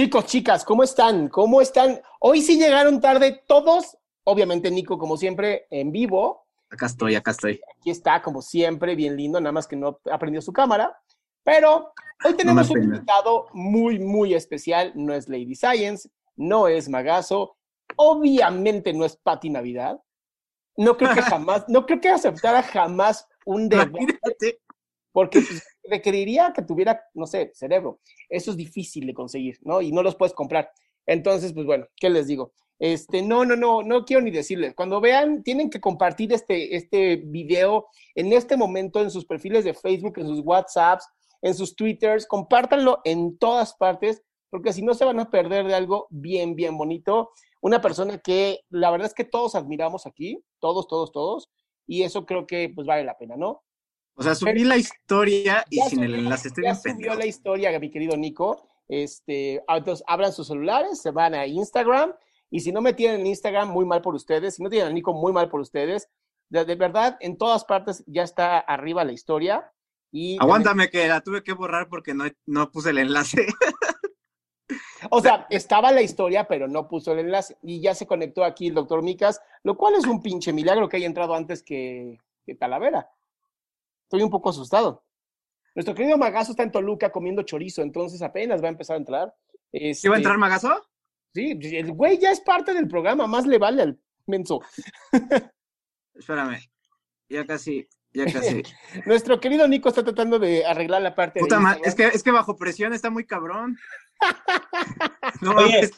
Chicos, chicas, ¿cómo están? ¿Cómo están? Hoy sí llegaron tarde todos, obviamente Nico como siempre en vivo. Acá estoy, acá estoy. Aquí está como siempre, bien lindo, nada más que no ha prendido su cámara. Pero hoy tenemos un invitado muy, muy especial. No es Lady Science, no es Magazo, obviamente no es Patti Navidad. No creo que jamás, no creo que aceptara jamás un debate. Porque pues, requeriría que tuviera, no sé, cerebro. Eso es difícil de conseguir, ¿no? Y no los puedes comprar. Entonces, pues bueno, ¿qué les digo? Este, no, no, no, no quiero ni decirles. Cuando vean, tienen que compartir este, este video en este momento en sus perfiles de Facebook, en sus WhatsApps, en sus Twitters, compártanlo en todas partes, porque si no se van a perder de algo bien, bien bonito. Una persona que la verdad es que todos admiramos aquí, todos, todos, todos, y eso creo que pues vale la pena, ¿no? O sea, subí la historia y sin el enlace estoy ya subió la historia, mi querido Nico. Este, ah, entonces abran sus celulares, se van a Instagram y si no me tienen en Instagram, muy mal por ustedes. Si no tienen a Nico, muy mal por ustedes. De, verdad, en todas partes ya está arriba la historia. Y Aguántame que la tuve que borrar porque no, no puse el enlace. O sea, estaba la historia, pero no puso el enlace. Y ya se conectó aquí el doctor Micas, lo cual es un pinche milagro que haya entrado antes que, que Talavera. Estoy un poco asustado. Nuestro querido Magazo está en Toluca comiendo chorizo, entonces apenas va a empezar a entrar. Este, ¿Iba a entrar Magazo? Sí, el güey ya es parte del programa, más le vale al menso. Espérame, ya casi, ya casi. Nuestro querido Nico está tratando de arreglar la parte Puta de es que, es que bajo presión está muy cabrón. no, Oye,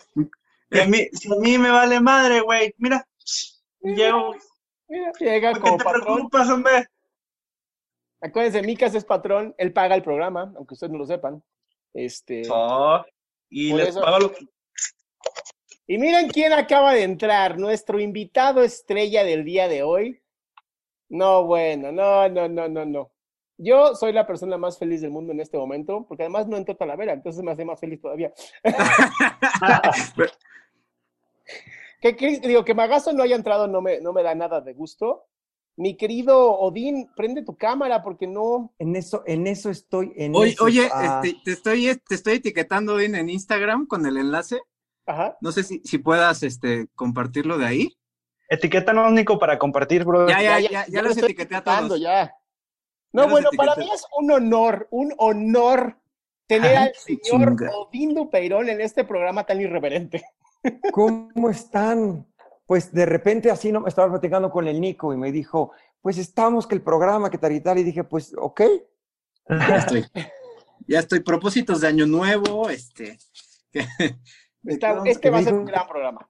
si a, mí, si a mí me vale madre, güey, mira, llego. Mira, llega como te preocupas, hombre? Acuérdense, Micas es patrón, él paga el programa, aunque ustedes no lo sepan. Este. Oh, y les pago lo que... Y miren quién acaba de entrar, nuestro invitado estrella del día de hoy. No, bueno, no, no, no, no, no. Yo soy la persona más feliz del mundo en este momento, porque además no entró Talavera, entonces me hace más feliz todavía. que, digo, que Magazo no haya entrado no me, no me da nada de gusto, mi querido Odín, prende tu cámara porque no. En eso, en eso estoy. En oye, oye ah. este, te, estoy, te estoy etiquetando Odín en Instagram con el enlace. Ajá. No sé si, si puedas este, compartirlo de ahí. Etiquétanos, Nico, para compartir, bro. Ya, ya, ya, ya, los etiqueté a todos. Ya. No, bueno, para mí es un honor, un honor tener al señor Odín Dupeirón en este programa tan irreverente. ¿Cómo están? Pues de repente así no, estaba platicando con el Nico y me dijo, pues estamos que el programa, que tal y tal, y dije, pues, ok. Ya estoy. ya estoy. Propósitos de año nuevo, este. este va a ser un gran programa.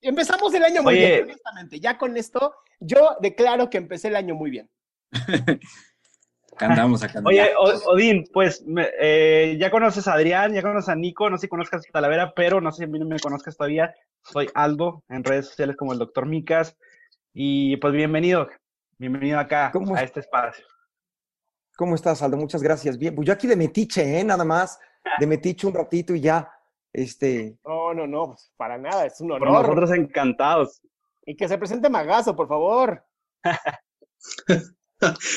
Empezamos el año muy bien, honestamente. Ya con esto, yo declaro que empecé el año muy bien. Cantamos acá. Oye, Odín, pues eh, ya conoces a Adrián, ya conoces a Nico, no sé si conozcas a Talavera, pero no sé si a mí no me conozcas todavía. Soy Aldo, en redes sociales como el Doctor Micas. Y pues bienvenido, bienvenido acá a este espacio. ¿Cómo estás, Aldo? Muchas gracias. Bien, pues yo aquí de metiche, ¿eh? Nada más, de metiche un ratito y ya. Este... No, no, no, pues, para nada, es un honor. Por nosotros encantados. Y que se presente Magazo, por favor.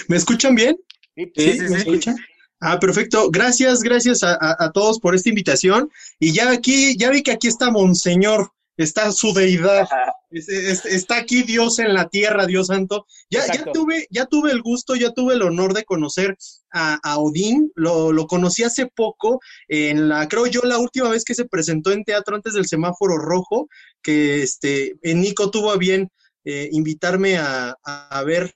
¿Me escuchan bien? Sí, sí, ¿me escuchan? Ah, perfecto. Gracias, gracias a, todos por esta invitación. Y ya aquí, ya vi que aquí está Monseñor, está su deidad, está aquí Dios en la tierra, Dios santo. Ya, ya tuve, ya tuve el gusto, ya tuve el honor de conocer a, Odín. Lo, lo, conocí hace poco, en la, creo yo, la última vez que se presentó en teatro antes del semáforo rojo, que este, Nico tuvo a bien eh, invitarme a, a ver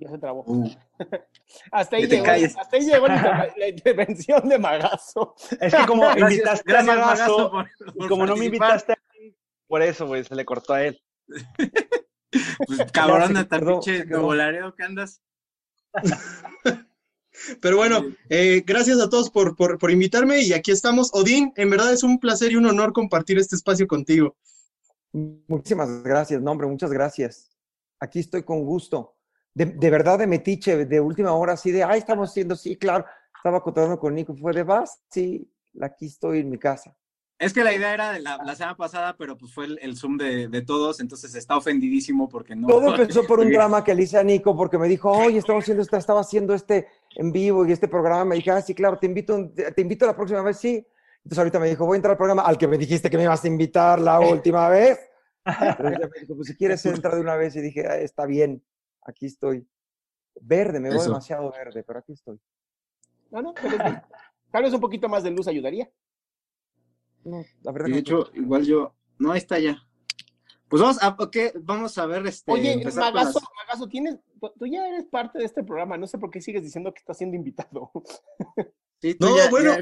ya se trabó. Uh. hasta, ahí llegó, hasta ahí llegó la, intervención de Magazo. Es que como invitaste a Magazo, y como no me invitaste a mí, por eso, güey, se le cortó a él. pues cabrón, hasta pinche volareo que andas. Pero bueno, eh, gracias a todos por, por, por, invitarme y aquí estamos. Odín, en verdad es un placer y un honor compartir este espacio contigo. Muchísimas gracias, nombre, muchas gracias. Aquí estoy con gusto de, verdad de metiche, de última hora, así de, ay, estamos haciendo, sí, claro, estaba contando con Nico, fue de, vas, sí, aquí estoy en mi casa. Es que la idea era de la, semana pasada, pero pues fue el, Zoom de, todos, entonces está ofendidísimo porque no. Todo empezó por un drama que le hice a Nico porque me dijo, oye, estamos haciendo estaba haciendo este en vivo y este programa. Me dije, ah, sí, claro, te invito, te invito la próxima vez, sí. Entonces ahorita me dijo, voy a entrar al programa al que me dijiste que me ibas a invitar la última vez. Pero ella me dijo, pues si quieres entrar de una vez. Y dije, ah, está bien, aquí estoy. Verde, me veo demasiado verde, pero aquí estoy. No, no, tal vez un poquito más de luz ayudaría. No, la verdad. De hecho, igual yo, no, ahí está ya. Pues vamos a, okay, vamos a ver este. Oye, Magazo, Magazo, tienes, tú ya eres parte de este programa, no sé por qué sigues diciendo que estás siendo invitado. no, bueno,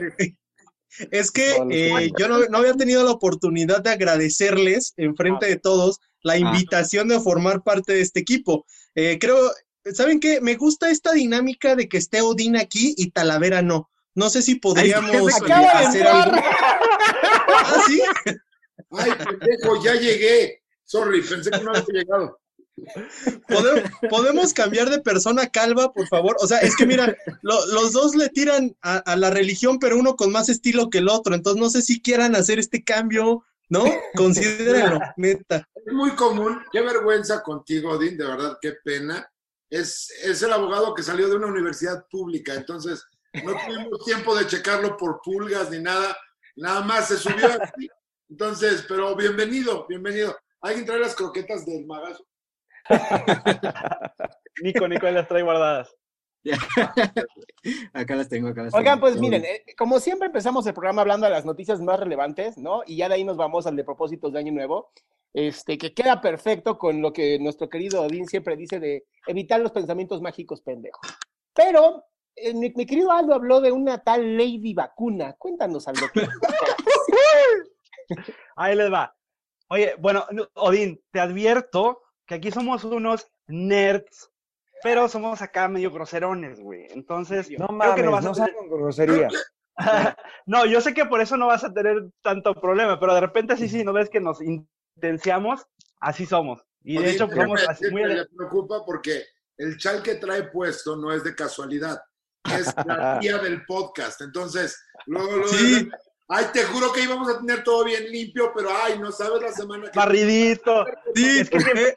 es que eh, yo no, no, había tenido la oportunidad de agradecerles en frente ah. de todos la ah. invitación de formar parte de este equipo. Eh, creo, ¿saben qué? Me gusta esta dinámica de que esté Odín aquí y Talavera no. No sé si podríamos hacer algo. ¿Ah, sí? Ay, pendejo, ya llegué. Sorry, pensé que no había llegado. ¿Podemos, cambiar de persona calva, por favor? O sea, es que mira, los dos le tiran a, la religión, pero uno con más estilo que el otro. Entonces, no sé si quieran hacer este cambio, ¿no? Considérenlo, neta. Es muy común. Qué vergüenza contigo, Odín, de verdad, qué pena. Es, es el abogado que salió de una universidad pública, entonces no tuvimos tiempo de checarlo por pulgas ni nada. Nada más se subió así. Entonces, pero bienvenido, bienvenido. ¿Alguien trae las croquetas del magazo? Nico, Nico las trae guardadas. acá las tengo, acá las Oigan, pues miren, eh, como siempre empezamos el programa hablando de las noticias más relevantes, ¿no? Y ya de ahí nos vamos al de propósitos de Año Nuevo, este, que queda perfecto con lo que nuestro querido Odín siempre dice de evitar los pensamientos mágicos pendejos. Pero eh, mi, querido Aldo habló de una tal Lady Vacuna. Cuéntanos, Aldo. Ahí les va. Oye, bueno, Odín, te advierto que aquí somos unos nerds, pero somos acá medio groserones, güey. Entonces, no creo que no vas a tener... grosería. no, yo sé que por eso no vas a tener tanto problema, pero de repente sí, sí, ¿no ves que nos intenciamos? Así somos. Y de hecho, somos así muy... Me preocupa porque el chal que trae puesto no es de casualidad, es la tía del podcast. Entonces, luego, luego, sí. Ay, te juro que íbamos a tener todo bien limpio, pero ay, no sabes la semana que. Barridito. Sí, es que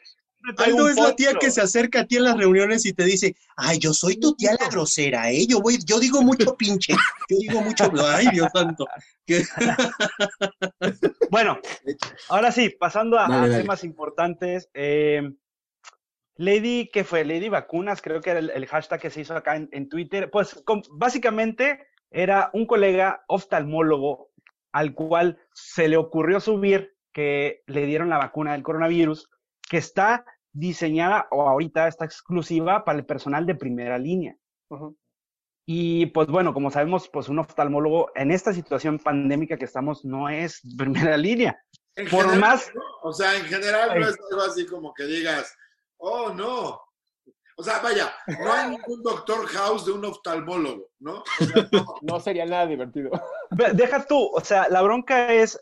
Aldo es la tía que se acerca a ti en las reuniones y te dice, ay, yo soy tu tía la grosera, ¿eh? Yo, voy, yo digo mucho pinche, yo digo mucho, ay, Dios santo. bueno, ahora sí, pasando a, temas importantes. Eh, Lady, ¿qué fue? Lady Vacunas, creo que era el, hashtag que se hizo acá en, Twitter. Pues básicamente era un colega oftalmólogo al cual se le ocurrió subir que le dieron la vacuna del coronavirus que está diseñada o ahorita está exclusiva para el personal de primera línea. Y pues bueno, como sabemos, pues un oftalmólogo en esta situación pandémica que estamos no es primera línea. Por más... O sea, en general no es algo así como que digas, oh, no. O sea, vaya, no hay ningún doctor house de un oftalmólogo, ¿no? no. no. sería nada divertido. Deja tú, o sea, la bronca es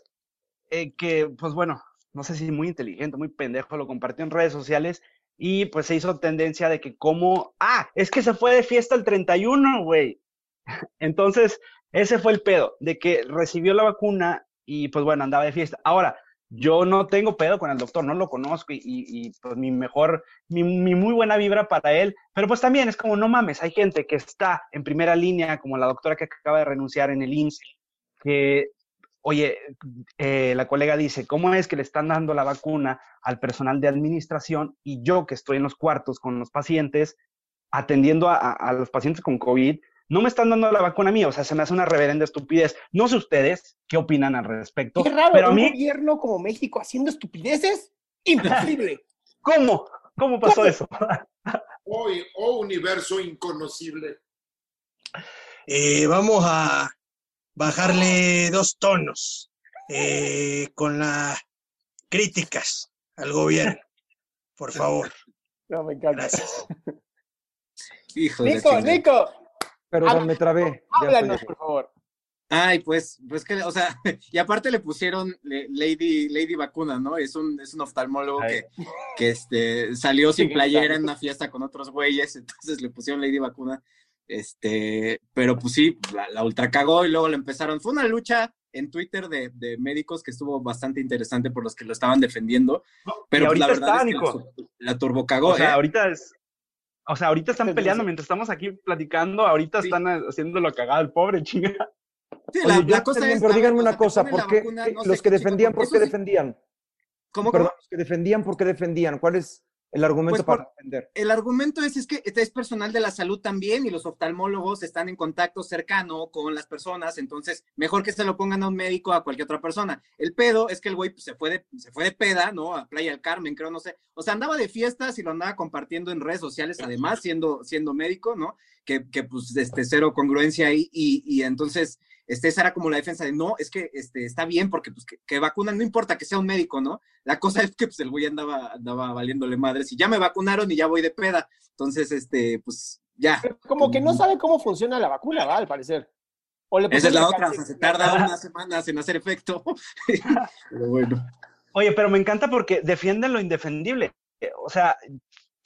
eh, que, pues bueno, no sé si muy inteligente, muy pendejo, lo compartió en redes sociales y pues se hizo tendencia de que como, ah, es que se fue de fiesta el 31, güey. Entonces, ese fue el pedo, de que recibió la vacuna y pues bueno, andaba de fiesta. Ahora, yo no tengo pedo con el doctor, no lo conozco y, pues mi mejor, mi, mi, muy buena vibra para él, pero pues también es como, no mames, hay gente que está en primera línea, como la doctora que acaba de renunciar en el INSS, que oye, eh, la colega dice, ¿cómo es que le están dando la vacuna al personal de administración y yo que estoy en los cuartos con los pacientes, atendiendo a, los pacientes con COVID, no me están dando la vacuna a mí? O sea, se me hace una reverenda estupidez. No sé ustedes qué opinan al respecto. Qué raro, pero a mí... un gobierno como México haciendo estupideces, imposible. ¿Cómo? ¿Cómo pasó eso? Hoy, oh universo inconocible. Eh, vamos a bajarle dos tonos eh, con las críticas al gobierno, por favor. No, me encanta. Gracias. Hijo Nico, Nico. Perdón, me trabé. Háblanos, por favor. Ay, pues, pues que, o sea, y aparte le pusieron Lady, Lady Vacuna, ¿no? Es un, es un oftalmólogo que, que este, salió sin playera en una fiesta con otros güeyes, entonces le pusieron Lady Vacuna. Este, pero pues sí, la, ultra cagó y luego le empezaron. Fue una lucha en Twitter de, médicos que estuvo bastante interesante por los que lo estaban defendiendo. pero pues, la verdad es que la, turbo cagó. O sea, ¿eh? ahorita es. O sea, ahorita están peleando mientras estamos aquí platicando, ahorita están haciéndolo cagado el pobre chinga. Sí, la, cosa es, pero díganme una cosa, ¿por qué los que defendían, por qué defendían? ¿Cómo, Perdón, los que defendían, ¿por qué defendían? ¿Cuál es el argumento pues para defender. El argumento es, es que es personal de la salud también y los oftalmólogos están en contacto cercano con las personas, entonces mejor que se lo pongan a un médico a cualquier otra persona. El pedo es que el güey pues, se, fue de, se fue de peda, ¿no? A Playa del Carmen, creo, no sé. O sea, andaba de fiestas y lo andaba compartiendo en redes sociales, además, siendo, siendo médico, ¿no? Que, que pues, este, cero congruencia ahí y, y entonces este, esa era como la defensa de no, es que este, está bien porque pues que, vacunan, no importa que sea un médico, ¿no? La cosa es que pues el güey andaba, andaba valiéndole madres y ya me vacunaron y ya voy de peda. Entonces, este, pues ya. como que no sabe cómo funciona la vacuna, ¿va? Al parecer. Esa es la otra, se tarda unas semanas en hacer efecto. pero bueno. Oye, pero me encanta porque defienden lo indefendible. O sea,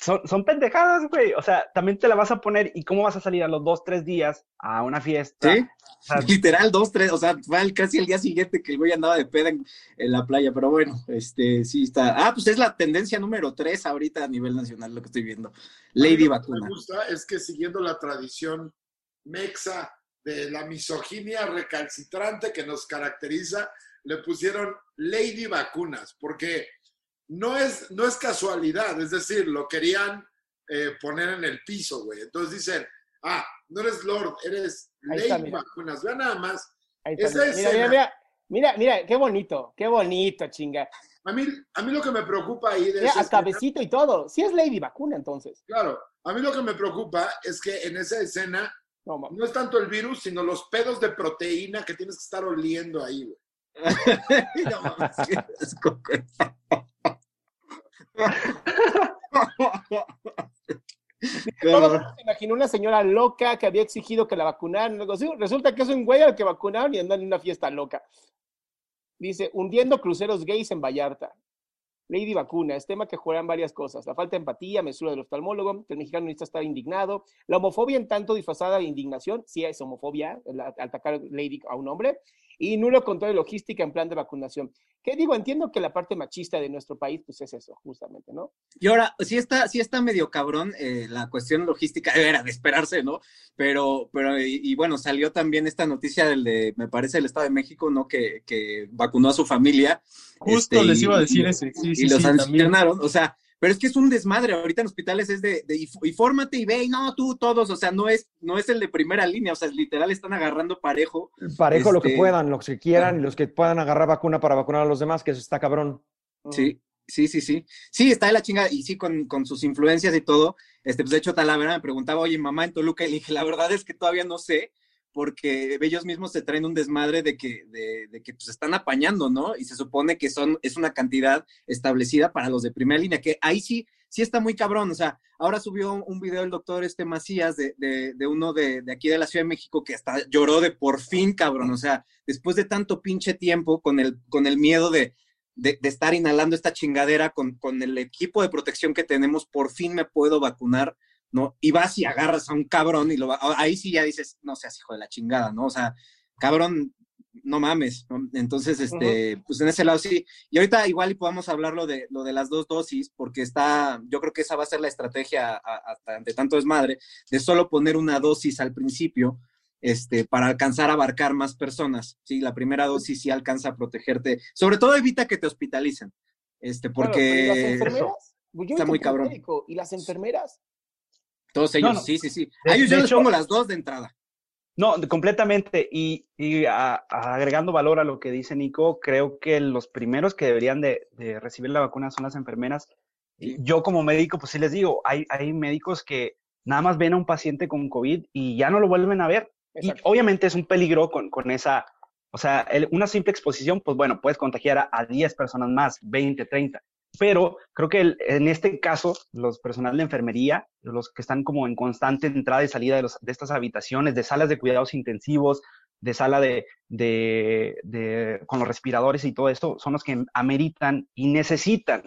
son, son pendejadas, güey. O sea, también te la vas a poner y cómo vas a salir a los dos, tres días a una fiesta. Sí, literal, dos, tres, o sea, fue casi el día siguiente que el güey andaba de peda en, la playa, pero bueno, este, sí está. Ah, pues es la tendencia número tres ahorita a nivel nacional, lo que estoy viendo. Lady Vacuna. Lo que me gusta es que siguiendo la tradición mexa de la misoginia recalcitrante que nos caracteriza, le pusieron Lady Vacunas, porque no es, no es casualidad, es decir, lo querían eh, poner en el piso, güey. Entonces dicen, ah, no eres Lord, eres Lady Vacunas. Vean nada más. mira, mira, mira, mira, qué bonito, qué bonito, chinga. A mí, a mí lo que me preocupa ahí... De hasta besito y todo. Sí es Lady Vacuna, entonces. Claro, a mí lo que me preocupa es que en esa escena no, no es tanto el virus, sino los pedos de proteína que tienes que estar oliendo ahí, güey. no, se imaginó una señora loca que había exigido que la vacunaran. Resulta que es un güey al que vacunaron y andan en una fiesta loca. Dice, hundiendo cruceros gays en Vallarta. Lady Vacuna, es tema que juegan varias cosas. La falta de empatía, mesura del oftalmólogo, que el mexicano necesita estar indignado. La homofobia en tanto disfrazada de indignación, sí es homofobia, atacar Lady a un hombre y nulo control de logística en plan de vacunación. ¿Qué digo? Entiendo que la parte machista de nuestro país, pues es eso, justamente, ¿no? Y ahora, sí está, sí está medio cabrón eh, la cuestión logística, era de esperarse, ¿no? Pero, pero, y, bueno, salió también esta noticia del de, me parece, el Estado de México, ¿no? Que, que vacunó a su familia. Justo este, les iba a decir ese, sí, sí, y los sancionaron, o sea, pero es que es un desmadre. Ahorita en hospitales es de, de y, fórmate y ve, y no, tú, todos, o sea, no es, no es el de primera línea, o sea, literal están agarrando parejo. Parejo lo que este, puedan, los que quieran, y los que puedan agarrar vacuna para vacunar a los demás, que eso está cabrón. Sí, sí, sí, sí. Sí, está de la chinga, y sí, con, con sus influencias y todo. Este, pues de hecho, Talavera me preguntaba, oye, mamá en Toluca, y le dije, la verdad es que todavía no sé, porque ellos mismos se traen un desmadre de que, de, que pues están apañando, ¿no? Y se supone que son, es una cantidad establecida para los de primera línea, que ahí sí, sí está muy cabrón. O sea, ahora subió un video el doctor este Macías de, de, uno de, aquí de la Ciudad de México que hasta lloró de por fin, cabrón. O sea, después de tanto pinche tiempo con el, con el miedo de, de, de, estar inhalando esta chingadera con, con, el equipo de protección que tenemos, por fin me puedo vacunar. ¿No? Y vas y agarras a un cabrón y lo va, ahí sí ya dices, no seas hijo de la chingada, ¿no? O sea, cabrón, no mames, Entonces, este, pues en ese lado sí. Y ahorita igual y podamos hablar lo de, lo de las dos dosis, porque está, yo creo que esa va a ser la estrategia hasta ante tanto desmadre, de solo poner una dosis al principio, este, para alcanzar a abarcar más personas, ¿sí? La primera dosis sí alcanza a protegerte, sobre todo evita que te hospitalicen, este, porque... está muy cabrón. ¿Y las enfermeras? Todos ellos, sí, sí, sí. a ellos yo les pongo las dos de entrada. No, completamente. Y, y agregando valor a lo que dice Nico, creo que los primeros que deberían de, de recibir la vacuna son las enfermeras. Yo como médico, pues sí les digo, hay, hay médicos que nada más ven a un paciente con COVID y ya no lo vuelven a ver. Y obviamente es un peligro con, con esa, o sea, una simple exposición, pues bueno, puedes contagiar a, a 10 personas más, 20, 30 pero creo que en este caso, los personal de enfermería, los que están como en constante entrada y salida de, los, de estas habitaciones, de salas de cuidados intensivos, de sala de, de, de, con los respiradores y todo esto, son los que ameritan y necesitan,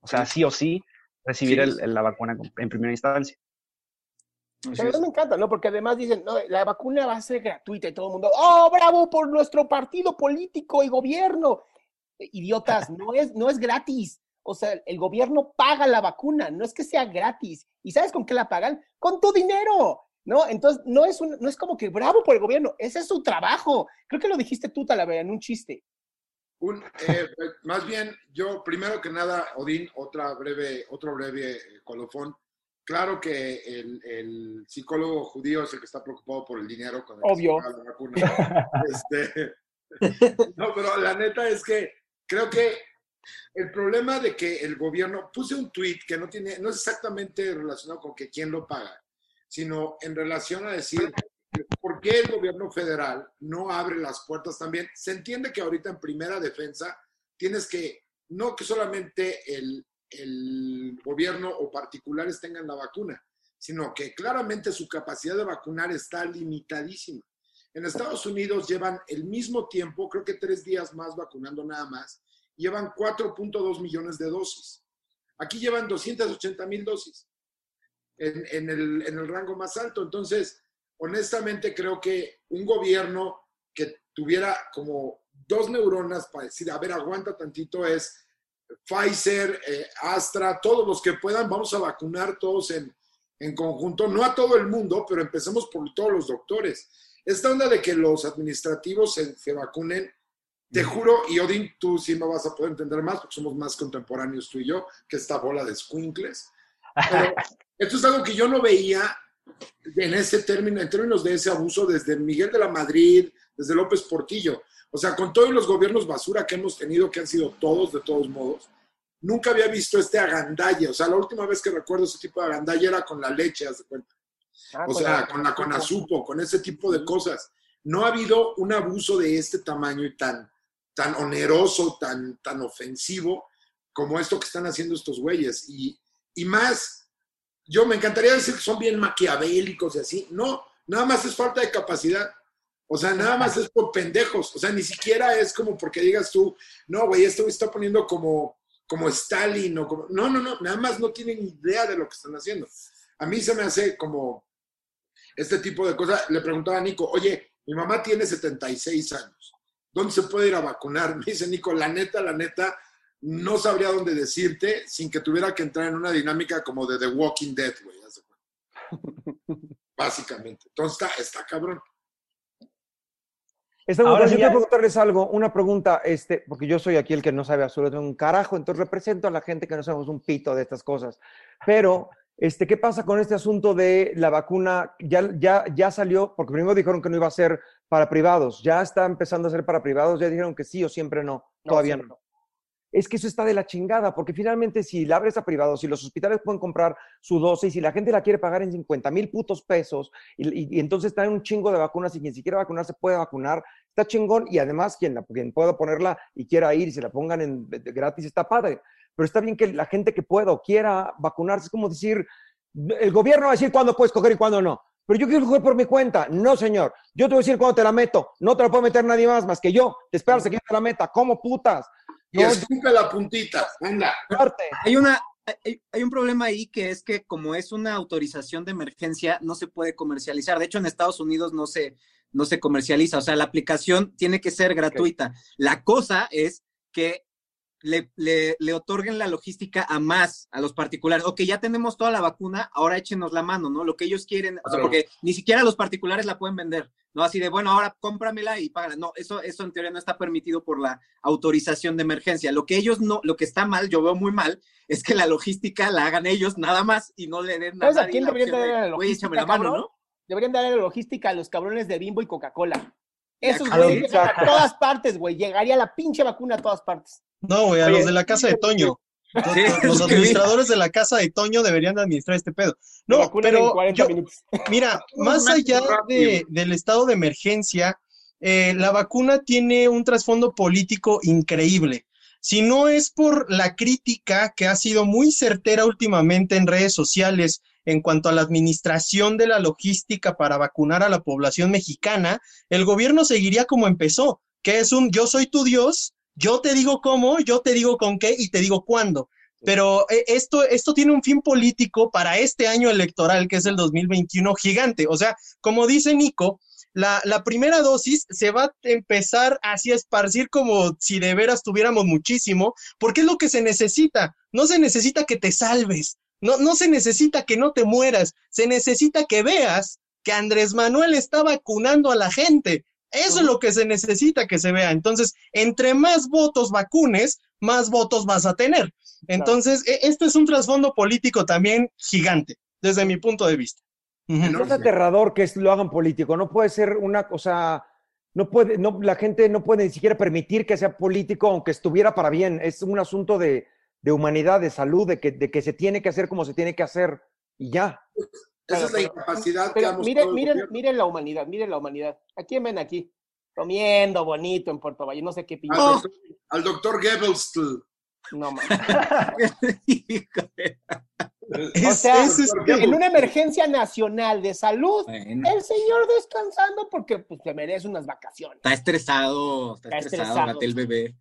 o sea, sí o sí, recibir el, la vacuna en primera instancia. Pero me encanta, ¿no? Porque además dicen, no, la vacuna va a ser gratuita y todo el mundo, ¡oh, bravo por nuestro partido político y gobierno! Idiotas, no es, no es gratis. O sea, el gobierno paga la vacuna, no es que sea gratis. ¿Y sabes con qué la pagan? Con tu dinero. ¿no? Entonces, no es, un, no es como que bravo por el gobierno, ese es su trabajo. Creo que lo dijiste tú, Talavera, en un chiste. Un, eh, más bien, yo, primero que nada, Odín, otra breve, otro breve eh, colofón. Claro que el, el, psicólogo judío es el que está preocupado por el dinero con el Obvio. la vacuna. Este, no, pero la neta es que creo que el problema de que el gobierno, puse un tweet que no tiene, no es exactamente relacionado con que quién lo paga, sino en relación a decir por qué el gobierno federal no abre las puertas también. Se entiende que ahorita en primera defensa tienes que, no que solamente el, el gobierno o particulares tengan la vacuna, sino que claramente su capacidad de vacunar está limitadísima. En Estados Unidos llevan el mismo tiempo, creo que tres días más vacunando nada más, llevan 4.2 millones de dosis. Aquí llevan 280 mil dosis en, el rango más alto. Entonces, honestamente creo que un gobierno que tuviera como dos neuronas para decir, a ver, aguanta tantito, es Pfizer, eh, Astra, todos los que puedan, vamos a vacunar todos en, en conjunto, no a todo el mundo, pero empecemos por todos los doctores. Esta onda de que los administrativos se, se vacunen, te juro, y Odín, tú sí me vas a poder entender más, porque somos más contemporáneos tú y yo, que esta bola de squinkles. Pero esto es algo que yo no veía en ese término, en términos de ese abuso desde Miguel de la Madrid, desde López Portillo. O sea, con todos los gobiernos basura que hemos tenido, que han sido todos de todos modos, nunca había visto este agandalle. O sea, la última vez que recuerdo ese tipo de agandalle era con la leche, haz de cuenta. Ah, o sea, con la con azupo, con ese tipo de cosas. No ha habido un abuso de este tamaño y tan, tan oneroso, tan, tan ofensivo como esto que están haciendo estos güeyes. Y, y más, yo me encantaría decir que son bien maquiavélicos y así. No, nada más es falta de capacidad. O sea, nada más es por pendejos. O sea, ni siquiera es como porque digas tú, no, güey, esto me está poniendo como, como Stalin o como. No, no, no, nada más no tienen idea de lo que están haciendo. A mí se me hace como este tipo de cosas. Le preguntaba a Nico, oye, mi mamá tiene 76 años. ¿Dónde se puede ir a vacunar? Me dice Nico, la neta, la neta, no sabría dónde decirte sin que tuviera que entrar en una dinámica como de The Walking Dead, güey. Básicamente. Entonces está, está cabrón. Está Ahora yo quiero preguntarles algo, una pregunta, este, porque yo soy aquí el que no sabe absolutamente un carajo, entonces represento a la gente que no sabemos un pito de estas cosas. Pero, este, ¿qué pasa con este asunto de la vacuna? Ya, ya, ya salió, porque primero dijeron que no iba a ser para privados, ya está empezando a ser para privados, ya dijeron que sí o siempre no, todavía no. es que eso está de la chingada, porque finalmente si la abres a privados, si los hospitales pueden comprar su dosis, si la gente la quiere pagar en 50 mil putos pesos, y, entonces traen un chingo de vacunas y quien si quiere vacunar se puede vacunar, está chingón, y además quien, la, quien pueda ponerla y quiera ir y se la pongan en, gratis está padre, pero está bien que la gente que pueda o quiera vacunarse, es como decir, el gobierno va a decir cuándo puedes coger y cuándo no. Pero yo quiero coger por mi cuenta. No, señor. Yo te voy a decir cuándo te la meto. No te la puede meter nadie más más que yo. Te esperas a que yo te la meta. ¿Cómo putas? Y escupe la puntita, anda. Hay una, hay, un problema ahí que es que como es una autorización de emergencia, no se puede comercializar. De hecho, en Estados Unidos no se, no se comercializa. O sea, la aplicación tiene que ser gratuita. La cosa es que le, le, otorguen la logística a más, a los particulares. Ok, ya tenemos toda la vacuna, ahora échenos la mano, ¿no? Lo que ellos quieren, o sea, porque ni siquiera los particulares la pueden vender, ¿no? Así de, bueno, ahora cómpramela y págala. No, eso, eso en teoría no está permitido por la autorización de emergencia. Lo que ellos no, lo que está mal, yo veo muy mal, es que la logística la hagan ellos nada más y no le den nada. ¿A quién deberían dar la logística, la mano, ¿no? Deberían darle la logística a los cabrones de Bimbo y Coca-Cola. Esos güeyes a todas partes, güey. Llegaría la pinche vacuna a todas partes. No, güey, a los de la casa de Toño. Los, administradores de la casa de Toño deberían administrar este pedo. No, pero mira, más allá del estado de emergencia, eh, la vacuna tiene un trasfondo político increíble. Si no es por la crítica que ha sido muy certera últimamente en redes sociales en cuanto a la administración de la logística para vacunar a la población mexicana, el gobierno seguiría como empezó, que es un yo soy tu Dios, yo te digo cómo, yo te digo con qué y te digo cuándo. Pero eh, esto, esto tiene un fin político para este año electoral, que es el 2021, gigante. O sea, como dice Nico, la, la, primera dosis se va a empezar así a esparcir como si de veras tuviéramos muchísimo, porque es lo que se necesita. No se necesita que te salves, no, no se necesita que no te mueras, se necesita que veas que Andrés Manuel está vacunando a la gente. Eso es lo que se necesita que se vea. Entonces, entre más votos vacunes, más votos vas a tener. Entonces, e, esto es un trasfondo político también gigante, desde mi punto de vista. Es aterrador que lo hagan político. No puede ser una cosa, no puede, no, la gente no puede ni siquiera permitir que sea político, aunque estuviera para bien. Es un asunto de, de humanidad, de salud, de que, de que se tiene que hacer como se tiene que hacer y ya. Esa es la incapacidad que miren, miren, miren la humanidad, miren la humanidad. ¿A quién ven aquí? Comiendo bonito en Puerto Valle, no sé qué pinche. Al, doctor, Goebbels. No mames. o sea, en una emergencia nacional de salud, el señor descansando porque pues, se merece unas vacaciones. Está estresado, está, estresado, el bebé.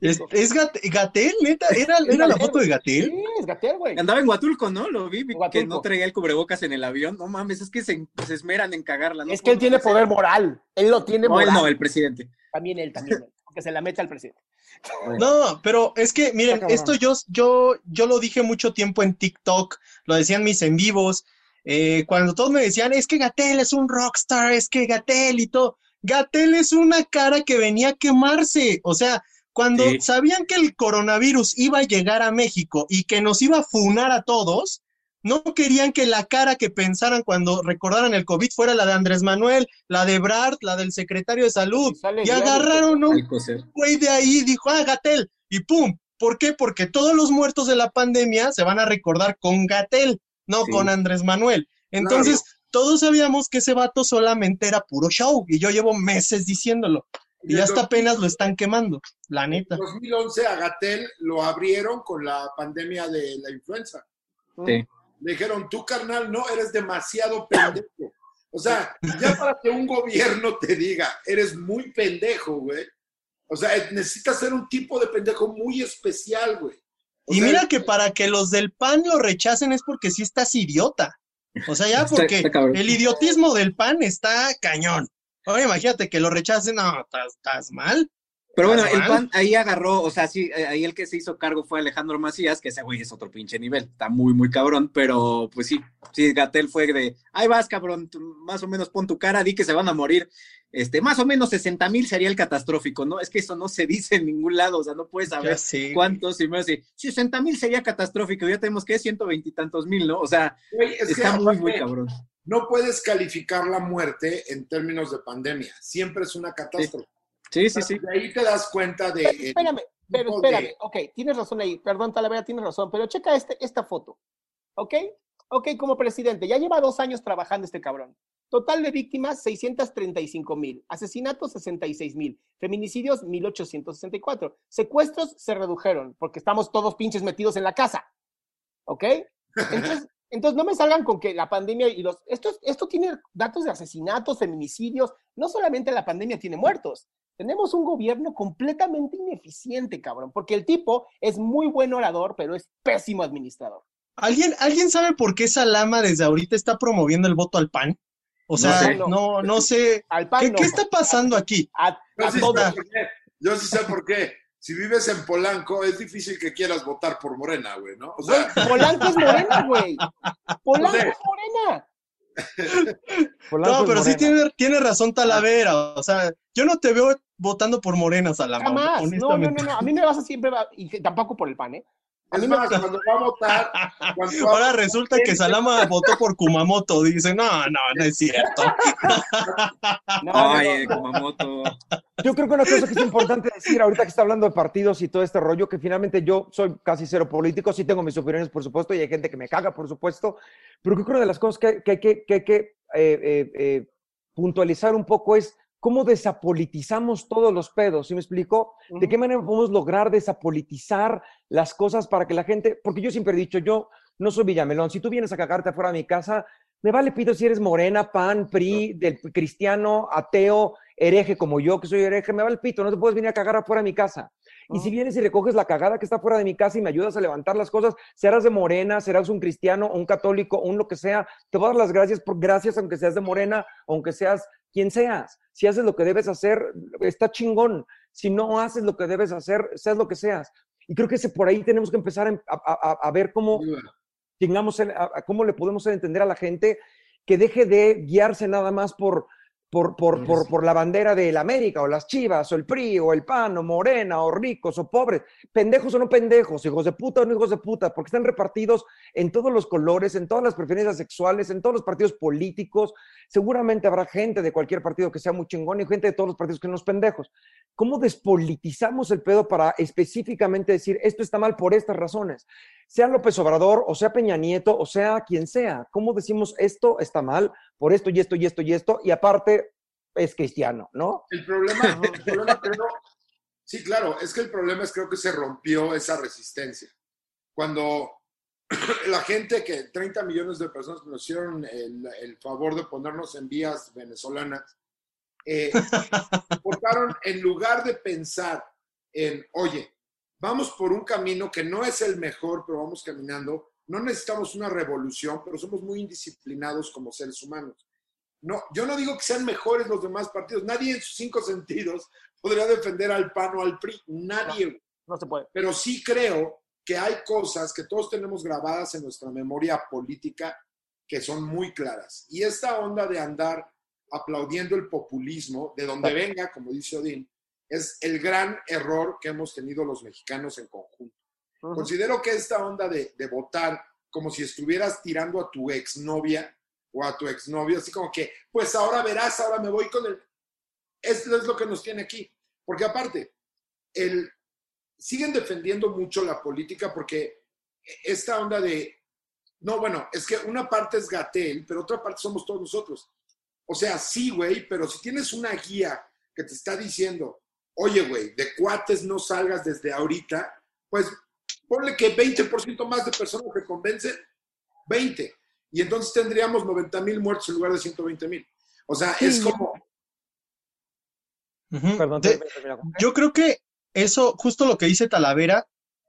¿Es, Gatel, neta? ¿Era, era la foto de Gatel? Sí, es Gatel, güey. Andaba en Huatulco, ¿no? Lo vi, que no traía el cubrebocas en el avión. No mames, es que se, esmeran en cagarla. Es que él tiene poder moral. Él lo tiene moral. No, no, el presidente. También él, también él. Porque se la mete al presidente. No, pero es que, miren, esto yo, yo, yo lo dije mucho tiempo en TikTok, lo decían mis en vivos, eh, cuando todos me decían, es que Gatel es un rockstar, es que Gatel y todo. Gatel es una cara que venía a quemarse. O sea, cuando sabían que el coronavirus iba a llegar a México y que nos iba a funar a todos, no querían que la cara que pensaran cuando recordaran el COVID fuera la de Andrés Manuel, la de Brad, la del secretario de salud. Y, agarraron un güey de ahí, dijo, ah, Gatel, y pum. ¿Por qué? Porque todos los muertos de la pandemia se van a recordar con Gatel, no con Andrés Manuel. Entonces, todos sabíamos que ese vato solamente era puro show y yo llevo meses diciéndolo. Y, hasta apenas lo están quemando, la neta. En 2011 a Gatel lo abrieron con la pandemia de la influenza. Sí. Le dijeron, tú carnal, no, eres demasiado pendejo. O sea, ya para que un gobierno te diga, eres muy pendejo, güey. O sea, necesitas ser un tipo de pendejo muy especial, güey. y mira que para que los del PAN lo rechacen es porque sí estás idiota. O sea, ya porque el idiotismo del PAN está cañón. Oye, imagínate que lo rechacen, no, estás mal. Pero bueno, el PAN ahí agarró, o sea, sí, eh, ahí el que se hizo cargo fue Alejandro Macías, que ese güey es otro pinche nivel, está muy, muy cabrón, pero pues sí, sí, Gatel fue de, ahí vas, cabrón, más o menos pon tu cara, di que se van a morir, este, más o menos 60 mil sería el catastrófico, ¿no? Es que eso no se dice en ningún lado, o sea, no puedes saber cuántos, y me dice, 60 mil sería catastrófico, ya tenemos que 120 y tantos mil, ¿no? O sea, está muy, muy cabrón. No puedes calificar la muerte en términos de pandemia, siempre es una catástrofe. Sí, sí, sí. ahí te das cuenta de. espérame, pero espérame. Ok, tienes razón ahí. Perdón, Talavera, tienes razón. Pero checa este, esta foto. ¿Ok? Ok, como presidente, ya lleva dos años trabajando este cabrón. Total de víctimas, 635 mil. Asesinatos, 66 mil. Feminicidios, 1864. Secuestros se redujeron porque estamos todos pinches metidos en la casa. ¿Ok? Entonces, entonces no me salgan con que la pandemia y los... Esto, esto tiene datos de asesinatos, feminicidios. No solamente la pandemia tiene muertos. Tenemos un gobierno completamente ineficiente, cabrón, porque el tipo es muy buen orador, pero es pésimo administrador. ¿Alguien, ¿Alguien sabe por qué Salama desde ahorita está promoviendo el voto al PAN? O sea, no, no, sé. Al PAN ¿Qué, está pasando aquí? yo, sí sé por qué. Si vives en Polanco, es difícil que quieras votar por Morena, güey, ¿no? O sea... Polanco es Morena, güey. Polanco es Morena no, pero sí tiene, tiene razón Talavera. O sea, yo no te veo votando por Morena, Salama. Jamás. No, no, no, A mí me vas a siempre, y tampoco por el PAN, ¿eh? A mí me más, cuando va a votar. Ahora resulta que Salama votó por Kumamoto. Dice, no, no, no es cierto. Ay, Kumamoto. Yo creo que una cosa que es importante decir, ahorita que está hablando de partidos y todo este rollo, que finalmente yo soy casi cero político, sí tengo mis opiniones, por supuesto, y hay gente que me caga, por supuesto, pero creo que una de las cosas que, hay que, que, eh, eh, eh, puntualizar un poco es cómo desapolitizamos todos los pedos, ¿sí me explico? ¿De qué manera podemos lograr desapolitizar las cosas para que la gente, porque yo siempre he dicho, yo no soy Villamelón, si tú vienes a cagarte afuera de mi casa, me vale pito si eres morena, pan, PRI, del cristiano, ateo, hereje como yo, que soy hereje, me vale pito, no te puedes venir a cagar afuera de mi casa. Y si vienes y recoges la cagada que está fuera de mi casa y me ayudas a levantar las cosas, serás de morena, serás un cristiano, un católico, un lo que sea, te voy a dar las gracias por gracias aunque seas de morena, aunque seas quien seas. Si haces lo que debes hacer, está chingón. Si no haces lo que debes hacer, seas lo que seas. Y creo que ese, por ahí tenemos que empezar a, ver cómo, tengamos, cómo le podemos entender a la gente que deje de guiarse nada más por, por, por, por, por, la bandera del América, o las Chivas, o el PRI, o el PAN, o Morena, o ricos, o pobres, pendejos o no pendejos, hijos de puta o no hijos de puta, porque están repartidos en todos los colores, en todas las preferencias sexuales, en todos los partidos políticos. Seguramente habrá gente de cualquier partido que sea muy chingón y gente de todos los partidos que no son pendejos. ¿Cómo despolitizamos el pedo para específicamente decir esto está mal por estas razones? Sea López Obrador, o sea Peña Nieto, o sea quien sea. ¿Cómo decimos esto está mal por esto y esto y esto y esto? Y aparte es cristiano, ¿no? El problema, el problema creo, sí, claro, es que el problema es creo que se rompió esa resistencia. Cuando la gente que 30 millones de personas nos hicieron el, el favor de ponernos en vías venezolanas, eh, en lugar de pensar en, oye, vamos por un camino que no es el mejor, pero vamos caminando, no necesitamos una revolución, pero somos muy indisciplinados como seres humanos. No, yo no digo que sean mejores los demás partidos, nadie en sus cinco sentidos podría defender al PAN o al PRI, nadie. No, se puede. Pero sí creo que hay cosas que todos tenemos grabadas en nuestra memoria política que son muy claras. Y esta onda de andar aplaudiendo el populismo, de donde venga, como dice Odín, es el gran error que hemos tenido los mexicanos en conjunto. Considero que esta onda de, votar como si estuvieras tirando a tu exnovia o a tu exnovio, así como que, pues ahora verás, ahora me voy con el... Esto es lo que nos tiene aquí. Porque aparte, el, siguen defendiendo mucho la política porque esta onda de, no, bueno, es que una parte es Gatel, pero otra parte somos todos nosotros. O sea, sí, güey, pero si tienes una guía que te está diciendo, oye, güey, de cuates no salgas desde ahorita, pues ponle que 20% más de personas te convencen, 20. Y entonces tendríamos 90 mil muertos en lugar de 120 mil. O sea, es como... Perdón, yo creo que eso, justo lo que dice Talavera,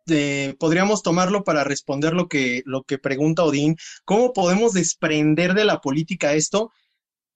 eh, podríamos tomarlo para responder lo que, lo que pregunta Odín. ¿Cómo podemos desprender de la política esto?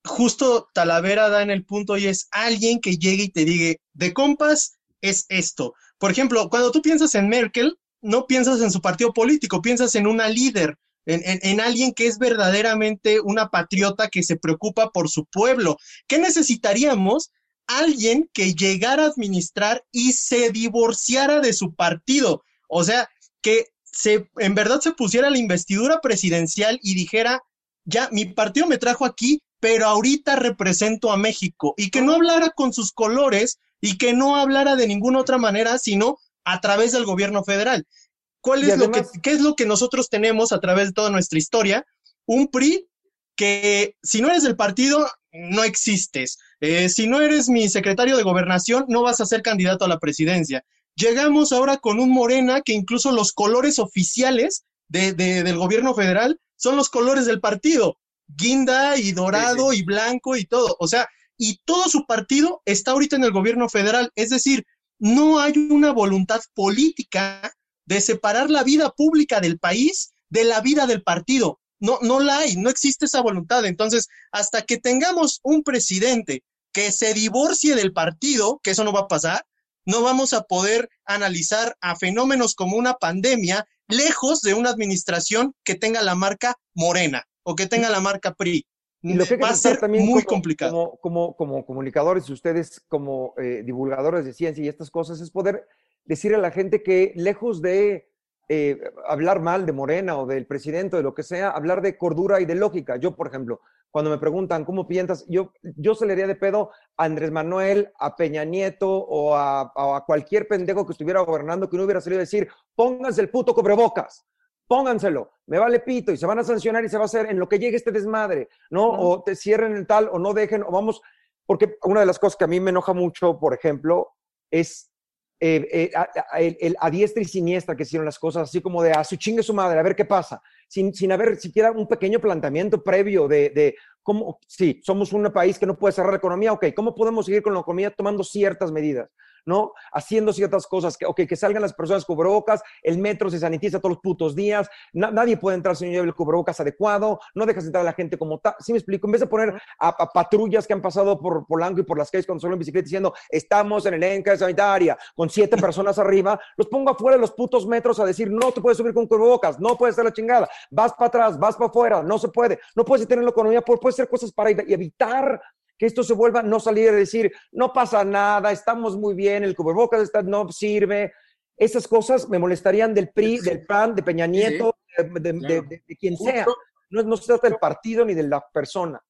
justo Talavera da en el punto y es alguien que llegue y te diga, de compas es esto. Por ejemplo, cuando tú piensas en Merkel, no piensas en su partido político, piensas en una líder, en, en, alguien que es verdaderamente una patriota que se preocupa por su pueblo. ¿Qué necesitaríamos? Alguien que llegara a administrar y se divorciara de su partido. O sea, que se, en verdad se pusiera la investidura presidencial y dijera, ya, mi partido me trajo aquí, pero ahorita represento a México y que no hablara con sus colores y que no hablara de ninguna otra manera, sino a través del gobierno federal. ¿Cuál es lo que, qué es lo que nosotros tenemos a través de toda nuestra historia? Un PRI que si no eres del partido, no existes. Eh, si no eres mi secretario de gobernación, no vas a ser candidato a la presidencia. Llegamos ahora con un Morena que incluso los colores oficiales del gobierno federal son los colores del partido guinda y dorado y blanco y todo. O sea, y todo su partido está ahorita en el gobierno federal. Es decir, no hay una voluntad política de separar la vida pública del país de la vida del partido. No, no la hay, no existe esa voluntad. Entonces, hasta que tengamos un presidente que se divorcie del partido, que eso no va a pasar, no vamos a poder analizar a fenómenos como una pandemia lejos de una administración que tenga la marca morena o que tenga la marca PRI. Y lo que va a ser también muy complicado. Como, como, comunicadores y ustedes como eh, divulgadores de ciencia y estas cosas es poder decirle a la gente que lejos de eh, hablar mal de Morena o del presidente o de lo que sea, hablar de cordura y de lógica. Yo, por ejemplo, cuando me preguntan cómo piensas, yo, yo se le haría de pedo a Andrés Manuel, a Peña Nieto o a, a cualquier pendejo que estuviera gobernando que no hubiera salido a decir, pónganse el puto cobrebocas pónganselo, me vale pito y se van a sancionar y se va a hacer en lo que llegue este desmadre, ¿no? O te cierren el tal o no dejen, o vamos, porque una de las cosas que a mí me enoja mucho, por ejemplo, es eh, eh, el, a diestra y siniestra que hicieron las cosas, así como de a su chingue su madre, a ver qué pasa, sin, sin haber siquiera un pequeño planteamiento previo de, de cómo, sí, somos un país que no puede cerrar la economía, ok, ¿cómo podemos seguir con la economía tomando ciertas medidas? ¿No? Haciendo ciertas cosas, que, ok, que salgan las personas cubrebocas, el metro se sanitiza todos los putos días, nadie puede entrar si no lleva el cubrebocas adecuado, no dejas entrar a la gente como tal. ¿Sí me explico? En vez de poner a, patrullas que han pasado por Polanco y por las calles cuando solo en bicicleta diciendo, estamos en el enca sanitaria, con siete personas arriba, los pongo afuera de los putos metros a decir, no te puedes subir con cubrebocas, no puedes hacer la chingada, vas para atrás, vas para afuera, no se puede, no puedes tener la economía, puedes hacer cosas para evitar que esto se vuelva no salir a decir, no pasa nada, estamos muy bien, el cubrebocas está, no sirve. Esas cosas me molestarían del PRI, del PAN, de Peña Nieto, de, quien sea. No, no se trata del partido ni de la persona.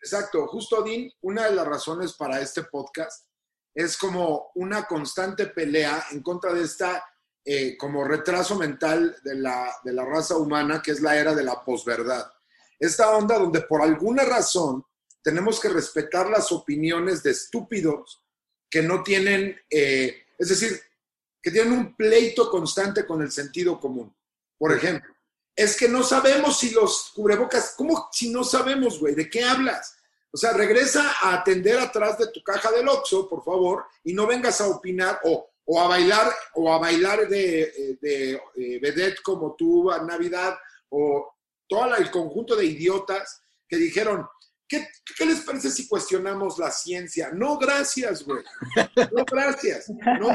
Exacto, justo Dean, una de las razones para este podcast es como una constante pelea en contra de esta eh, como retraso mental de la, de la raza humana, que es la era de la posverdad. Esta onda donde por alguna razón tenemos que respetar las opiniones de estúpidos que no tienen, eh, es decir, que tienen un pleito constante con el sentido común. Por ejemplo, es que no sabemos si los cubrebocas, ¿cómo si no sabemos, güey? ¿De qué hablas? O sea, regresa a atender atrás de tu caja del Oxxo, por favor, y no vengas a opinar o, a bailar o a bailar de, de, de vedette como tú a Navidad o todo el conjunto de idiotas que dijeron, ¿Qué, les parece si cuestionamos la ciencia? No, gracias, güey. No, gracias. No,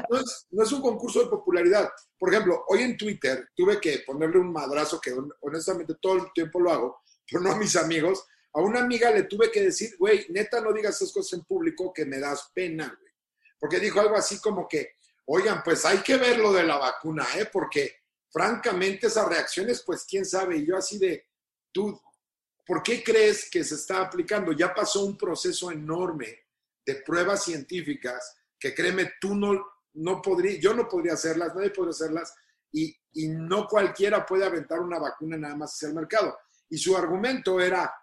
es, un concurso de popularidad. Por ejemplo, hoy en Twitter tuve que ponerle un madrazo que honestamente todo el tiempo lo hago, pero no a mis amigos. A una amiga le tuve que decir, güey, neta, no digas esas cosas en público que me das pena, güey. Porque dijo algo así como que, oigan, pues hay que ver lo de la vacuna, ¿eh? Porque francamente esas reacciones, pues quién sabe. Y yo así de, tú, ¿Por qué crees que se está aplicando? Ya pasó un proceso enorme de pruebas científicas que créeme, tú no, no podría, yo no podría hacerlas, nadie podría hacerlas y, y no cualquiera puede aventar una vacuna nada más hacia el mercado. Y su argumento era,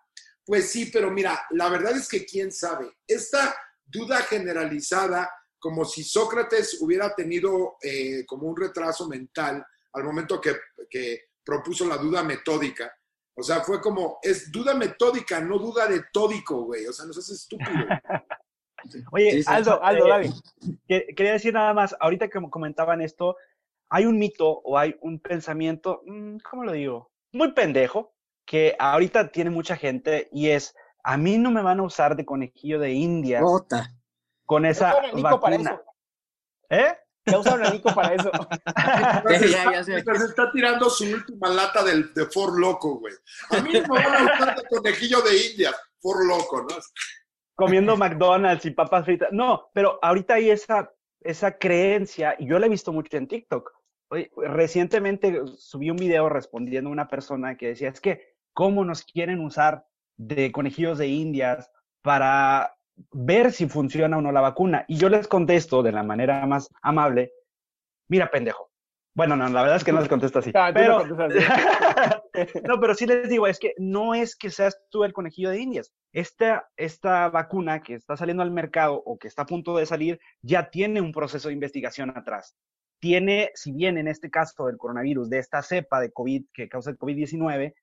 pues sí, pero mira, la verdad es que quién sabe, esta duda generalizada, como si Sócrates hubiera tenido eh, como un retraso mental al momento que, que propuso la duda metódica, o sea, fue como, es duda metódica, no duda de tódico, güey. O sea, nos hace estúpido. Oye, Aldo, Aldo, David, quería decir nada más, ahorita que comentaban esto, hay un mito o hay un pensamiento, mm, ¿cómo lo digo? Muy pendejo, que ahorita tiene mucha gente y es, a mí no me van a usar de conejillo de India. Con esa vacuna. ¿Eh? Ya usaron a Nico para eso. ya, se está tirando su última lata de, de For Loco, güey. A mí me van a usar de conejillo de India, For Loco, ¿no? Comiendo McDonald's y papas fritas. No, pero ahorita hay esa, esa creencia, y yo la he visto mucho en TikTok. recientemente subí un video respondiendo a una persona que decía, es que, ¿cómo nos quieren usar de conejillos de indias para ver si funciona o no la vacuna. Y yo les contesto de la manera más amable, mira, pendejo. Bueno, no, la verdad es que no les contesto así. Ah, pero... No, pero sí les digo, es que no es que seas tú el conejillo de indias. Esta, esta vacuna que está saliendo al mercado o que está a punto de salir ya tiene un proceso de investigación atrás. Tiene, si bien en este caso del coronavirus, de esta cepa de COVID que causa el COVID-19,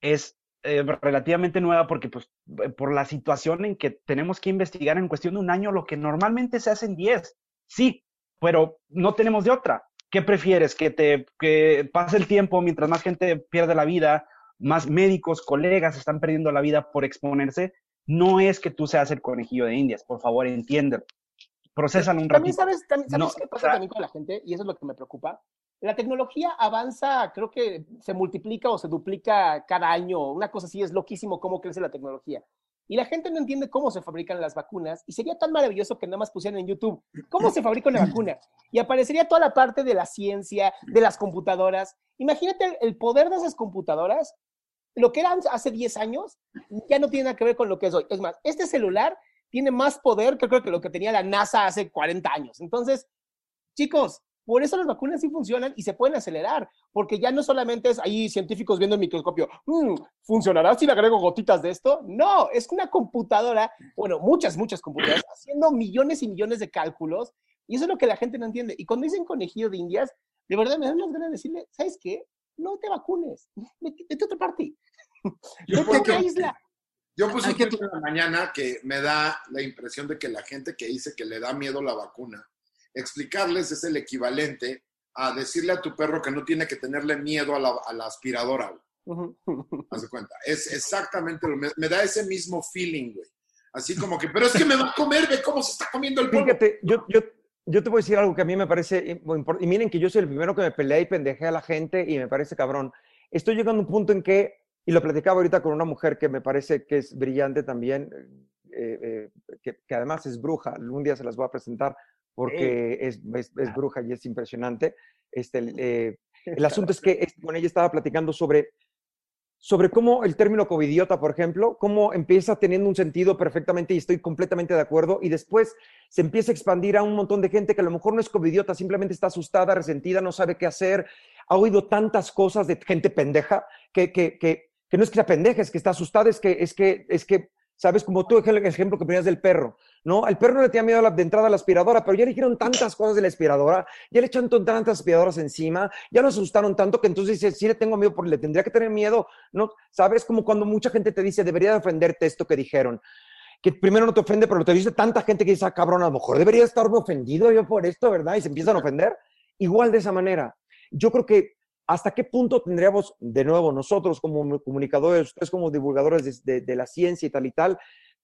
es eh, relativamente nueva porque pues eh, por la situación en que tenemos que investigar en cuestión de un año lo que normalmente se hace en 10. Sí, pero no tenemos de otra. ¿Qué prefieres? ¿Que te que pase el tiempo mientras más gente pierde la vida, más médicos, colegas están perdiendo la vida por exponerse? No es que tú seas el conejillo de Indias, por favor, entiende. Procesan un ratito. También sabes, también, ¿sabes qué pasa también con la gente, y eso es lo que me preocupa la tecnología avanza, creo que se multiplica o se duplica cada año. Una cosa así es loquísimo cómo crece la tecnología. Y la gente no entiende cómo se fabrican las vacunas. Y sería tan maravilloso que nada más pusieran en YouTube cómo se fabrica una vacuna. Y aparecería toda la parte de la ciencia, de las computadoras. Imagínate el, poder de esas computadoras. Lo que eran hace 10 años ya no tiene nada que ver con lo que es hoy. Es más, este celular tiene más poder que creo que lo que tenía la NASA hace 40 años. Entonces, chicos, por eso las vacunas sí funcionan y se pueden acelerar, porque ya no solamente es ahí científicos viendo el microscopio, mm, ¿funcionará si le agrego gotitas de esto? No, es una computadora, bueno, muchas, muchas computadoras, haciendo millones y millones de cálculos, y eso es lo que la gente no entiende. Y cuando dicen conejillo de indias, de verdad me dan las ganas de decirle, ¿sabes qué? No te vacunes, vete a otra parte. Yo vete isla. Yo puse un en la mañana que me da la impresión de que la gente que dice que le da miedo la vacuna, explicarles es el equivalente a decirle a tu perro que no tiene que tenerle miedo a la, aspiradora. Haz de cuenta. Es exactamente lo mismo. Me da ese mismo feeling, güey. Así como que, pero es que me va a comer, ve cómo se está comiendo el polvo. Fíjate, yo, yo, yo te voy a decir algo que a mí me parece muy importante. Y miren que yo soy el primero que me peleé y pendejé a la gente y me parece cabrón. Estoy llegando a un punto en que, y lo platicaba ahorita con una mujer que me parece que es brillante también, eh, eh, que, además es bruja. Un día se las voy a presentar porque es, es, bruja y es impresionante. Este, el, eh, el asunto es que con ella estaba platicando sobre sobre cómo el término covidiota, por ejemplo, cómo empieza teniendo un sentido perfectamente y estoy completamente de acuerdo, y después se empieza a expandir a un montón de gente que a lo mejor no es covidiota, simplemente está asustada, resentida, no sabe qué hacer, ha oído tantas cosas de gente pendeja que, que, que, que no es que sea pendeja, es que está asustada, es que, es que, es que ¿sabes? Como tú, el ejemplo que ponías del perro, ¿no? Al perro no le tenía miedo de entrada a la aspiradora, pero ya le dijeron tantas cosas de la aspiradora, ya le echaron tantas aspiradoras encima, ya lo asustaron tanto que entonces dice, sí le tengo miedo, porque le tendría que tener miedo, ¿no? ¿Sabes? Como cuando mucha gente te dice, debería de ofenderte esto que dijeron. Que primero no te ofende, pero te dice tanta gente que dice, ah, cabrón, a lo mejor debería estarme ofendido yo por esto, ¿verdad? Y se empiezan a ofender. Igual de esa manera. Yo creo que ¿Hasta qué punto tendríamos, de nuevo, nosotros como comunicadores, ustedes como divulgadores de, la ciencia y tal y tal,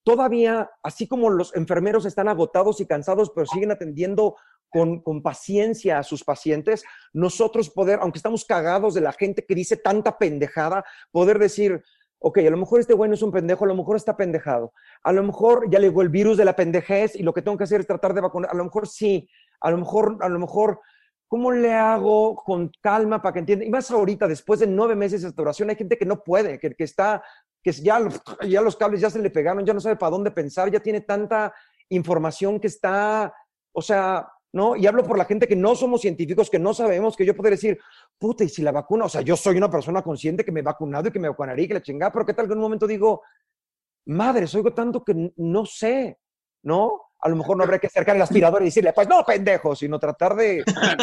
todavía, así como los enfermeros están agotados y cansados, pero siguen atendiendo con, con, paciencia a sus pacientes, nosotros poder, aunque estamos cagados de la gente que dice tanta pendejada, poder decir, ok, a lo mejor este güey es un pendejo, a lo mejor está pendejado, a lo mejor ya le llegó el virus de la pendejez y lo que tengo que hacer es tratar de vacunar, a lo mejor sí, a lo mejor, a lo mejor ¿Cómo le hago con calma para que entienda? Y más ahorita, después de nueve meses de restauración, hay gente que no puede, que, que está, que ya, ya los cables ya se le pegaron, ya no sabe para dónde pensar, ya tiene tanta información que está, o sea, ¿no? Y hablo por la gente que no somos científicos, que no sabemos, que yo puedo decir, puta, y si la vacuna, o sea, yo soy una persona consciente que me he vacunado y que me vacunaré y que la chingada, pero ¿qué tal que en un momento digo, madre, oigo tanto que no sé, ¿no? a lo mejor no habría que acercar el aspirador y decirle, pues no, pendejo, sino tratar de, ser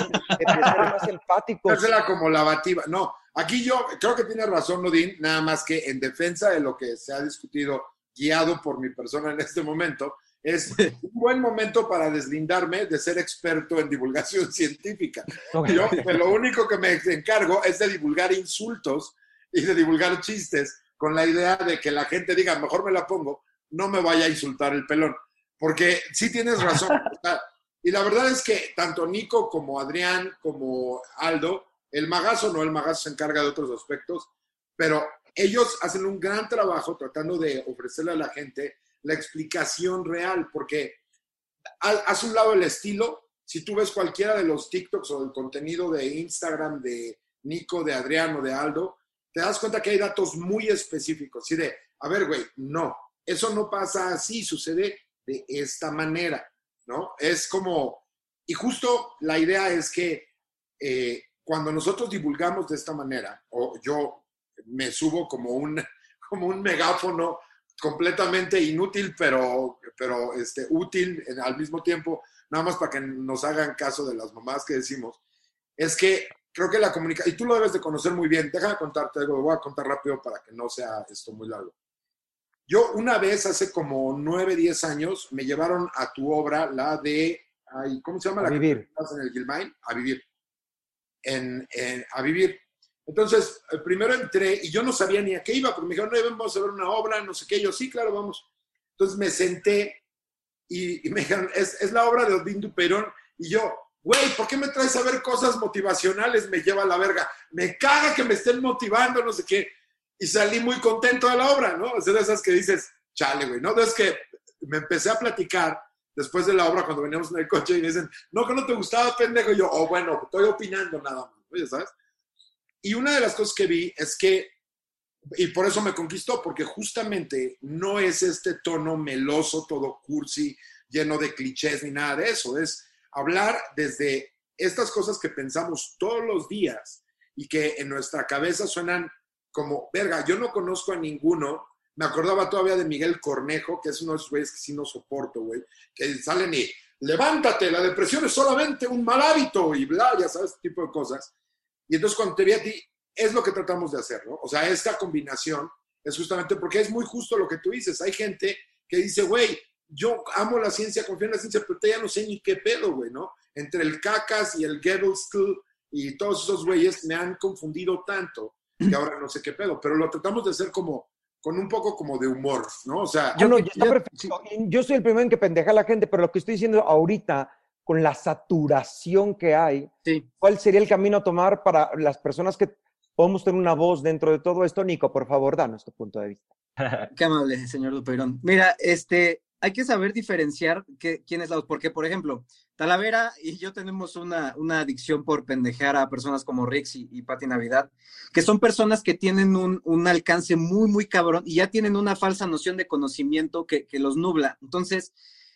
más empático. Hacerla como lavativa. No, aquí yo creo que tiene razón, Nodín, nada más que en defensa de lo que se ha discutido, guiado por mi persona en este momento, es un buen momento para deslindarme de ser experto en divulgación científica. Yo lo único que me encargo es de divulgar insultos y de divulgar chistes con la idea de que la gente diga, mejor me la pongo, no me vaya a insultar el pelón. Porque sí tienes razón. y la verdad es que tanto Nico como Adrián, como Aldo, el magazo no, el magazo se encarga de otros aspectos, pero ellos hacen un gran trabajo tratando de ofrecerle a la gente la explicación real, porque hace un lado el estilo, si tú ves cualquiera de los TikToks o el contenido de Instagram de Nico, de Adrián o de Aldo, te das cuenta que hay datos muy específicos, y de, a ver, güey, no, eso no pasa así, sucede de esta manera, ¿no? Es como, y justo la idea es que eh, cuando nosotros divulgamos de esta manera, o yo me subo como un, como un megáfono completamente inútil, pero, pero este, útil al mismo tiempo, nada más para que nos hagan caso de las mamás que decimos, es que creo que la comunicación, y tú lo debes de conocer muy bien, déjame contarte algo, lo voy a contar rápido para que no sea esto muy largo. Yo una vez, hace como nueve, diez años, me llevaron a tu obra, la de, ¿cómo se llama? A la vivir. Que en el Gilmain, a vivir. En, a vivir. Entonces, primero entré y yo no sabía ni a qué iba, porque me dijeron, no, vamos a ver una obra, no sé qué. Yo, sí, claro, vamos. Entonces me senté y, me dijeron, es, es, la obra de Odín Duperón. Y yo, güey, ¿por qué me traes a ver cosas motivacionales? Me lleva a la verga. Me caga que me estén motivando, no sé qué y salí muy contento de la obra, ¿no? Es de esas que dices, chale, güey, ¿no? Es que me empecé a platicar después de la obra cuando veníamos en el coche y me dicen, no, que no te gustaba, pendejo. Y yo, oh, bueno, estoy opinando nada más, ¿sabes? Y una de las cosas que vi es que, y por eso me conquistó, porque justamente no es este tono meloso, todo cursi, lleno de clichés ni nada de eso, es hablar desde estas cosas que pensamos todos los días y que en nuestra cabeza suenan como, verga, yo no conozco a ninguno. Me acordaba todavía de Miguel Cornejo, que es uno de esos güeyes que sí no soporto, güey, que salen y levántate, la depresión es solamente un mal hábito y bla, ya sabes, este tipo de cosas. Y entonces cuando te vi a ti, es lo que tratamos de hacer, ¿no? O sea, esta combinación es justamente porque es muy justo lo que tú dices. Hay gente que dice, güey, yo amo la ciencia, confío en la ciencia, pero ya no sé ni qué pedo, güey, ¿no? Entre el cacas y el School y todos esos güeyes me han confundido tanto que ahora no sé qué pedo, pero lo tratamos de hacer como con un poco como de humor, ¿no? O sea, yo, no, está perfecto. yo soy el primero en que pendeja a la gente, pero lo que estoy diciendo ahorita con la saturación que hay, ¿cuál sería el camino a tomar para las personas que podemos tener una voz dentro de todo esto? Nico, por favor, danos tu punto de vista. Qué amable, señor Duperón. Mira, este, hay que saber diferenciar quién es la voz, porque, por ejemplo, Talavera y yo tenemos una, una adicción por pendejear a personas como Rix y, y Navidad, que son personas que tienen un, un, alcance muy, muy cabrón y ya tienen una falsa noción de conocimiento que, que los nubla. Entonces,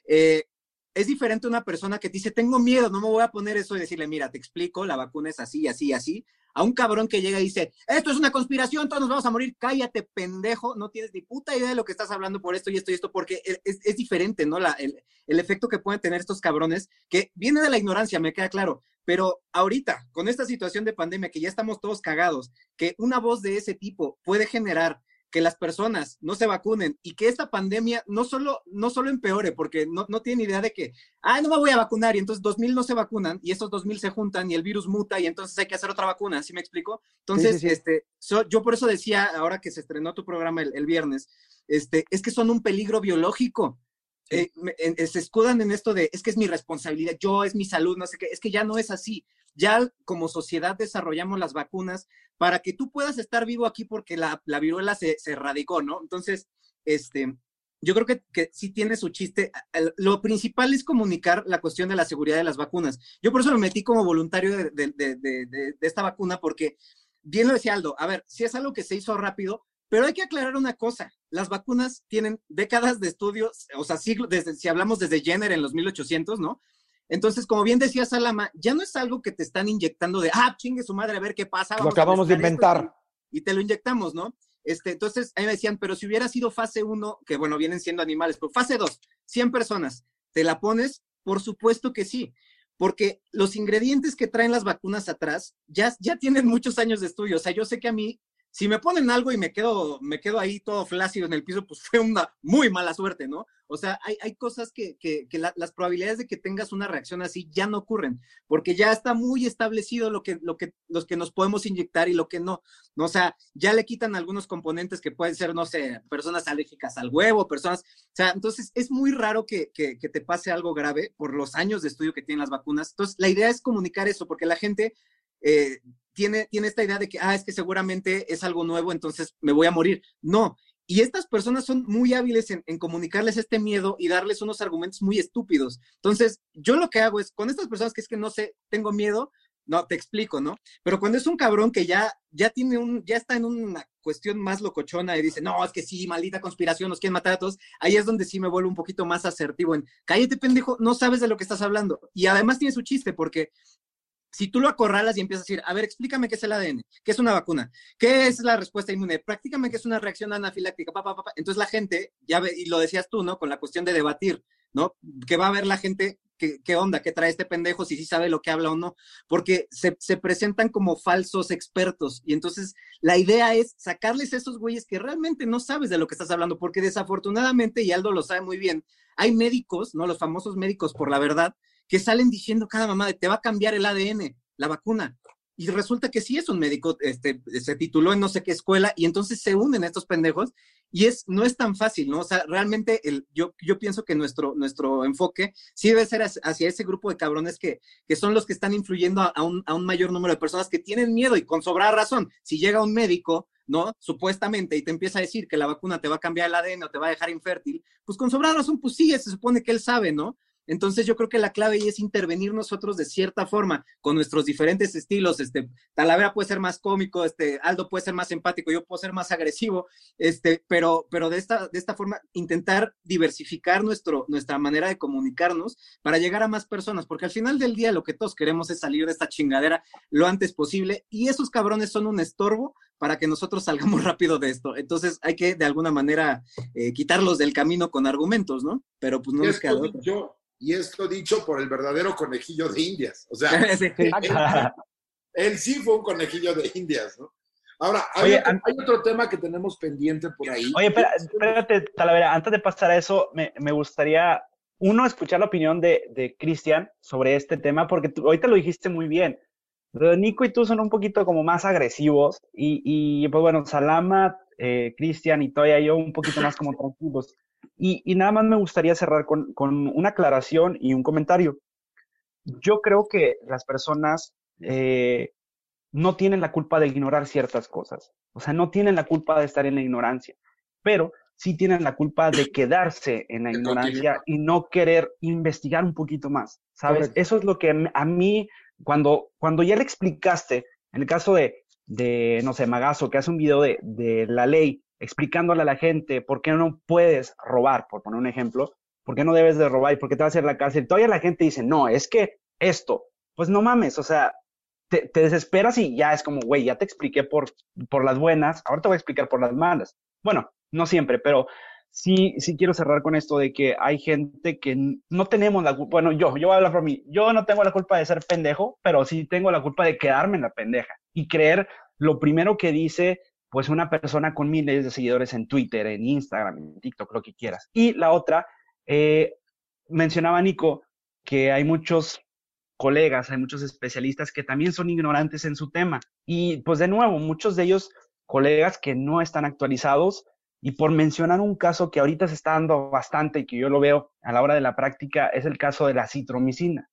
eh, es diferente una persona que dice, tengo miedo, no me voy a poner eso y decirle, mira, te explico, la vacuna es así, así, así, a un cabrón que llega y dice, esto es una conspiración, todos nos vamos a morir, cállate, pendejo, no tienes ni puta idea de lo que estás hablando por esto y esto y esto, porque es, diferente, ¿no? La, el, el, efecto que pueden tener estos cabrones, que viene de la ignorancia, me queda claro, pero ahorita, con esta situación de pandemia, que ya estamos todos cagados, que una voz de ese tipo puede generar que las personas no se vacunen y que esta pandemia no solo, no solo empeore, porque no, no tienen idea de que, ah, no me voy a vacunar y entonces 2.000 no se vacunan y estos 2.000 se juntan y el virus muta y entonces hay que hacer otra vacuna, ¿sí me explico? Entonces, este, yo por eso decía, ahora que se estrenó tu programa el, el viernes, este, es que son un peligro biológico. Eh, se escudan en esto de, es que es mi responsabilidad, yo es mi salud, no sé qué, es que ya no es así. Ya como sociedad desarrollamos las vacunas para que tú puedas estar vivo aquí porque la, la viruela se, se, erradicó, ¿no? Entonces, este, yo creo que, que sí tiene su chiste. Lo principal es comunicar la cuestión de la seguridad de las vacunas. Yo por eso me metí como voluntario de, de, esta vacuna porque, bien lo decía Aldo, a ver, si es algo que se hizo rápido, pero hay que aclarar una cosa, las vacunas tienen décadas de estudios, o sea, siglo, desde, si hablamos desde Jenner en los 1800, ¿no? Entonces, como bien decía Salama, ya no es algo que te están inyectando de, ah, chingue su madre, a ver qué pasa. lo acabamos de inventar. Y, te lo inyectamos, ¿no? Este, entonces, ahí me decían, pero si hubiera sido fase 1, que bueno, vienen siendo animales, pero fase 2, 100 personas, ¿te la pones? Por supuesto que sí, porque los ingredientes que traen las vacunas atrás ya, ya tienen muchos años de estudio. O sea, yo sé que a mí si me ponen algo y me quedo, me quedo ahí todo flácido en el piso, pues fue una muy mala suerte, ¿no? O sea, hay, hay cosas que, que, que la, las probabilidades de que tengas una reacción así ya no ocurren, porque ya está muy establecido lo que, lo que, los que nos podemos inyectar y lo que no. ¿no? O sea, ya le quitan algunos componentes que pueden ser, no sé, personas alérgicas al huevo, personas, o sea, entonces es muy raro que, que, que te pase algo grave por los años de estudio que tienen las vacunas. Entonces, la idea es comunicar eso, porque la gente... Eh, tiene, tiene esta idea de que, ah, es que seguramente es algo nuevo, entonces me voy a morir. No. Y estas personas son muy hábiles en, comunicarles este miedo y darles unos argumentos muy estúpidos. Entonces, yo lo que hago es, con estas personas que es que no sé, tengo miedo, no, te explico, ¿no? Pero cuando es un cabrón que ya, ya tiene un, ya está en una cuestión más locochona y dice, no, es que sí, maldita conspiración, nos quieren matar a todos, ahí es donde sí me vuelvo un poquito más asertivo en, cállate pendejo, no sabes de lo que estás hablando. Y además tiene su chiste, porque si tú lo acorralas y empiezas a decir, a ver, explícame qué es el ADN, qué es una vacuna, qué es la respuesta inmune, prácticamente qué es una reacción anafiláctica, pa, pa, pa, entonces la gente, ya ve, y lo decías tú, ¿no? Con la cuestión de debatir, ¿no? Que va a ver la gente ¿Qué, ¿qué, onda? ¿Qué trae este pendejo? Si sí sabe lo que habla o no. Porque se, se, presentan como falsos expertos. Y entonces la idea es sacarles esos güeyes que realmente no sabes de lo que estás hablando. Porque desafortunadamente, y Aldo lo sabe muy bien, hay médicos, ¿no? Los famosos médicos por la verdad, que salen diciendo cada mamá te va a cambiar el ADN, la vacuna. Y resulta que sí es un médico, este, se tituló en no sé qué escuela y entonces se unen estos pendejos y es, no es tan fácil, ¿no? O sea, realmente el, yo, yo pienso que nuestro, nuestro enfoque sí debe ser hacia ese grupo de cabrones que, que son los que están influyendo a, a, un, a un mayor número de personas que tienen miedo y con sobrada razón. Si llega un médico ¿no? Supuestamente, y te empieza a decir que la vacuna te va a cambiar el ADN o te va a dejar infértil, pues con sobrada razón, pues sí, se supone que él sabe, ¿no? Entonces yo creo que la clave ahí es intervenir nosotros de cierta forma con nuestros diferentes estilos. Este, Talavera puede ser más cómico, este, Aldo puede ser más empático, yo puedo ser más agresivo, este, pero, pero de esta, de esta forma intentar diversificar nuestro, nuestra manera de comunicarnos para llegar a más personas, porque al final del día lo que todos queremos es salir de esta chingadera lo antes posible y esos cabrones son un estorbo para que nosotros salgamos rápido de esto. Entonces hay que de alguna manera eh, quitarlos del camino con argumentos, ¿no? Pero pues no nos queda Yo y esto dicho por el verdadero conejillo de Indias. O sea, él, él, sí fue un conejillo de Indias, ¿no? Ahora, hay, otro, tema que tenemos pendiente por ahí. Oye, espérate, Talavera, antes de pasar a eso, me, me gustaría, uno, escuchar la opinión de, de Cristian sobre este tema, porque tú, ahorita lo dijiste muy bien. Nico y tú son un poquito como más agresivos y, y pues bueno, Salama, eh, Cristian y Toya y yo un poquito más como tranquilos. Y, y nada más me gustaría cerrar con, con, una aclaración y un comentario. Yo creo que las personas eh, no tienen la culpa de ignorar ciertas cosas. O sea, no tienen la culpa de estar en la ignorancia, pero sí tienen la culpa de quedarse en la ignorancia y no querer investigar un poquito más, ¿sabes? Eso es lo que a mí, cuando, cuando ya le explicaste, en el caso de, de no sé, Magazo, que hace un video de, de la ley explicándole a la gente por qué no puedes robar, por poner un ejemplo, por qué no debes de robar y por qué te vas a ir a la cárcel, todavía la gente dice, no, es que esto, pues no mames, o sea, te, desesperas y ya es como, güey, ya te expliqué por, por las buenas, ahora te voy a explicar por las malas. Bueno, no siempre, pero sí, sí quiero cerrar con esto de que hay gente que no tenemos la culpa, bueno, yo, yo voy a hablar por mí, yo no tengo la culpa de ser pendejo, pero sí tengo la culpa de quedarme en la pendeja y creer lo primero que dice pues una persona con miles de seguidores en Twitter, en Instagram, en TikTok, lo que quieras. Y la otra, eh, mencionaba Nico que hay muchos colegas, hay muchos especialistas que también son ignorantes en su tema. Y pues de nuevo, muchos de ellos colegas que no están actualizados. Y por mencionar un caso que ahorita se está dando bastante y que yo lo veo a la hora de la práctica, es el caso de la citromicina.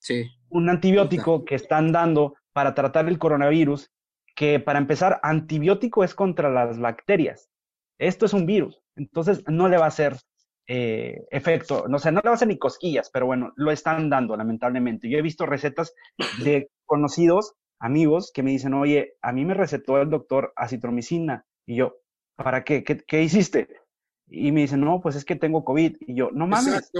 Sí. Un antibiótico que están dando para tratar el coronavirus, que para empezar, antibiótico es contra las bacterias. Esto es un virus, entonces no le va a hacer eh, efecto, no sé, no le va a hacer ni cosquillas, pero bueno, lo están dando lamentablemente. Yo he visto recetas de conocidos, amigos, que me dicen, oye, a mí me recetó el doctor acitromicina, y yo, ¿para qué? ¿Qué, hiciste? Y me dicen, no, pues es que tengo COVID, y yo, no mames.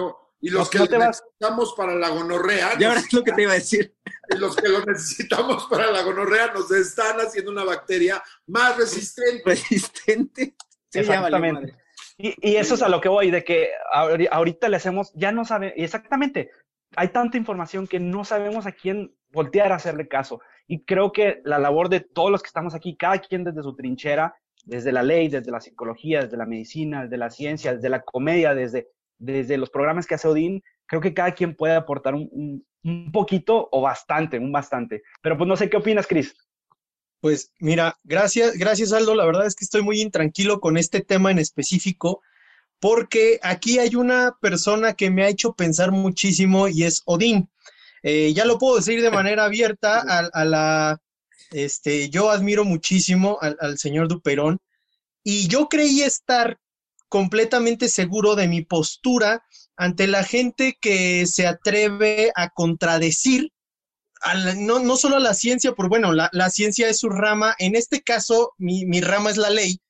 Y los que necesitamos para la gonorrea. Y ahora es lo que te iba a decir. Y los que lo necesitamos para la gonorrea nos están haciendo una bacteria más resistente. Resistente. Exactamente. Y, eso es a lo que voy, de que ahorita le hacemos, ya no sabe, exactamente, hay tanta información que no sabemos a quién voltear a hacerle caso. Y creo que la labor de todos los que estamos aquí, cada quien desde su trinchera, desde la ley, desde la psicología, desde la medicina, desde la ciencia, desde la comedia, desde, desde los programas que hace Odín, creo que cada quien puede aportar un, un poquito o bastante, un bastante. Pero pues no sé qué opinas, Cris. Pues mira, gracias, gracias Aldo. La verdad es que estoy muy intranquilo con este tema en específico, porque aquí hay una persona que me ha hecho pensar muchísimo y es Odín. Eh, ya lo puedo decir de manera abierta a, la, este, yo admiro muchísimo al, al señor Duperón y yo creí estar completamente seguro de mi postura ante la gente que se atreve a contradecir no, no solo a la ciencia, por bueno, la, ciencia es su rama, en este caso mi, rama es la ley,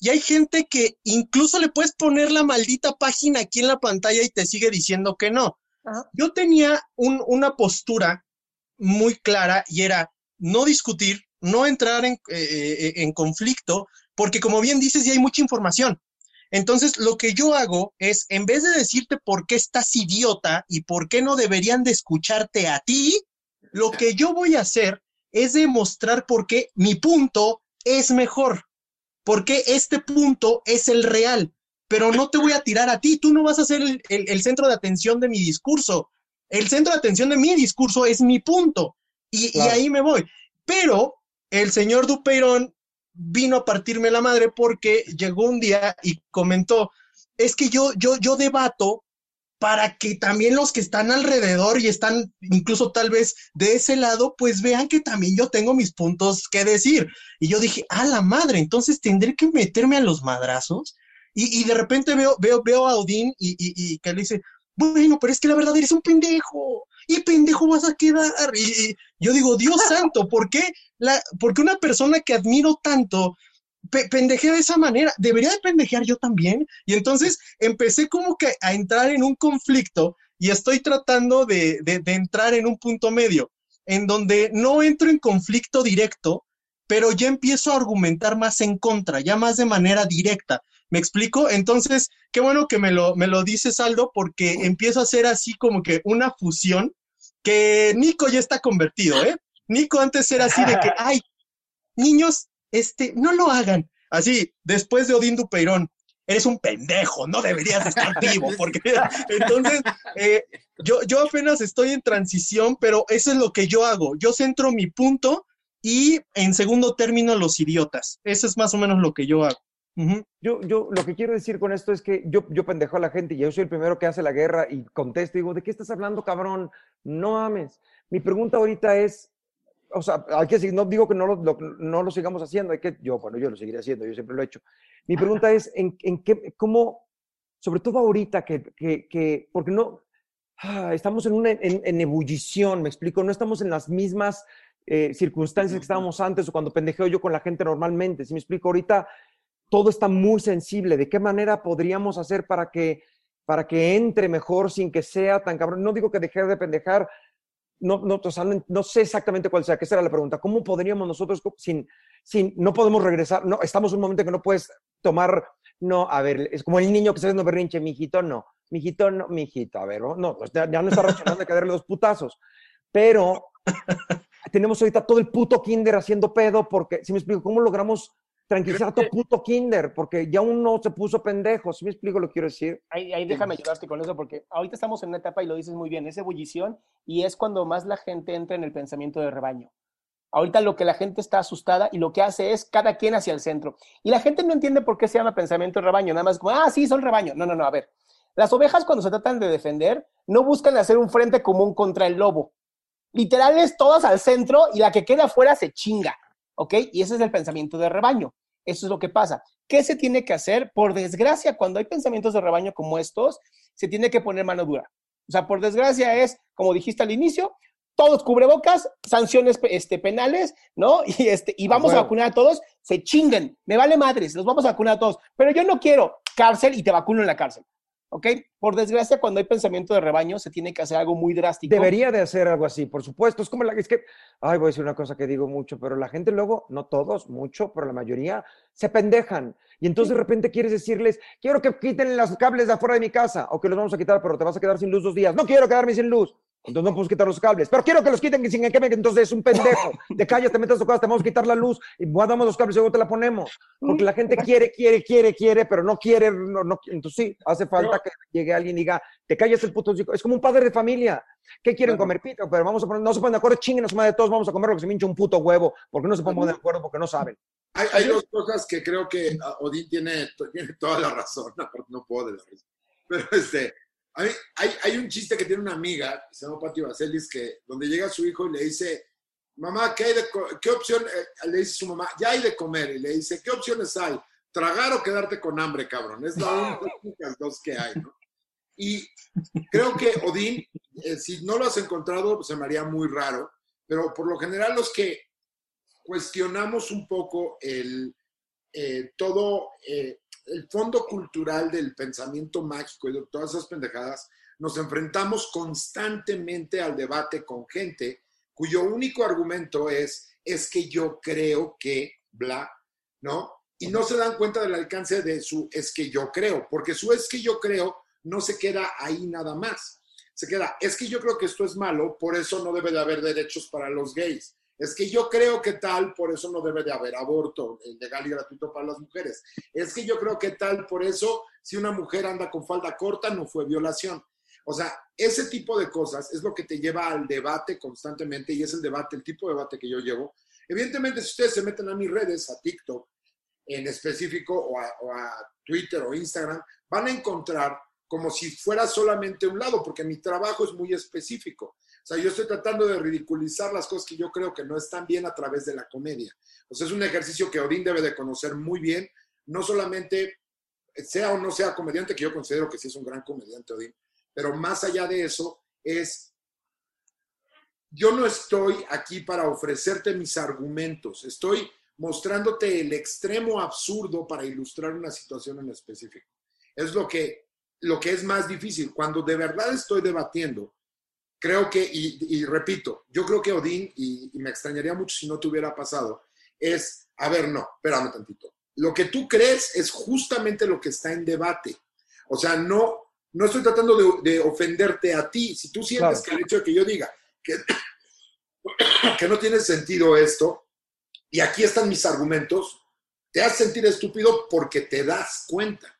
y hay gente que incluso le puedes poner la maldita página aquí en la pantalla y te sigue diciendo que no. Yo tenía una postura muy clara y era no discutir, no entrar en, eh, eh, en conflicto, porque como bien dices, ya hay mucha información. Entonces, lo que yo hago es, en vez de decirte por qué estás idiota y por qué no deberían de escucharte a ti, lo que yo voy a hacer es demostrar por qué mi punto es mejor, porque este punto es el real, pero no te voy a tirar a ti, tú no vas a ser el, centro de atención de mi discurso. El centro de atención de mi discurso es mi punto y, ahí me voy. Pero el señor Dupeirón vino a partirme la madre porque llegó un día y comentó, es que yo, yo, yo debato para que también los que están alrededor y están incluso tal vez de ese lado, pues vean que también yo tengo mis puntos que decir. Y yo dije, a la madre, entonces tendré que meterme a los madrazos. Y, de repente veo, veo, veo a Odín y, y, que le dice, bueno, pero es que la verdad eres un pendejo. Y pendejo vas a quedar. Y, yo digo, Dios santo, ¿por qué, la, ¿por qué una persona que admiro tanto pendejé de esa manera, debería de pendejear yo también. Y entonces empecé como que a entrar en un conflicto y estoy tratando de, de, entrar en un punto medio, en donde no entro en conflicto directo, pero ya empiezo a argumentar más en contra, ya más de manera directa. ¿Me explico? Entonces, qué bueno que me lo, me lo dices, Aldo, porque empiezo a hacer así como que una fusión que Nico ya está convertido, ¿eh? Nico antes era así de que, ay, niños, este, no lo hagan. Así, después de Odín Dupeirón, eres un pendejo, no deberías estar vivo, porque entonces eh, yo, yo apenas estoy en transición, pero eso es lo que yo hago. Yo centro mi punto y en segundo término los idiotas. Eso es más o menos lo que yo hago. Yo, yo lo que quiero decir con esto es que yo, yo pendejo a la gente y yo soy el primero que hace la guerra y contesto y digo, ¿de qué estás hablando, cabrón? No ames. Mi pregunta ahorita es, o sea, hay que no digo que no lo, no lo sigamos haciendo, hay que, yo, bueno, yo lo seguiré haciendo, yo siempre lo he hecho. Mi pregunta es, ¿en, en qué, cómo, sobre todo ahorita que, que, que porque no, ah, estamos en una en, en, ebullición, me explico, no estamos en las mismas eh, circunstancias que estábamos antes o cuando pendejeo yo con la gente normalmente, si me explico, ahorita todo está muy sensible. ¿De qué manera podríamos hacer para que, para que entre mejor sin que sea tan cabrón? No digo que dejar de pendejar, no, no, no, sé exactamente cuál sea, que esa era la pregunta. ¿Cómo podríamos nosotros, sin, sin, no podemos regresar, no, estamos en un momento que no puedes tomar, no, a ver, es como el niño que está haciendo berrinche, mijito, no, mijito, no, mijito, a ver, no, pues ya, no está reaccionando de caerle dos putazos, pero tenemos ahorita todo el puto kinder haciendo pedo porque, si me explico, ¿cómo logramos tranquilizar a tu puto kinder, porque ya uno se puso pendejo, ¿sí me explico lo que quiero decir? Ahí, ahí déjame ayudarte con eso, porque ahorita estamos en una etapa, y lo dices muy bien, es ebullición, y es cuando más la gente entra en el pensamiento de rebaño. Ahorita lo que la gente está asustada y lo que hace es cada quien hacia el centro. Y la gente no entiende por qué se llama pensamiento de rebaño, nada más como, ah, sí, son rebaño. No, no, no, a ver. Las ovejas cuando se tratan de defender no buscan hacer un frente común contra el lobo. Literal es todas al centro y la que queda afuera se chinga. ¿Ok? Y ese es el pensamiento de rebaño. Eso es lo que pasa. ¿Qué se tiene que hacer? Por desgracia, cuando hay pensamientos de rebaño como estos, se tiene que poner mano dura. O sea, por desgracia es, como dijiste al inicio, todos cubrebocas, sanciones este, penales, ¿no? Y, este, y vamos a vacunar a todos, se chinguen, me vale madres, los vamos a vacunar a todos, pero yo no quiero cárcel y te vacuno en la cárcel. ¿Ok? Por desgracia, cuando hay pensamiento de rebaño, se tiene que hacer algo muy drástico. Debería de hacer algo así, por supuesto. Es como la, es que, ay, voy a decir una cosa que digo mucho, pero la gente luego, no todos, mucho, pero la mayoría, se pendejan. Y entonces de repente quieres decirles, quiero que quiten los cables de afuera de mi casa, o que los vamos a quitar, pero te vas a quedar sin luz dos días. No quiero quedarme sin luz. Entonces no podemos quitar los cables. Pero quiero que los quiten sin que me entonces es un pendejo. De calles, te metes a casa, te vamos a quitar la luz y guardamos los cables y luego te la ponemos. Porque la gente quiere, quiere, quiere, quiere, pero no quiere. No, no, entonces sí, hace falta que llegue alguien y diga, te calles el puto chico. Es como un padre de familia. ¿Qué quieren comer pito? Pero vamos a poner, no se ponen de acuerdo, chinguen a su madre de todos, vamos a comer lo que se me hincha un puto huevo, porque no se ponen de acuerdo, porque no saben. Hay, hay dos cosas que creo que Odín tiene, tiene toda la razón, no, no puedo de la risa. Pero este, hay, hay, un chiste que tiene una amiga, se llama Pati Vaselis, que donde llega su hijo y le dice, mamá, ¿qué, hay de ¿qué opción? Eh, le dice su mamá, ya hay de comer. Y le dice, ¿qué opciones hay? ¿Tragar o quedarte con hambre, cabrón? Es la única dos que hay, ¿no? Y creo que Odín, eh, si no lo has encontrado, pues se me haría muy raro, pero por lo general los que cuestionamos un poco el, eh, todo, el fondo cultural del pensamiento mágico y de todas esas pendejadas, nos enfrentamos constantemente al debate con gente cuyo único argumento es, es que yo creo que, bla, ¿no? Y no se dan cuenta del alcance de su es que yo creo, porque su es que yo creo no se queda ahí nada más. Se queda, es que yo creo que esto es malo, por eso no debe de haber derechos para los gays es que yo creo que tal, por eso no debe de haber aborto legal y gratuito para las mujeres. Es que yo creo que tal, por eso si una mujer anda con falda corta no fue violación. O sea, ese tipo de cosas es lo que te lleva al debate constantemente y es el debate, el tipo de debate que yo llevo. Evidentemente, si ustedes se meten a mis redes, a TikTok en específico o a, o a Twitter o Instagram, van a encontrar como si fuera solamente un lado, porque mi trabajo es muy específico. O sea, yo estoy tratando de ridiculizar las cosas que yo creo que no están bien a través de la comedia. O sea, es un ejercicio que Odín debe de conocer muy bien, no solamente sea o no sea comediante, que yo considero que sí es un gran comediante Odín, pero más allá de eso es, yo no estoy aquí para ofrecerte mis argumentos, estoy mostrándote el extremo absurdo para ilustrar una situación en específico. Es lo que, lo que es más difícil. Cuando de verdad estoy debatiendo, creo que, y, repito, yo creo que Odín, y, me extrañaría mucho si no te hubiera pasado, es, a ver, no, espérame tantito. Lo que tú crees es justamente lo que está en debate. O sea, no, no estoy tratando de, ofenderte a ti. Si tú sientes que el hecho de que yo diga que, que no tiene sentido esto, y aquí están mis argumentos, te hace sentir estúpido porque te das cuenta.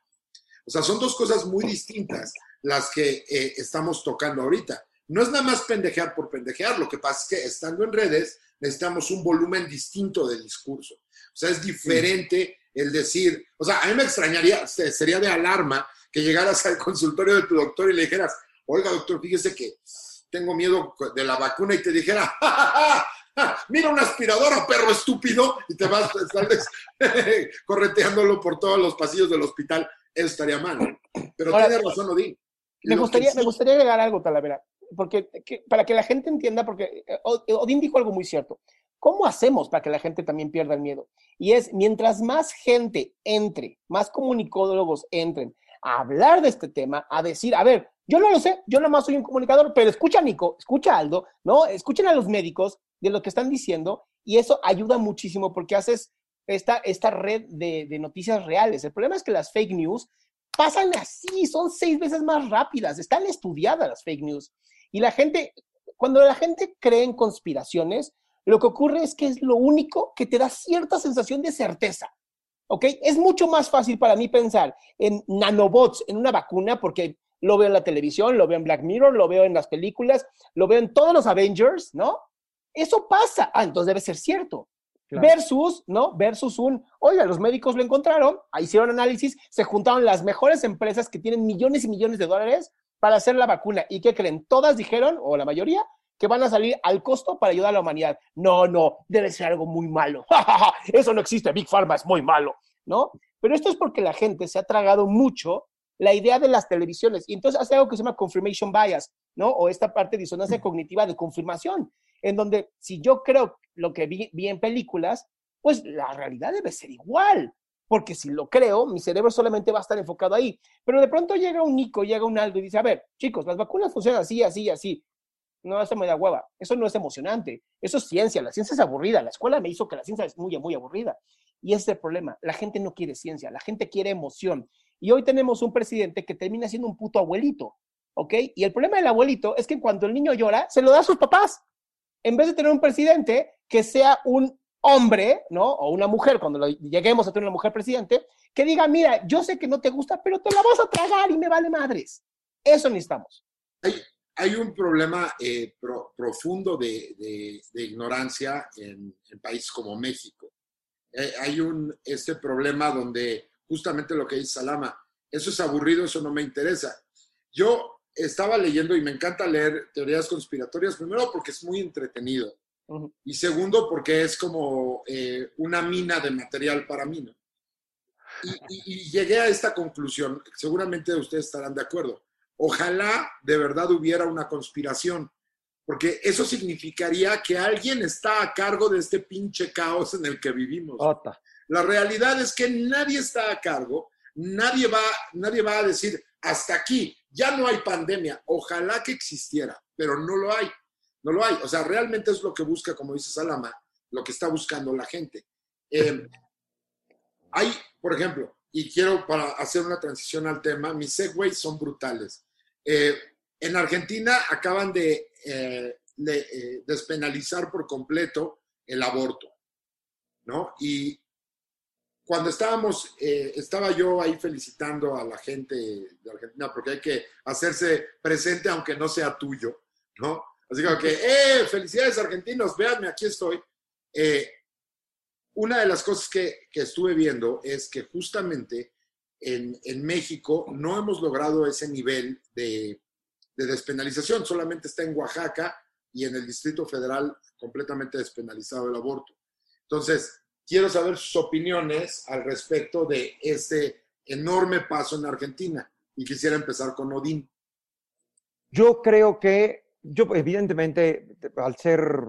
O sea, son dos cosas muy distintas las que eh, estamos tocando ahorita. No es nada más pendejear por pendejear, lo que pasa es que estando en redes necesitamos un volumen distinto de discurso. O sea, es diferente el decir, o sea, a mí me extrañaría, sería de alarma que llegaras al consultorio de tu doctor y le dijeras, oiga doctor, fíjese que tengo miedo de la vacuna y te dijera, ¡Ja, mira una aspiradora, perro estúpido, y te vas, sales correteándolo por todos los pasillos del hospital, eso estaría mal. Pero tiene razón, Odín. Me gustaría, me gustaría agregar algo, Talavera, porque para que la gente entienda, porque eh, Odín dijo algo muy cierto. ¿Cómo hacemos para que la gente también pierda el miedo? Y es, mientras más gente entre, más comunicólogos entren a hablar de este tema, a decir, a ver, yo no lo sé, yo nomás soy un comunicador, pero escucha a Nico, escucha a Aldo, ¿no? Escuchen a los médicos, de lo que están diciendo y eso ayuda muchísimo porque haces esta, esta red de, de noticias reales. El problema es que las fake news pasan así, son seis veces más rápidas, están estudiadas las fake news. Y la gente, cuando la gente cree en conspiraciones, lo que ocurre es que es lo único que te da cierta sensación de certeza. ¿Ok? Es mucho más fácil para mí pensar en nanobots, en una vacuna, porque lo veo en la televisión, lo veo en Black Mirror, lo veo en las películas, lo veo en todos los Avengers, ¿no? Eso pasa. Ah, entonces debe ser cierto. Versus, ¿no? Versus un, oiga, los médicos lo encontraron, hicieron análisis, se juntaron las mejores empresas que tienen millones y millones de dólares para hacer la vacuna. ¿Y qué creen? Todas dijeron, o la mayoría, que van a salir al costo para ayudar a la humanidad. No, no, debe ser algo muy malo. Eso no existe, Big Pharma es muy malo, ¿no? Pero esto es porque la gente se ha tragado mucho la idea de las televisiones y entonces hace algo que se llama confirmation bias, ¿no? O esta parte de disonancia cognitiva de confirmación en donde si yo creo lo que vi, en películas, pues la realidad debe ser igual, porque si lo creo, mi cerebro solamente va a estar enfocado ahí. Pero de pronto llega un Nico, llega un Aldo y dice, a ver, chicos, las vacunas funcionan así, así, así. No, eso me da hueva. Eso no es emocionante. Eso es ciencia. La ciencia es aburrida. La escuela me hizo que la ciencia es muy, muy aburrida. Y ese es el problema. La gente no quiere ciencia. La gente quiere emoción. Y hoy tenemos un presidente que termina siendo un puto abuelito. ¿Ok? Y el problema del abuelito es que cuando el niño llora, se lo da a sus papás en vez de tener un presidente que sea un hombre, ¿no? O una mujer, cuando lleguemos a tener una mujer presidente, que diga, mira, yo sé que no te gusta, pero te la vas a tragar y me vale madres. Eso necesitamos. Hay, hay un problema eh, profundo de, ignorancia en, países como México. Eh, hay un, este problema donde justamente lo que dice Salama, eso es aburrido, eso no me interesa. Yo estaba leyendo y me encanta leer teorías conspiratorias, primero porque es muy entretenido y segundo porque es como eh, una mina de material para mí. ¿no? Y, llegué a esta conclusión, seguramente ustedes estarán de acuerdo. Ojalá de verdad hubiera una conspiración, porque eso significaría que alguien está a cargo de este pinche caos en el que vivimos. La realidad es que nadie está a cargo, nadie va, nadie va a decir hasta aquí, ya no hay pandemia, ojalá que existiera, pero no lo hay, no lo hay. O sea, realmente es lo que busca, como dice Salama, lo que está buscando la gente. Em, hay, por ejemplo, y quiero para hacer una transición al tema, mis segways son brutales. Eh, en Argentina acaban de, eh, eh, despenalizar por completo el aborto, ¿no? Y cuando estábamos, eh, estaba yo ahí felicitando a la gente de Argentina, porque hay que hacerse presente aunque no sea tuyo, ¿no? Así que, ¡eh! Felicidades argentinos, véanme, aquí estoy. Eh, una de las cosas que, que, estuve viendo es que justamente en, en, México no hemos logrado ese nivel de, de despenalización, solamente está en Oaxaca y en el Distrito Federal completamente despenalizado el aborto. Entonces, quiero saber sus opiniones al respecto de este enorme paso en Argentina. Y quisiera empezar con Odín. Yo creo que, yo evidentemente, al ser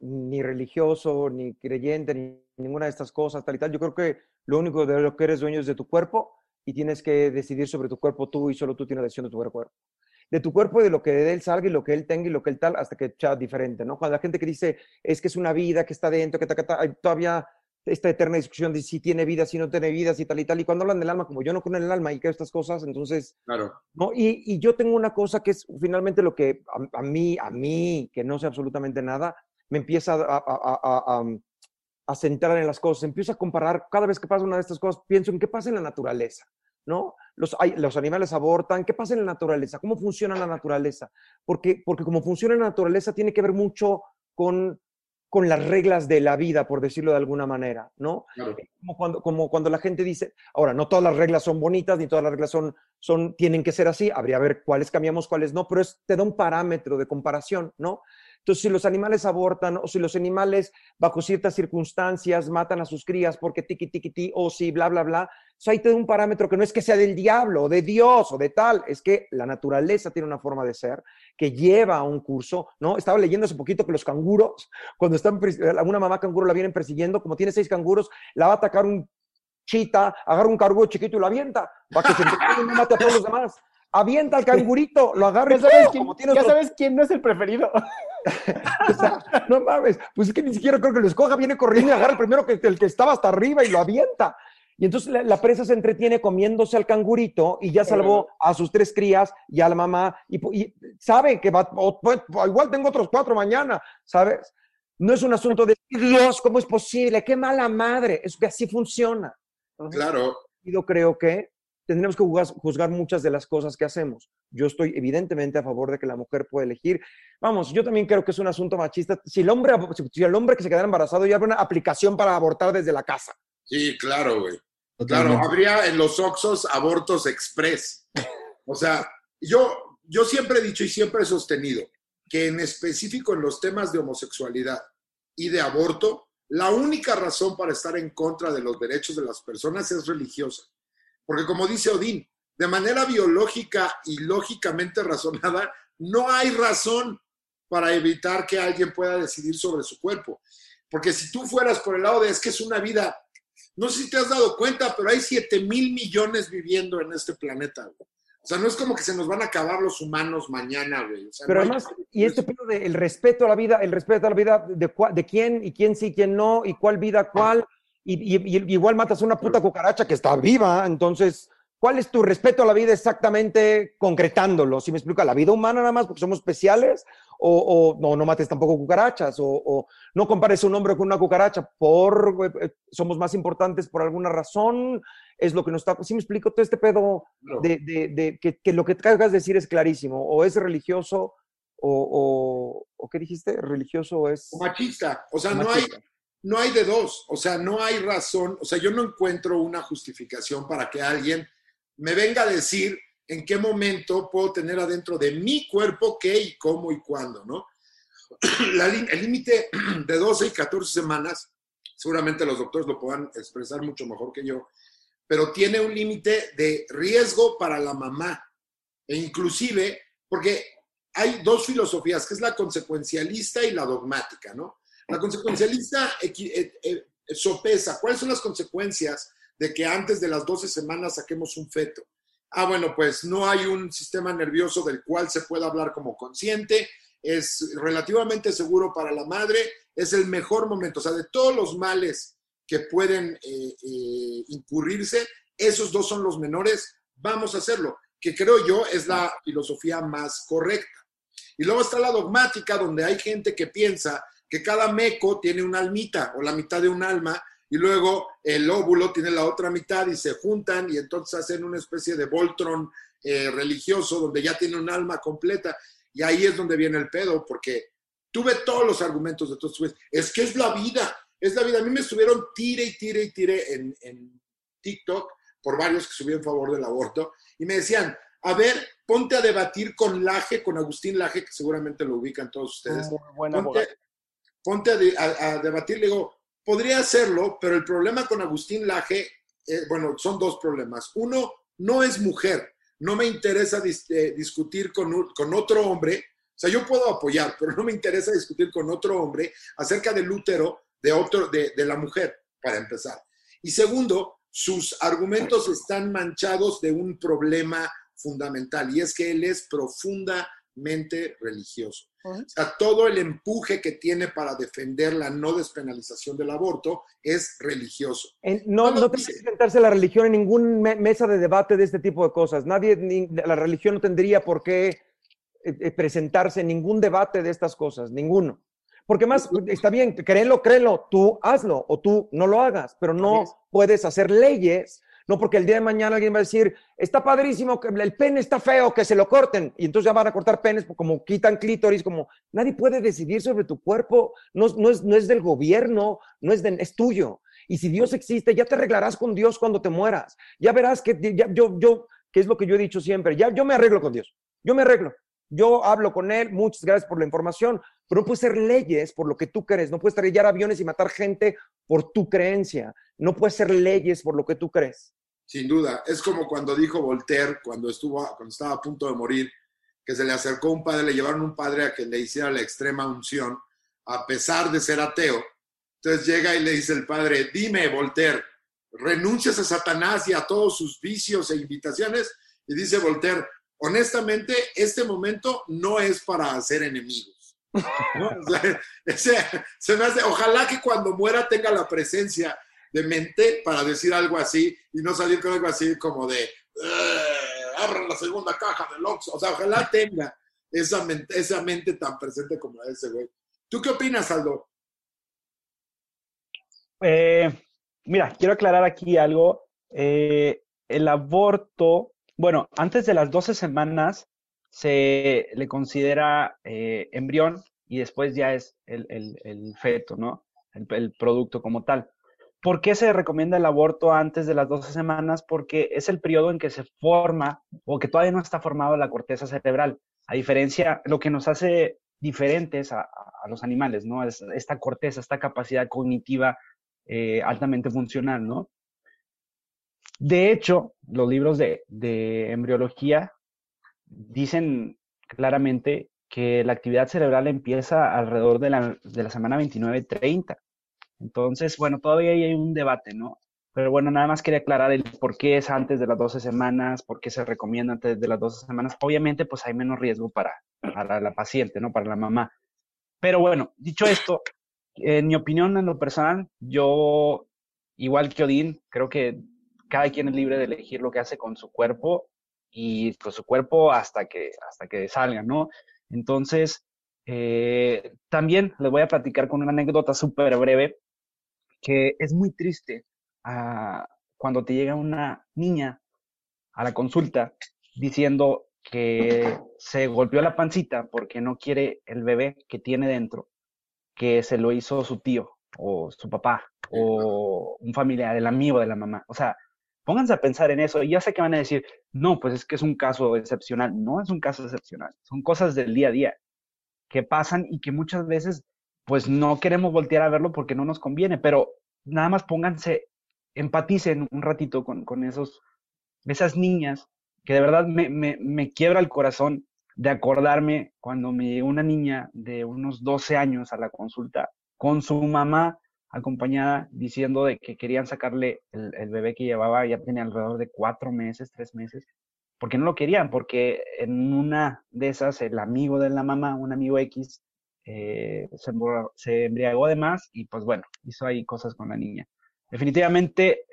ni religioso, ni creyente, ni ninguna de estas cosas, tal y tal, yo creo que lo único de lo que eres dueño es de tu cuerpo y tienes que decidir sobre tu cuerpo tú y solo tú tienes decisión de tu cuerpo. De tu cuerpo y de lo que de él salga y lo que él tenga y lo que él tal, hasta que sea diferente, ¿no? Cuando la gente que dice es que es una vida que está dentro, que ta, hay todavía esta eterna discusión de si tiene vida, si no tiene vida, si tal y tal. Y cuando hablan del alma, como yo no creo en el alma y creo estas cosas, entonces. Claro. ¿no? Y, y yo tengo una cosa que es finalmente lo que a, mí, a mí, que no sé absolutamente nada, me empieza a, a, a centrar en las cosas, empiezo a comparar, cada vez que pasa una de estas cosas, pienso en qué pasa en la naturaleza, ¿no? Los, hay, los animales abortan, ¿qué pasa en la naturaleza? ¿Cómo funciona la naturaleza? Porque, porque como funciona la naturaleza tiene que ver mucho con, con las reglas de la vida, por decirlo de alguna manera, ¿no? Como, cuando, como cuando la gente dice, ahora, no todas las reglas son bonitas, ni todas las reglas son, son, tienen que ser así, habría que ver cuáles cambiamos, cuáles no, pero es, te da un parámetro de comparación, ¿no? Entonces, si los animales abortan o si los animales bajo ciertas circunstancias matan a sus crías porque tiqui tiqui ti o si bla bla bla, eso ahí te da un parámetro que no es que sea del diablo o de Dios o de tal, es que la naturaleza tiene una forma de ser que lleva a un curso, ¿no? Estaba leyendo hace poquito que los canguros, cuando están, una mamá canguro la vienen persiguiendo, como tiene seis canguros, la va a atacar un chita, agarra un canguro chiquito y lo avienta, para que se y mate a todos los demás avienta al cangurito, lo agarra. Ya sabes, quién, ya sabes quién no es el preferido. o sea, no mames, pues es que ni siquiera creo que lo escoja, viene corriendo y agarra el primero que, el que estaba hasta arriba y lo avienta. Y entonces la, presa se entretiene comiéndose al cangurito y ya salvó a sus tres crías y a la mamá y, sabe que va, pues, igual tengo otros cuatro mañana, ¿sabes? No es un asunto de Dios, ¿cómo es posible? Qué mala madre. Es que así funciona. Claro. Yo creo que tendremos que juzgar, muchas de las cosas que hacemos. Yo estoy evidentemente a favor de que la mujer pueda elegir. Vamos, yo también creo que es un asunto machista. Si el hombre, si el hombre que se quedara embarazado ya habría una aplicación para abortar desde la casa. Sí, claro, güey. Claro, habría en los Oxos abortos express. O sea, yo, yo siempre he dicho y siempre he sostenido que en específico en los temas de homosexualidad y de aborto, la única razón para estar en contra de los derechos de las personas es religiosa. Porque como dice Odín, de manera biológica y lógicamente razonada, no hay razón para evitar que alguien pueda decidir sobre su cuerpo. Porque si tú fueras por el lado de es que es una vida, no sé si te has dado cuenta, pero hay 7 mil millones viviendo en este planeta. O sea, no es como que se nos van a acabar los humanos mañana, güey. pero además, y este pedo del respeto a la vida, el respeto a la vida de, de quién y quién sí, quién no, y cuál vida, cuál y, igual matas a una puta cucaracha que está viva, entonces, ¿cuál es tu respeto a la vida exactamente concretándolo? Si me explico, ¿a la vida humana nada más porque somos especiales? O, no, no mates tampoco cucarachas, o, no compares un hombre con una cucaracha, por eh, eh, somos más importantes por alguna razón, es lo que nos está, si me explico, todo este pedo de, de, que, lo que te de decir es clarísimo, o es religioso, o, o, ¿qué dijiste? ¿Religioso o es...? machista, o sea, no hay, no hay de dos, o sea, no hay razón, o sea, yo no encuentro una justificación para que alguien me venga a decir en qué momento puedo tener adentro de mi cuerpo qué y cómo y cuándo, ¿no? el límite de 12 y 14 semanas, seguramente los doctores lo puedan expresar mucho mejor que yo, pero tiene un límite de riesgo para la mamá, e inclusive, porque hay dos filosofías, que es la consecuencialista y la dogmática, ¿no? La consecuencialista eh, eh, sopesa cuáles son las consecuencias de que antes de las 12 semanas saquemos un feto. Ah, bueno, pues no hay un sistema nervioso del cual se pueda hablar como consciente, es relativamente seguro para la madre, es el mejor momento, o sea, de todos los males que pueden eh, incurrirse, esos dos son los menores, vamos a hacerlo, que creo yo es la filosofía más correcta. Y luego está la dogmática, donde hay gente que piensa que cada meco tiene una almita o la mitad de un alma y luego el óvulo tiene la otra mitad y se juntan y entonces hacen una especie de Voltron eh, religioso donde ya tiene un alma completa. Y ahí es donde viene el pedo, porque tuve todos los argumentos de todos. Es que es la vida, es la vida. A mí me estuvieron tire y tire y tire en, en TikTok por varios que subieron en favor del aborto y me decían, a ver, ponte a debatir con Laje, con Agustín Laje, que seguramente lo ubican todos ustedes. ponte, ponte a, debatir, le digo, podría hacerlo, pero el problema con Agustín Laje, eh, bueno, son dos problemas. Uno, no es mujer, no me interesa eh, discutir con, otro hombre, o sea, yo puedo apoyar, pero no me interesa discutir con otro hombre acerca del útero de, la mujer, para empezar. Y segundo, sus argumentos están manchados de un problema fundamental, y es que él es profunda mente religioso. O sea, todo el empuje que tiene para defender la no despenalización del aborto es religioso. no, no tiene que sentarse la religión en ninguna mesa de debate de este tipo de cosas. Nadie, la religión no tendría por qué eh, eh, presentarse en ningún debate de estas cosas, ninguno. Porque más, está bien, créelo, créelo, tú hazlo o tú no lo hagas, pero no puedes hacer leyes no porque el día de mañana alguien va a decir, está padrísimo, el pene está feo, que se lo corten. Y entonces ya van a cortar penes como quitan clítoris, como nadie puede decidir sobre tu cuerpo, no, no, es, no es del gobierno, no es, de, es tuyo. Y si Dios existe, ya te arreglarás con Dios cuando te mueras. Ya verás que yo, yo, que es lo que yo he dicho siempre, ya yo me arreglo con Dios. Yo me arreglo. Yo hablo con él, muchas gracias por la información, pero no puede ser leyes por lo que tú crees, no puedes estrellar aviones y matar gente por tu creencia, no puede ser leyes por lo que tú crees. Sin duda, es como cuando dijo Voltaire, cuando, estuvo, cuando estaba a punto de morir, que se le acercó un padre, le llevaron un padre a que le hiciera la extrema unción, a pesar de ser ateo. Entonces llega y le dice el padre, dime, Voltaire, renuncias a Satanás y a todos sus vicios e invitaciones. Y dice Voltaire, honestamente, este momento no es para hacer enemigos. ojalá que cuando muera tenga la presencia de mente para decir algo así y no salir con algo así como de abran la segunda caja del Oxxo. O sea, ojalá tenga esa mente, esa mente tan presente como ese güey. ¿Tú qué opinas, Aldo? Eh, mira, quiero aclarar aquí algo. Eh, el aborto, bueno, antes de las 12 semanas se le considera eh, embrión y después ya es el, feto, ¿no? el, producto como tal. ¿Por qué se recomienda el aborto antes de las 12 semanas? Porque es el periodo en que se forma o que todavía no está formado la corteza cerebral. A diferencia, lo que nos hace diferentes a, los animales, ¿no? Es esta corteza, esta capacidad cognitiva eh, altamente funcional, ¿no? De hecho, los libros de, embriología dicen claramente que la actividad cerebral empieza alrededor de la, de la semana 29-30. Entonces, bueno, todavía hay un debate, ¿no? Pero bueno, nada más quería aclarar el por qué es antes de las 12 semanas, por qué se recomienda antes de las 12 semanas. Obviamente, pues hay menos riesgo para, para la paciente, ¿no? Para la mamá. Pero bueno, dicho esto, en mi opinión, en lo personal, yo, igual que Odín, creo que cada quien es libre de elegir lo que hace con su cuerpo y con su cuerpo hasta que, hasta que salga, ¿no? Entonces, eh, también les voy a platicar con una anécdota súper breve que es muy triste ah, cuando te llega una niña a la consulta diciendo que se golpeó la pancita porque no quiere el bebé que tiene dentro, que se lo hizo su tío o su papá o un familiar, el amigo de la mamá. O sea, pónganse a pensar en eso y ya sé que van a decir, no, pues es que es un caso excepcional. No es un caso excepcional, son cosas del día a día que pasan y que muchas veces pues no queremos voltear a verlo porque no nos conviene, pero nada más pónganse, empaticen un ratito con, con esos, esas niñas que de verdad me, me, me, quiebra el corazón de acordarme cuando me llegó una niña de unos 12 años a la consulta con su mamá acompañada diciendo de que querían sacarle el, bebé que llevaba, ya tenía alrededor de cuatro meses, tres meses, porque no lo querían, porque en una de esas el amigo de la mamá, un amigo X, eh, se, embriagó de más y pues bueno, hizo ahí cosas con la niña. Definitivamente,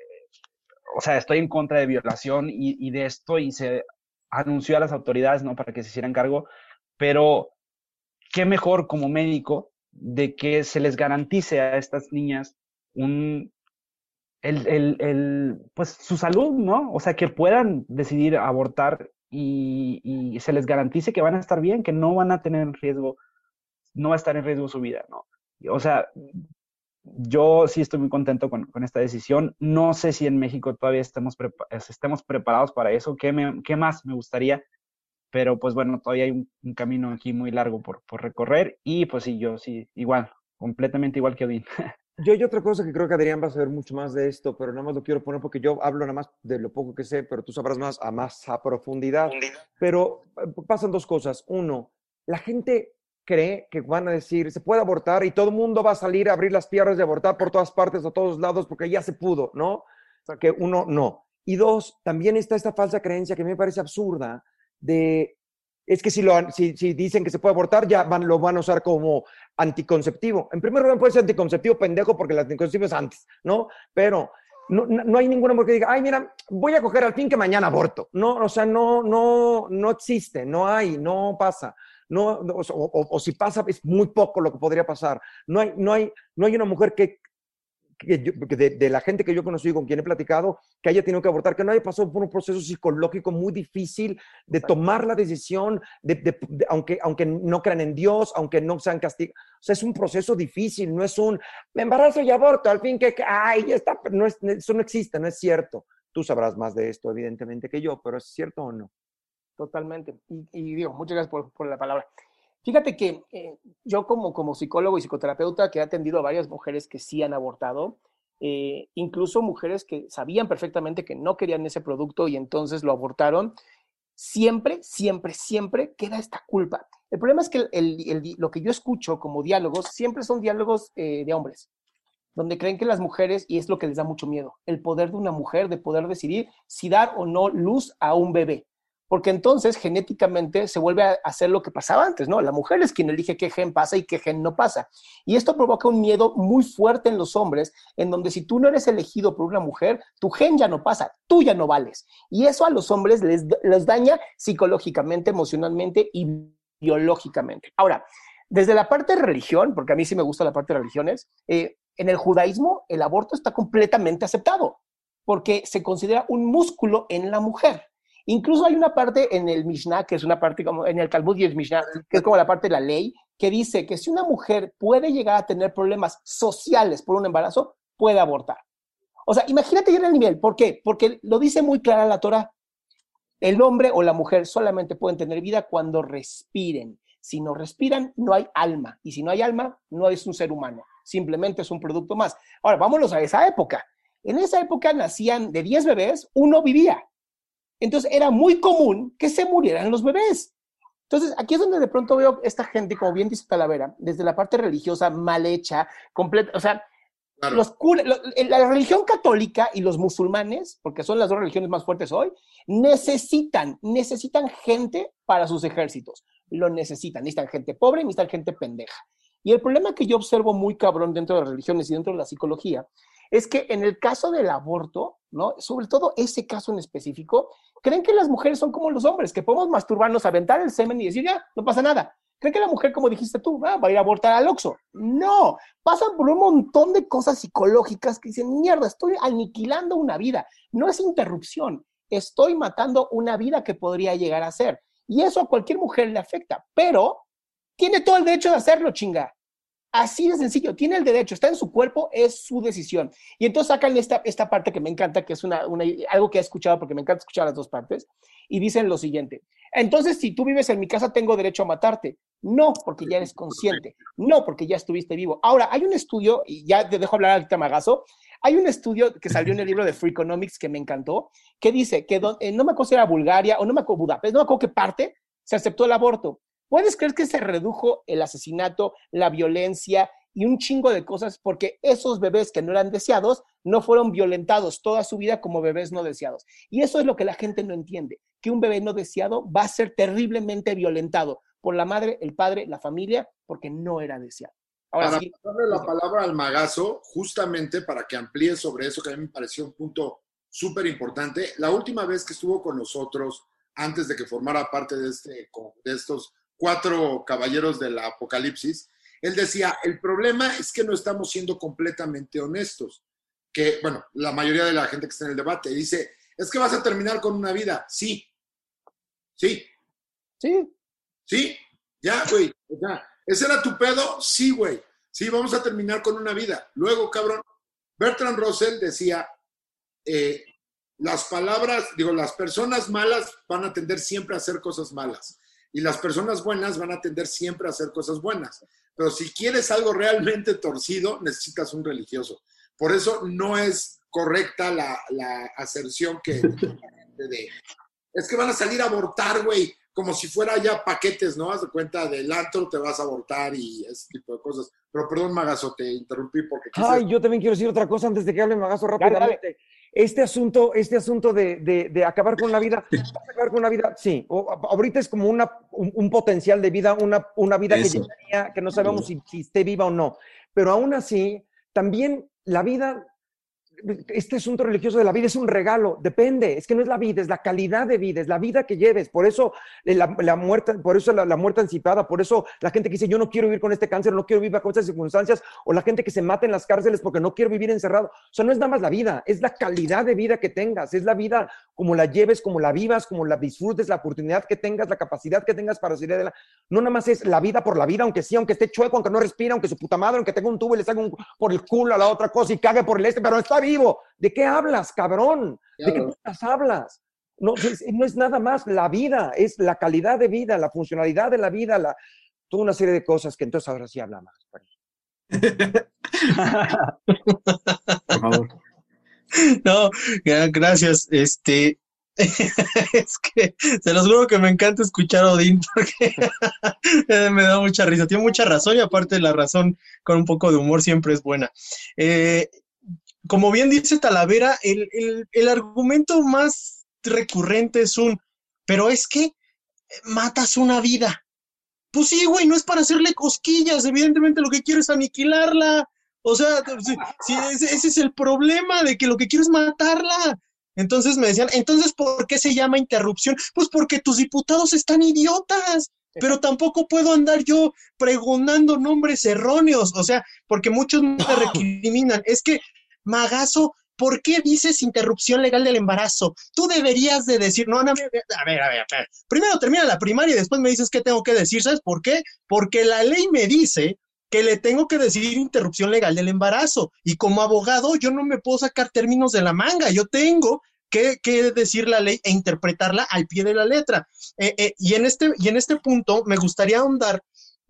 o sea, estoy en contra de violación y, de esto y se anunció a las autoridades, ¿no? Para que se hicieran cargo, pero qué mejor como médico de que se les garantice a estas niñas un, el, el, el, pues su salud, ¿no? O sea, que puedan decidir abortar y, y, se les garantice que van a estar bien, que no van a tener riesgo no va a estar en riesgo su vida, ¿no? O sea, yo sí estoy muy contento con, esta decisión. No sé si en México todavía estemos, estemos preparados para eso. ¿Qué, ¿Qué, más me gustaría? Pero pues bueno, todavía hay un, camino aquí muy largo por, por, recorrer y pues sí, yo sí, igual, completamente igual que Odín. Yo hay otra cosa que creo que Adrián va a saber mucho más de esto, pero nada más lo quiero poner porque yo hablo nada más de lo poco que sé, pero tú sabrás más a más a profundidad. Pero eh, pasan dos cosas. Uno, la gente cree que van a decir, se puede abortar y todo el mundo va a salir a abrir las piernas de abortar por todas partes, a todos lados, porque ya se pudo, ¿no? que uno no. Y dos, también está esta falsa creencia que me parece absurda de, es que si, lo, si, si dicen que se puede abortar, ya van, lo van a usar como anticonceptivo. En primer lugar, puede ser anticonceptivo pendejo porque el anticonceptivo es antes, ¿no? Pero no, no, hay ninguna mujer que diga, ay, mira, voy a coger al fin que mañana aborto. No, o sea, no, no, no existe, no hay, no pasa. no, o, si pasa, es muy poco lo que podría pasar. No hay, no hay, no hay una mujer que, de, la gente que yo conocí y con quien he platicado, que haya tenido que abortar, que no haya pasado por un proceso psicológico muy difícil de tomar la decisión, de, aunque, aunque no crean en Dios, aunque no sean castigados. O sea, es un proceso difícil, no es un me embarazo y aborto, al fin que, ay, ya está, no es, eso no existe, no es cierto. Tú sabrás más de esto, evidentemente, que yo, pero ¿es cierto o no? Totalmente. Y, digo, muchas gracias por, por la palabra. Fíjate que eh, yo como, psicólogo y psicoterapeuta que he atendido a varias mujeres que sí han abortado, eh, incluso mujeres que sabían perfectamente que no querían ese producto y entonces lo abortaron, siempre, siempre, siempre queda esta culpa. El problema es que lo que yo escucho como diálogos siempre son diálogos eh, de hombres, donde creen que las mujeres, y es lo que les da mucho miedo, el poder de una mujer de poder decidir si dar o no luz a un bebé porque entonces genéticamente se vuelve a hacer lo que pasaba antes, ¿no? La mujer es quien elige qué gen pasa y qué gen no pasa. Y esto provoca un miedo muy fuerte en los hombres, en donde si tú no eres elegido por una mujer, tu gen ya no pasa, tú ya no vales. Y eso a los hombres les, daña psicológicamente, emocionalmente y biológicamente. Ahora, desde la parte de religión, porque a mí sí me gusta la parte de religiones, eh, en el judaísmo el aborto está completamente aceptado, porque se considera un músculo en la mujer. Incluso hay una parte en el Mishnah, que es una parte como en el Talmud y el Mishnah, que es como la parte de la ley, que dice que si una mujer puede llegar a tener problemas sociales por un embarazo, puede abortar. O sea, imagínate ya en el nivel. ¿Por qué? Porque lo dice muy clara la Torah. El hombre o la mujer solamente pueden tener vida cuando respiren. Si no respiran, no hay alma. Y si no hay alma, no es un ser humano. Simplemente es un producto más. Ahora, vámonos a esa época. En esa época nacían de 10 bebés, uno vivía. Entonces era muy común que se murieran los bebés. Entonces, aquí es donde de pronto veo esta gente, como bien dice Talavera, desde la parte religiosa mal hecha, completa, o sea, los la religión católica y los musulmanes, porque son las dos religiones más fuertes hoy, necesitan, necesitan gente para sus ejércitos. Lo necesitan, necesitan gente pobre, necesitan gente pendeja. Y el problema que yo observo muy cabrón dentro de las religiones y dentro de la psicología es que en el caso del aborto, ¿no? Sobre todo ese caso en específico, creen que las mujeres son como los hombres, que podemos masturbarnos, aventar el semen y decir, ya, no pasa nada. ¿Creen que la mujer, como dijiste tú, va a ir a abortar al Oxxo? No, pasan por un montón de cosas psicológicas que dicen, mierda, estoy aniquilando una vida. No es interrupción, estoy matando una vida que podría llegar a ser. Y eso a cualquier mujer le afecta, pero tiene todo el derecho de hacerlo, chinga. Así de sencillo, tiene el derecho, está en su cuerpo, es su decisión. Y entonces sacan esta, esta parte que me encanta, que es una, algo que he escuchado, porque me encanta escuchar las dos partes, y dicen lo siguiente. Entonces, si tú vives en mi casa, tengo derecho a matarte. No, porque ya eres consciente. No, porque ya estuviste vivo. Ahora, hay un estudio, y ya te dejo hablar ahorita, Magazo, hay un estudio que salió en el libro de Free Economics que me encantó, que dice que eh, no me acuerdo si era Bulgaria o no me acuerdo Budapest, no me acuerdo qué parte, se aceptó el aborto. ¿Puedes creer que se redujo el asesinato, la violencia y un chingo de cosas porque esos bebés que no eran deseados no fueron violentados toda su vida como bebés no deseados? Y eso es lo que la gente no entiende, que un bebé no deseado va a ser terriblemente violentado por la madre, el padre, la familia, porque no era deseado. Ahora para darle la palabra al magazo, justamente para que amplíe sobre eso, que a mí me pareció un punto súper importante. La última vez que estuvo con nosotros, antes de que formara parte de, este, de estos cuatro caballeros del apocalipsis, él decía, el problema es que no estamos siendo completamente honestos, que, bueno, la mayoría de la gente que está en el debate dice, es que vas a terminar con una vida, sí, sí, sí, sí, ya, güey, ¿ese era tu pedo? Sí, güey, sí, vamos a terminar con una vida. Luego, cabrón, Bertrand Russell decía, eh, las palabras, digo, las personas malas van a tender siempre a hacer cosas malas y las personas buenas van a tender siempre a hacer cosas buenas. Pero si quieres algo realmente torcido, necesitas un religioso. Por eso no es correcta la, la aserción que de, es que van a salir a abortar, güey, como si fuera ya paquetes, ¿no? Haz de cuenta del antro, te vas a abortar y ese tipo de cosas. Pero perdón, Magazo, te interrumpí porque... Ay, yo también quiero decir otra cosa antes de que hable Magazo rápidamente este asunto, este asunto de, acabar con la vida, acabar con la vida, sí, ahorita es como una, un, potencial de vida, una, una vida que, que no sabemos si, esté viva o no, pero aún así, también la vida, este asunto religioso de la vida es un regalo, depende, es que no es la vida, es la calidad de vida, es la vida que lleves, por eso eh, la, muerte, por eso la, muerte anticipada, por eso la gente que dice yo no quiero vivir con este cáncer, no quiero vivir bajo estas circunstancias, o la gente que se mata en las cárceles porque no quiero vivir encerrado, o sea, no es nada más la vida, es la calidad de vida que tengas, es la vida como la lleves, como la vivas, como la disfrutes, la oportunidad que tengas, la capacidad que tengas para salir adelante, no nada más es la vida por la vida, aunque sí, aunque esté chueco, aunque no respira, aunque su puta madre, aunque tenga un tubo y le salga por el culo a la otra cosa y cague por el este, pero está vivo, ¿de qué hablas, cabrón? ¿De qué putas hablas? No, no es nada más la vida, es la calidad de vida, la funcionalidad de la vida, la, toda una serie de cosas que entonces ahora sí habla más. Por favor. No, gracias. Este, es que se los juro que me encanta escuchar a Odín porque me da mucha risa. Tiene mucha razón y aparte la razón con un poco de humor siempre es buena. Eh, como bien dice Talavera, el, argumento más recurrente es un, pero es que matas una vida. Pues sí, güey, no es para hacerle cosquillas, evidentemente lo que quiero es aniquilarla. O sea, si, ese es el problema de que lo que quiero es matarla. Entonces me decían, entonces, ¿por qué se llama interrupción? Pues porque tus diputados están idiotas, pero tampoco puedo andar yo pregonando nombres erróneos, o sea, porque muchos me recriminan. Es que, Magazo, ¿por qué dices interrupción legal del embarazo? Tú deberías de decir, no, no, a ver, a ver, a ver, primero termina la primaria y después me dices qué tengo que decir, ¿sabes por qué? Porque la ley me dice que le tengo que decir interrupción legal del embarazo. Y como abogado, yo no me puedo sacar términos de la manga, yo tengo que, decir la ley e interpretarla al pie de la letra. Eh, eh, y, en este, y en este punto me gustaría ahondar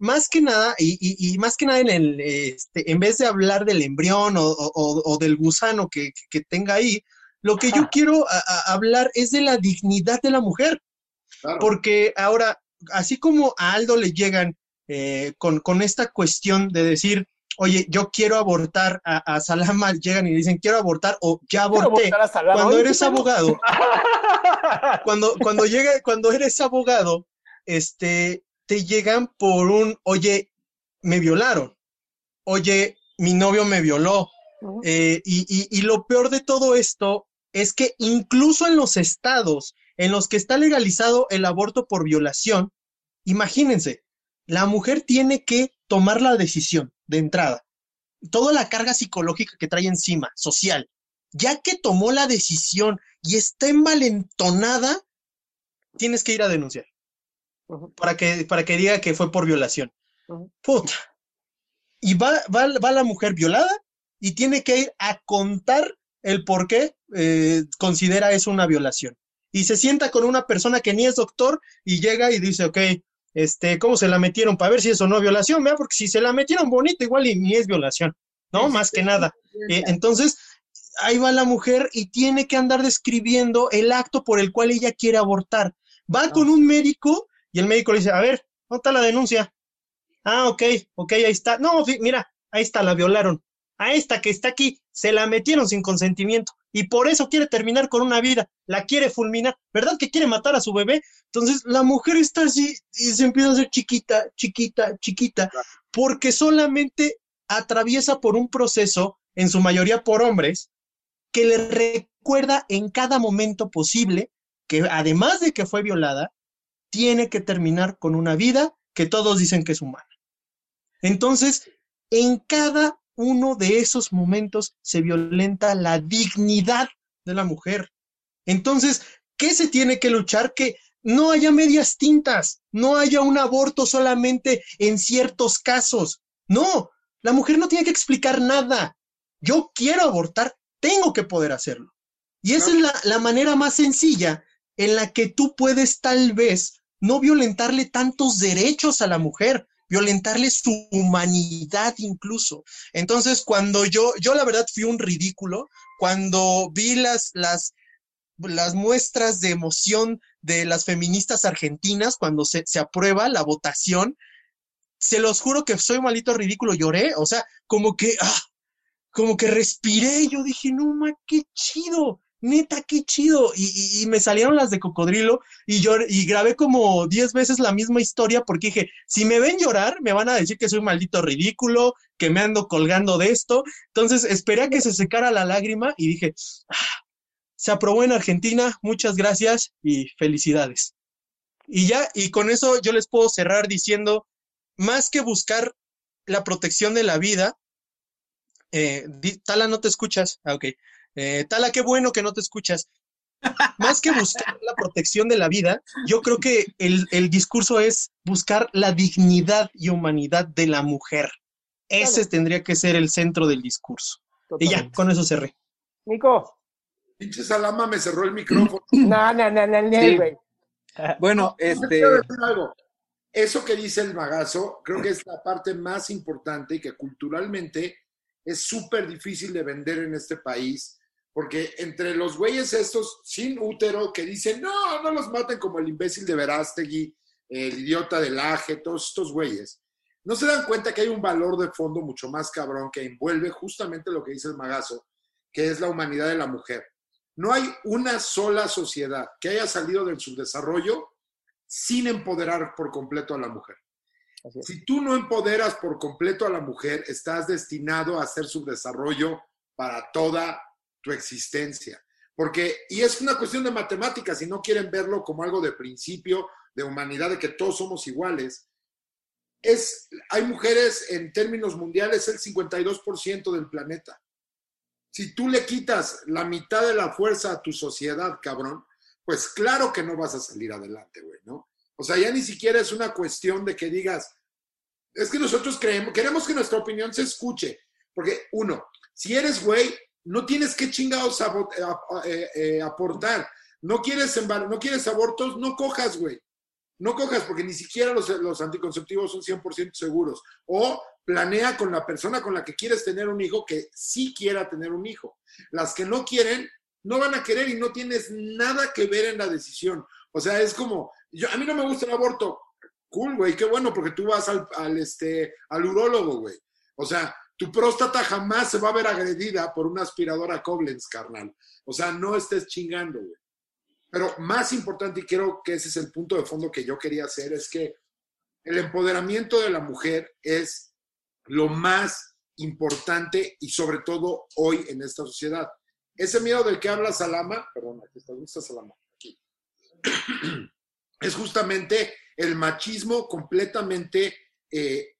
más que nada, y, más que nada en el, este, en vez de hablar del embrión o, del gusano que, tenga ahí, lo que yo quiero hablar es de la dignidad de la mujer. Porque ahora, así como a Aldo le llegan eh, con, esta cuestión de decir, oye, yo quiero abortar a, Salama, llegan y dicen, quiero abortar o ya aborté. Cuando eres abogado, cuando, cuando, llega, cuando eres abogado, este, te llegan por un, oye, me violaron, oye, mi novio me violó. Eh, y, y lo peor de todo esto es que incluso en los estados en los que está legalizado el aborto por violación, imagínense, la mujer tiene que tomar la decisión de entrada. Toda la carga psicológica que trae encima, social, ya que tomó la decisión y está envalentonada, tienes que ir a denunciar. Para, que, para que diga que fue por violación. Puta. Y va, va, la mujer violada y tiene que ir a contar el por qué eh, considera eso una violación. Y se sienta con una persona que ni es doctor y llega y dice, ok, este, cómo se la metieron para ver si eso no es violación, ¿verdad? Porque si se la metieron bonito, igual y ni es violación, ¿no? Más que nada. Eh, entonces, ahí va la mujer y tiene que andar describiendo el acto por el cual ella quiere abortar. Va con un médico y el médico le dice, a ver, ¿dónde está la denuncia? Ah, ok, ok, ahí está. No, mira, ahí está, la violaron. A esta que está aquí, se la metieron sin consentimiento y por eso quiere terminar con una vida, la quiere fulminar, ¿verdad que quiere matar a su bebé? Entonces la mujer está así y se empieza a hacer chiquita, chiquita, chiquita, porque solamente atraviesa por un proceso, en su mayoría por hombres, que le recuerda en cada momento posible que además de que fue violada, tiene que terminar con una vida que todos dicen que es humana. Entonces, en cada uno de esos momentos se violenta la dignidad de la mujer. Entonces, ¿qué se tiene que luchar? Que no haya medias tintas, no haya un aborto solamente en ciertos casos. No, la mujer no tiene que explicar nada. Yo quiero abortar, tengo que poder hacerlo. Y esa es la, la manera más sencilla en la que tú puedes tal vez no violentarle tantos derechos a la mujer, violentarle su humanidad incluso. Entonces, cuando yo, yo la verdad fui un ridículo, cuando vi las, las, las muestras de emoción de las feministas argentinas, cuando se, se aprueba la votación, se los juro que soy malito ridículo, lloré, o sea, como que, ah, como que respiré, yo dije, no, ma, qué chido, neta, qué chido. Y, me salieron las de cocodrilo y yo y grabé como 10 veces la misma historia porque dije, si me ven llorar, me van a decir que soy un maldito ridículo, que me ando colgando de esto. Entonces esperé a que se secara la lágrima y dije, ah, se aprobó en Argentina, muchas gracias y felicidades. Y ya, y con eso yo les puedo cerrar diciendo, más que buscar la protección de la vida, eh, Tala, no te escuchas. Ah, ok. Eh, Tala, qué bueno que no te escuchas. Más que buscar la protección de la vida, yo creo que el, discurso es buscar la dignidad y humanidad de la mujer. Ese tendría que ser el centro del discurso. Y ya, con eso cerré. Nico. Pinche Salama me cerró el micrófono. no, no, no, no, güey. Bueno, este. Eso que dice el magazo, creo que es la parte más importante y que culturalmente es súper difícil de vender en este país porque entre los güeyes estos sin útero que dicen, no, no los maten como el imbécil de Verástegui, el idiota del Aje, todos estos güeyes, no se dan cuenta que hay un valor de fondo mucho más cabrón que envuelve justamente lo que dice el magazo, que es la humanidad de la mujer. No hay una sola sociedad que haya salido del subdesarrollo sin empoderar por completo a la mujer. Si tú no empoderas por completo a la mujer, estás destinado a hacer subdesarrollo para toda tu existencia. Porque, y es una cuestión de matemáticas, si no quieren verlo como algo de principio, de humanidad, de que todos somos iguales, es, hay mujeres en términos mundiales el 52% del planeta. Si tú le quitas la mitad de la fuerza a tu sociedad, cabrón, pues claro que no vas a salir adelante, güey, ¿no? O sea, ya ni siquiera es una cuestión de que digas, es que nosotros creemos, queremos que nuestra opinión se escuche, porque uno, si eres güey, no tienes que chingados eh, eh, eh, aportar. No quieres, no quieres abortos, no cojas, güey. No cojas porque ni siquiera los, anticonceptivos son 100% seguros. O planea con la persona con la que quieres tener un hijo que sí quiera tener un hijo. Las que no quieren, no van a querer y no tienes nada que ver en la decisión. O sea, es como, yo, a mí no me gusta el aborto. Cool, güey, qué bueno, porque tú vas al, al, este, al urólogo, güey. O sea, tu próstata jamás se va a ver agredida por una aspiradora Koblenz, carnal. O sea, no estés chingando, güey. Pero más importante, y creo que ese es el punto de fondo que yo quería hacer, es que el empoderamiento de la mujer es lo más importante y sobre todo hoy en esta sociedad. Ese miedo del que habla Salama, perdón, aquí está, ¿dónde está Salama? Aquí. Es justamente el machismo completamente eh,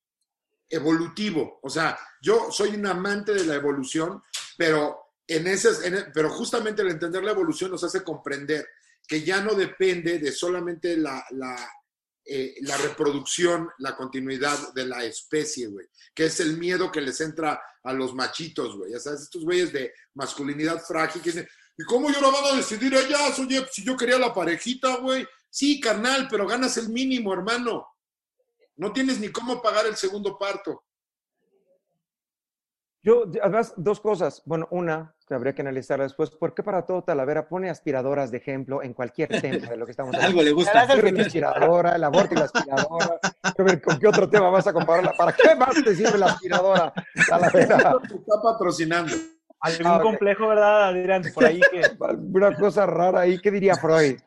evolutivo. O sea, yo soy un amante de la evolución, pero, en ese, pero justamente el entender la evolución nos hace comprender que ya no depende de solamente la, la, eh, la reproducción, la continuidad de la especie, güey, que es el miedo que les entra a los machitos, güey. Ya sabes, estos güeyes de masculinidad frágil que dicen, ¿y cómo yo lo van a decidir ellas? Oye, si yo quería la parejita, güey. Sí, carnal, pero ganas el mínimo, hermano. No tienes ni cómo pagar el segundo parto. Yo, además, dos cosas. Bueno, una, que habría que analizar después, ¿por qué para todo Talavera pone aspiradoras de ejemplo en cualquier tema de lo que estamos hablando? Algo le gusta. La aspiradora, el aborto y la aspiradora. ver, ¿con qué otro tema vas a compararla? ¿Para qué más te sirve la aspiradora, Talavera? Está patrocinando. Algún ah, complejo, ¿verdad, Adrián? Por ahí que... Una cosa rara ahí, ¿qué diría Freud?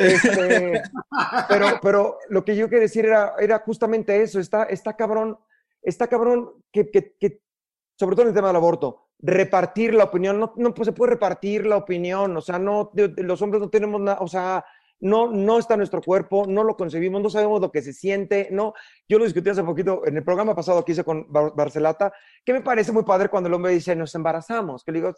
Este, pero, pero lo que yo quería decir era, era justamente eso, está, está cabrón, está cabrón que, que, que, sobre todo en el tema del aborto, repartir la opinión, no, no pues se puede repartir la opinión, o sea, no, los hombres no tenemos nada, o sea, no, no está nuestro cuerpo, no lo concebimos, no sabemos lo que se siente, no. Yo lo discutí hace poquito en el programa pasado que hice con Barcelata, que me parece muy padre cuando el hombre dice, nos embarazamos, que le digo,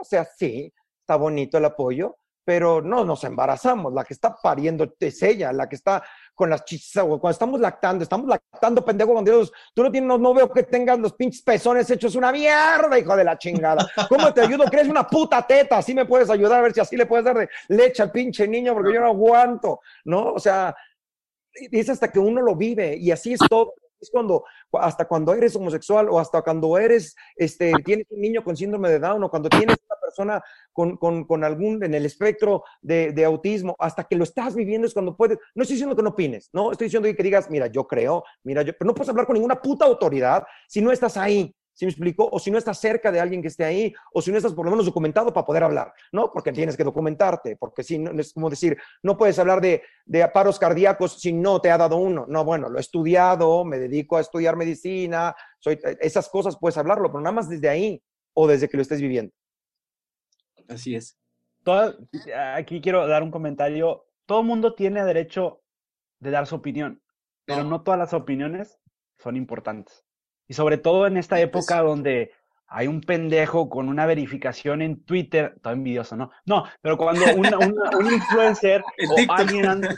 o sea, sí, está bonito el apoyo, pero no nos embarazamos, la que está pariendo es ella, la que está con las chichas, cuando estamos lactando, estamos lactando, pendejo, con Dios, tú no tienes, no, veo que tengas los pinches pezones hechos una mierda, hijo de la chingada. ¿Cómo te ayudo? ¿Crees una puta teta? Así me puedes ayudar a ver si así le puedes dar de leche al pinche niño, porque yo no aguanto, ¿no? O sea, es hasta que uno lo vive y así es todo es cuando, hasta cuando eres homosexual o hasta cuando eres, este, tienes un niño con síndrome de Down o cuando tienes persona con, con, con algún, en el espectro de, de, autismo, hasta que lo estás viviendo es cuando puedes, no estoy diciendo que no opines, no, estoy diciendo que digas, mira, yo creo, mira, yo, pero no puedes hablar con ninguna puta autoridad si no estás ahí, ¿Sí me explico? O si no estás cerca de alguien que esté ahí, o si no estás por lo menos documentado para poder hablar, ¿no? Porque tienes que documentarte, porque si no, es como decir, no puedes hablar de, de paros cardíacos si no te ha dado uno. No, bueno, lo he estudiado, me dedico a estudiar medicina, soy, esas cosas puedes hablarlo, pero nada más desde ahí o desde que lo estés viviendo. Así es. aquí quiero dar un comentario. Todo mundo tiene derecho de dar su opinión, pero no todas las opiniones son importantes. Y sobre todo en esta época donde hay un pendejo con una verificación en Twitter, todo envidioso, ¿no? No, pero cuando un influencer o alguien...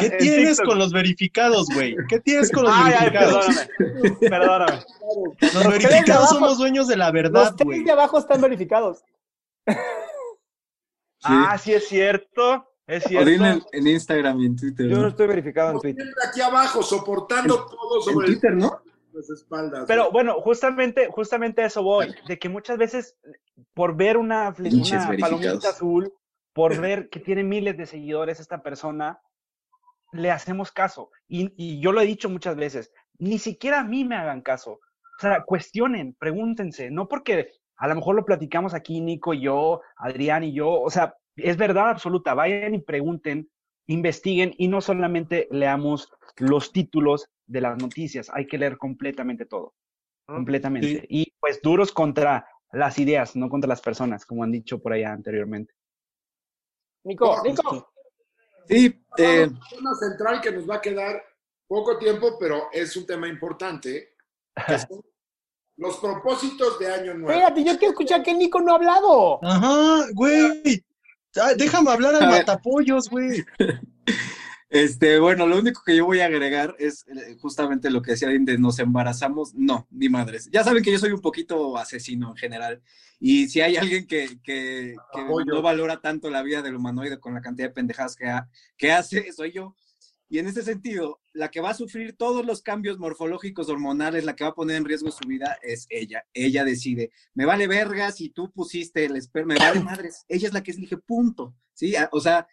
¿Qué tienes con los verificados, güey? ¿Qué tienes con los verificados? perdóname, perdóname. Los, verificados somos dueños de la verdad, Los tres de abajo están verificados. Ah, sí es cierto. Es cierto. En, en, Instagram y en Twitter. Yo no estoy verificado en Twitter. Aquí abajo, soportando todo sobre en Twitter, ¿no? espaldas. Pero bueno, justamente, justamente a eso voy, de que muchas veces por ver una, una palomita azul, por ver que tiene miles de seguidores esta persona, le hacemos caso. Y, y, yo lo he dicho muchas veces, ni siquiera a mí me hagan caso. O sea, cuestionen, pregúntense, no porque a lo mejor lo platicamos aquí Nico y yo, Adrián y yo, o sea, es verdad absoluta, vayan y pregunten, investiguen y no solamente leamos los títulos de las noticias, hay que leer completamente todo, ah, completamente. Y pues duros contra las ideas, no contra las personas, como han dicho por allá anteriormente. Nico, Nico. Sí, eh, un tema central que nos va a quedar poco tiempo, pero es un tema importante. los propósitos de Año Nuevo. Espérate, yo quiero escuchar que Nico no ha hablado. Ajá, güey. Déjame hablar al matapollos, güey. Este, bueno, lo único que yo voy a agregar es eh, justamente lo que decía de nos embarazamos. No, ni madres. Ya saben que yo soy un poquito asesino en general. Y si hay alguien que, que, no valora tanto la vida del humanoide con la cantidad de pendejadas que, que hace, soy yo. Y en ese sentido, la que va a sufrir todos los cambios morfológicos hormonales, la que va a poner en riesgo su vida es ella. Ella decide. Me vale verga si tú pusiste el esperma, me vale madres. Ella es la que elige punto. ¿Sí? O sea,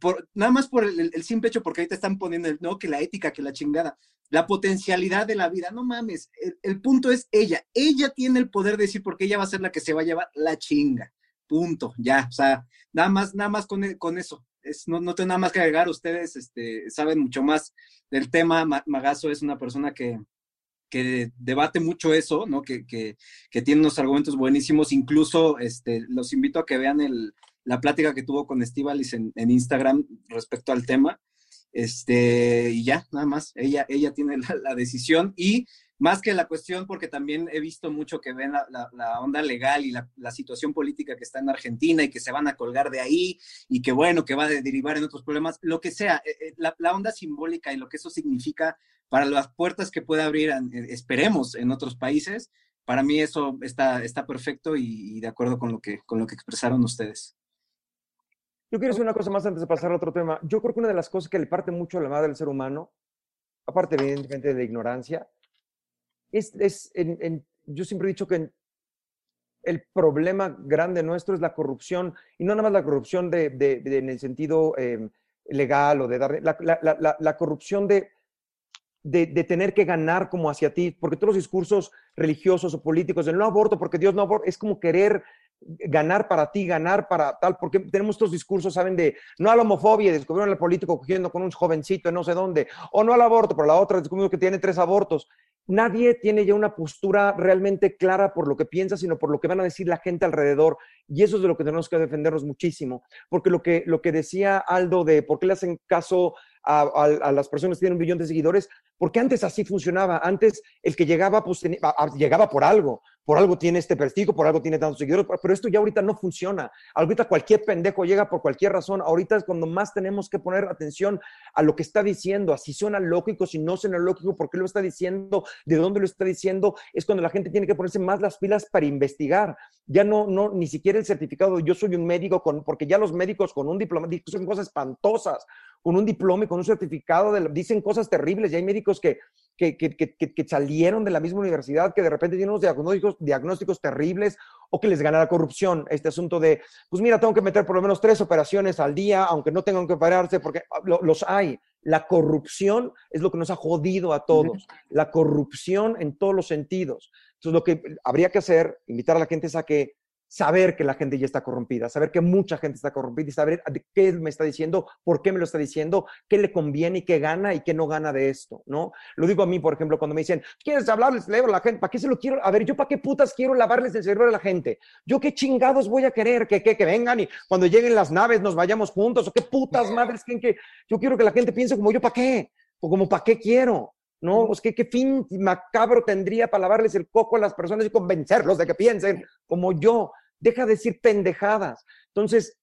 por, nada más por el, simple hecho, porque te están poniendo, el, no, que la ética, que la chingada, la potencialidad de la vida, no mames, el, punto es ella, ella tiene el poder de decir porque ella va a ser la que se va a llevar la chinga, punto, ya, o sea, nada más, nada más con, con eso, es, no, no tengo nada más que agregar, ustedes este, saben mucho más del tema, Magazo es una persona que, debate mucho eso, ¿no? Que, tiene unos argumentos buenísimos. Incluso este, los invito a que vean la plática que tuvo con Estivalis en, Instagram respecto al tema. Este, y ya, nada más, ella, ella tiene la, decisión y más que la cuestión, porque también he visto mucho que ven la, la, onda legal y la, situación política que está en Argentina y que se van a colgar de ahí y que bueno, que va a derivar en otros problemas, lo que sea, eh, eh, la, onda simbólica y lo que eso significa para las puertas que puede abrir, eh, esperemos, en otros países, para mí eso está, está perfecto y, y de acuerdo con lo, que, con lo que expresaron ustedes. Yo quiero decir una cosa más antes de pasar a otro tema. Yo creo que una de las cosas que le parte mucho a la madre del ser humano, aparte evidentemente de ignorancia, es, es en, yo siempre he dicho que el problema grande nuestro es la corrupción, y no nada más la corrupción de, de, en el sentido em, legal o de dar, la, la, la, corrupción de, de, tener que ganar como hacia ti, porque todos los discursos religiosos o políticos del no aborto, porque Dios no aborta, es como querer ganar para ti, ganar para tal, porque tenemos estos discursos, ¿saben? De no a la homofobia, descubrieron al político cogiendo con un jovencito en no sé dónde, o no al aborto, pero la otra descubrieron que tiene tres abortos. Nadie tiene ya una postura realmente clara por lo que piensa, sino por lo que van a decir la gente alrededor. Y eso es de lo que tenemos que defendernos muchísimo, porque lo que, lo que decía Aldo de por qué le hacen caso a, las personas que tienen un billón de seguidores, porque antes así funcionaba. Antes el que llegaba, pues llegaba por algo, por algo tiene este prestigio, por algo tiene tantos seguidores, pero esto ya ahorita no funciona. Ahorita cualquier pendejo llega por cualquier razón. Ahorita es cuando más tenemos que poner atención a lo que está diciendo, así suena lógico, si no suena lógico, por qué lo está diciendo, de dónde lo está diciendo, es cuando la gente tiene que ponerse más las pilas para investigar. Ya no, no, ni siquiera el certificado, yo soy un médico, con, porque ya los médicos con un diploma son cosas espantosas con un diploma y con un certificado, de, dicen cosas terribles y hay médicos que, que, que, que, salieron de la misma universidad que de repente tienen unos diagnósticos, diagnósticos terribles o que les gana la corrupción. Este asunto de, pues mira, tengo que meter por lo menos tres operaciones al día, aunque no tengan que operarse, porque ah, los hay. La corrupción es lo que nos ha jodido a todos. La corrupción en todos los sentidos. Entonces, lo que habría que hacer, invitar a la gente es a que saber que la gente ya está corrompida, saber que mucha gente está corrompida y saber qué me está diciendo, por qué me lo está diciendo, qué le conviene y qué gana y qué no gana de esto, ¿no? Lo digo a mí, por ejemplo, cuando me dicen, ¿quieres hablarles cerebro a la gente? ¿Para qué se lo quiero? A ver, ¿yo para qué putas quiero lavarles el cerebro a la gente? ¿Yo qué chingados voy a querer? ¿Que, que, que vengan y cuando lleguen las naves nos vayamos juntos? ¿O qué putas madres creen que yo quiero que la gente piense como yo? ¿Para qué? ¿O como para qué quiero? ¿no? Pues, ¿qué, ¿qué, fin macabro tendría para lavarles el coco a las personas y convencerlos de que piensen como yo deja de decir pendejadas. Entonces,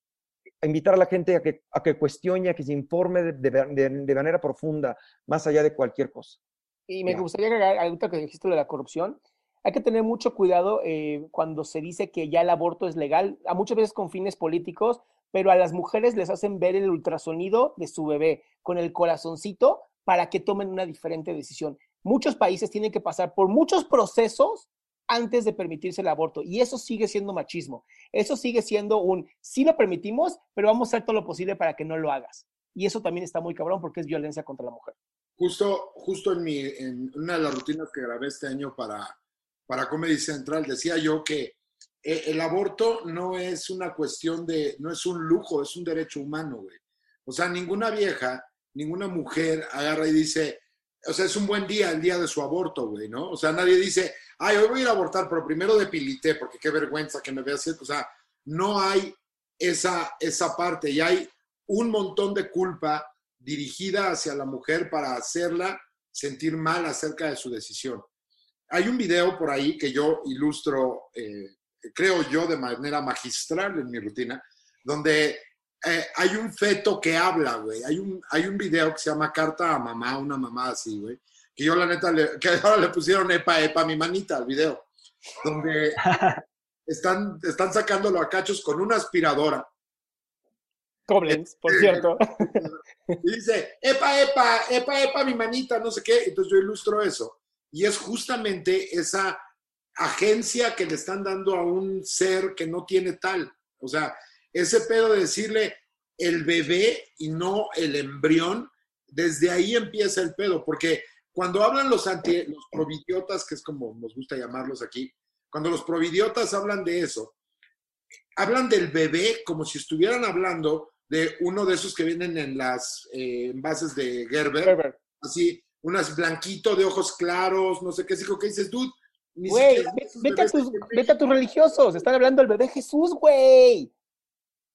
invitar a la gente a que, a que cuestione, a que se informe de, de, de manera profunda, más allá de cualquier cosa. Y me gustaría agregar algo que dijiste de la corrupción. Hay que tener mucho cuidado eh, cuando se dice que ya el aborto es legal, a muchas veces con fines políticos, pero a las mujeres les hacen ver el ultrasonido de su bebé con el corazoncito para que tomen una diferente decisión. Muchos países tienen que pasar por muchos procesos antes de permitirse el aborto. Y eso sigue siendo machismo. Eso sigue siendo un, sí lo permitimos, pero vamos a hacer todo lo posible para que no lo hagas. Y eso también está muy cabrón porque es violencia contra la mujer. Justo, justo en, mi, en una de las rutinas que grabé este año para, para Comedy Central, decía yo que eh, el aborto no es una cuestión de, no es un lujo, es un derecho humano, güey. O sea, ninguna vieja, ninguna mujer agarra y dice, o sea, es un buen día, el día de su aborto, güey, ¿no? O sea, nadie dice, ay, hoy voy a ir a abortar, pero primero depilité, porque qué vergüenza que me vea así. O sea, no hay esa, esa parte y hay un montón de culpa dirigida hacia la mujer para hacerla sentir mal acerca de su decisión. Hay un video por ahí que yo ilustro, eh, creo yo, de manera magistral en mi rutina, donde eh, hay un feto que habla, güey. Hay un, hay un video que se llama Carta a Mamá, una mamá así, güey que yo la neta, le, que ahora le pusieron epa, epa a mi manita al video, donde están, están sacándolo a cachos con una aspiradora. Koblenz, por cierto. Y dice, epa, epa, epa, epa, mi manita, no sé qué. Entonces yo ilustro eso. Y es justamente esa agencia que le están dando a un ser que no tiene tal. O sea, ese pedo de decirle el bebé y no el embrión, desde ahí empieza el pedo, porque cuando hablan los, anti, los providiotas, que es como nos gusta llamarlos aquí, cuando los providiotas hablan de eso, hablan del bebé como si estuvieran hablando de uno de esos que vienen en las eh, envases de Gerber, así, unas blanquito de ojos claros, no sé qué, dijo, ¿qué dices, dude? Güey, vete, a tus, vete a tus religiosos, están hablando del bebé Jesús, güey.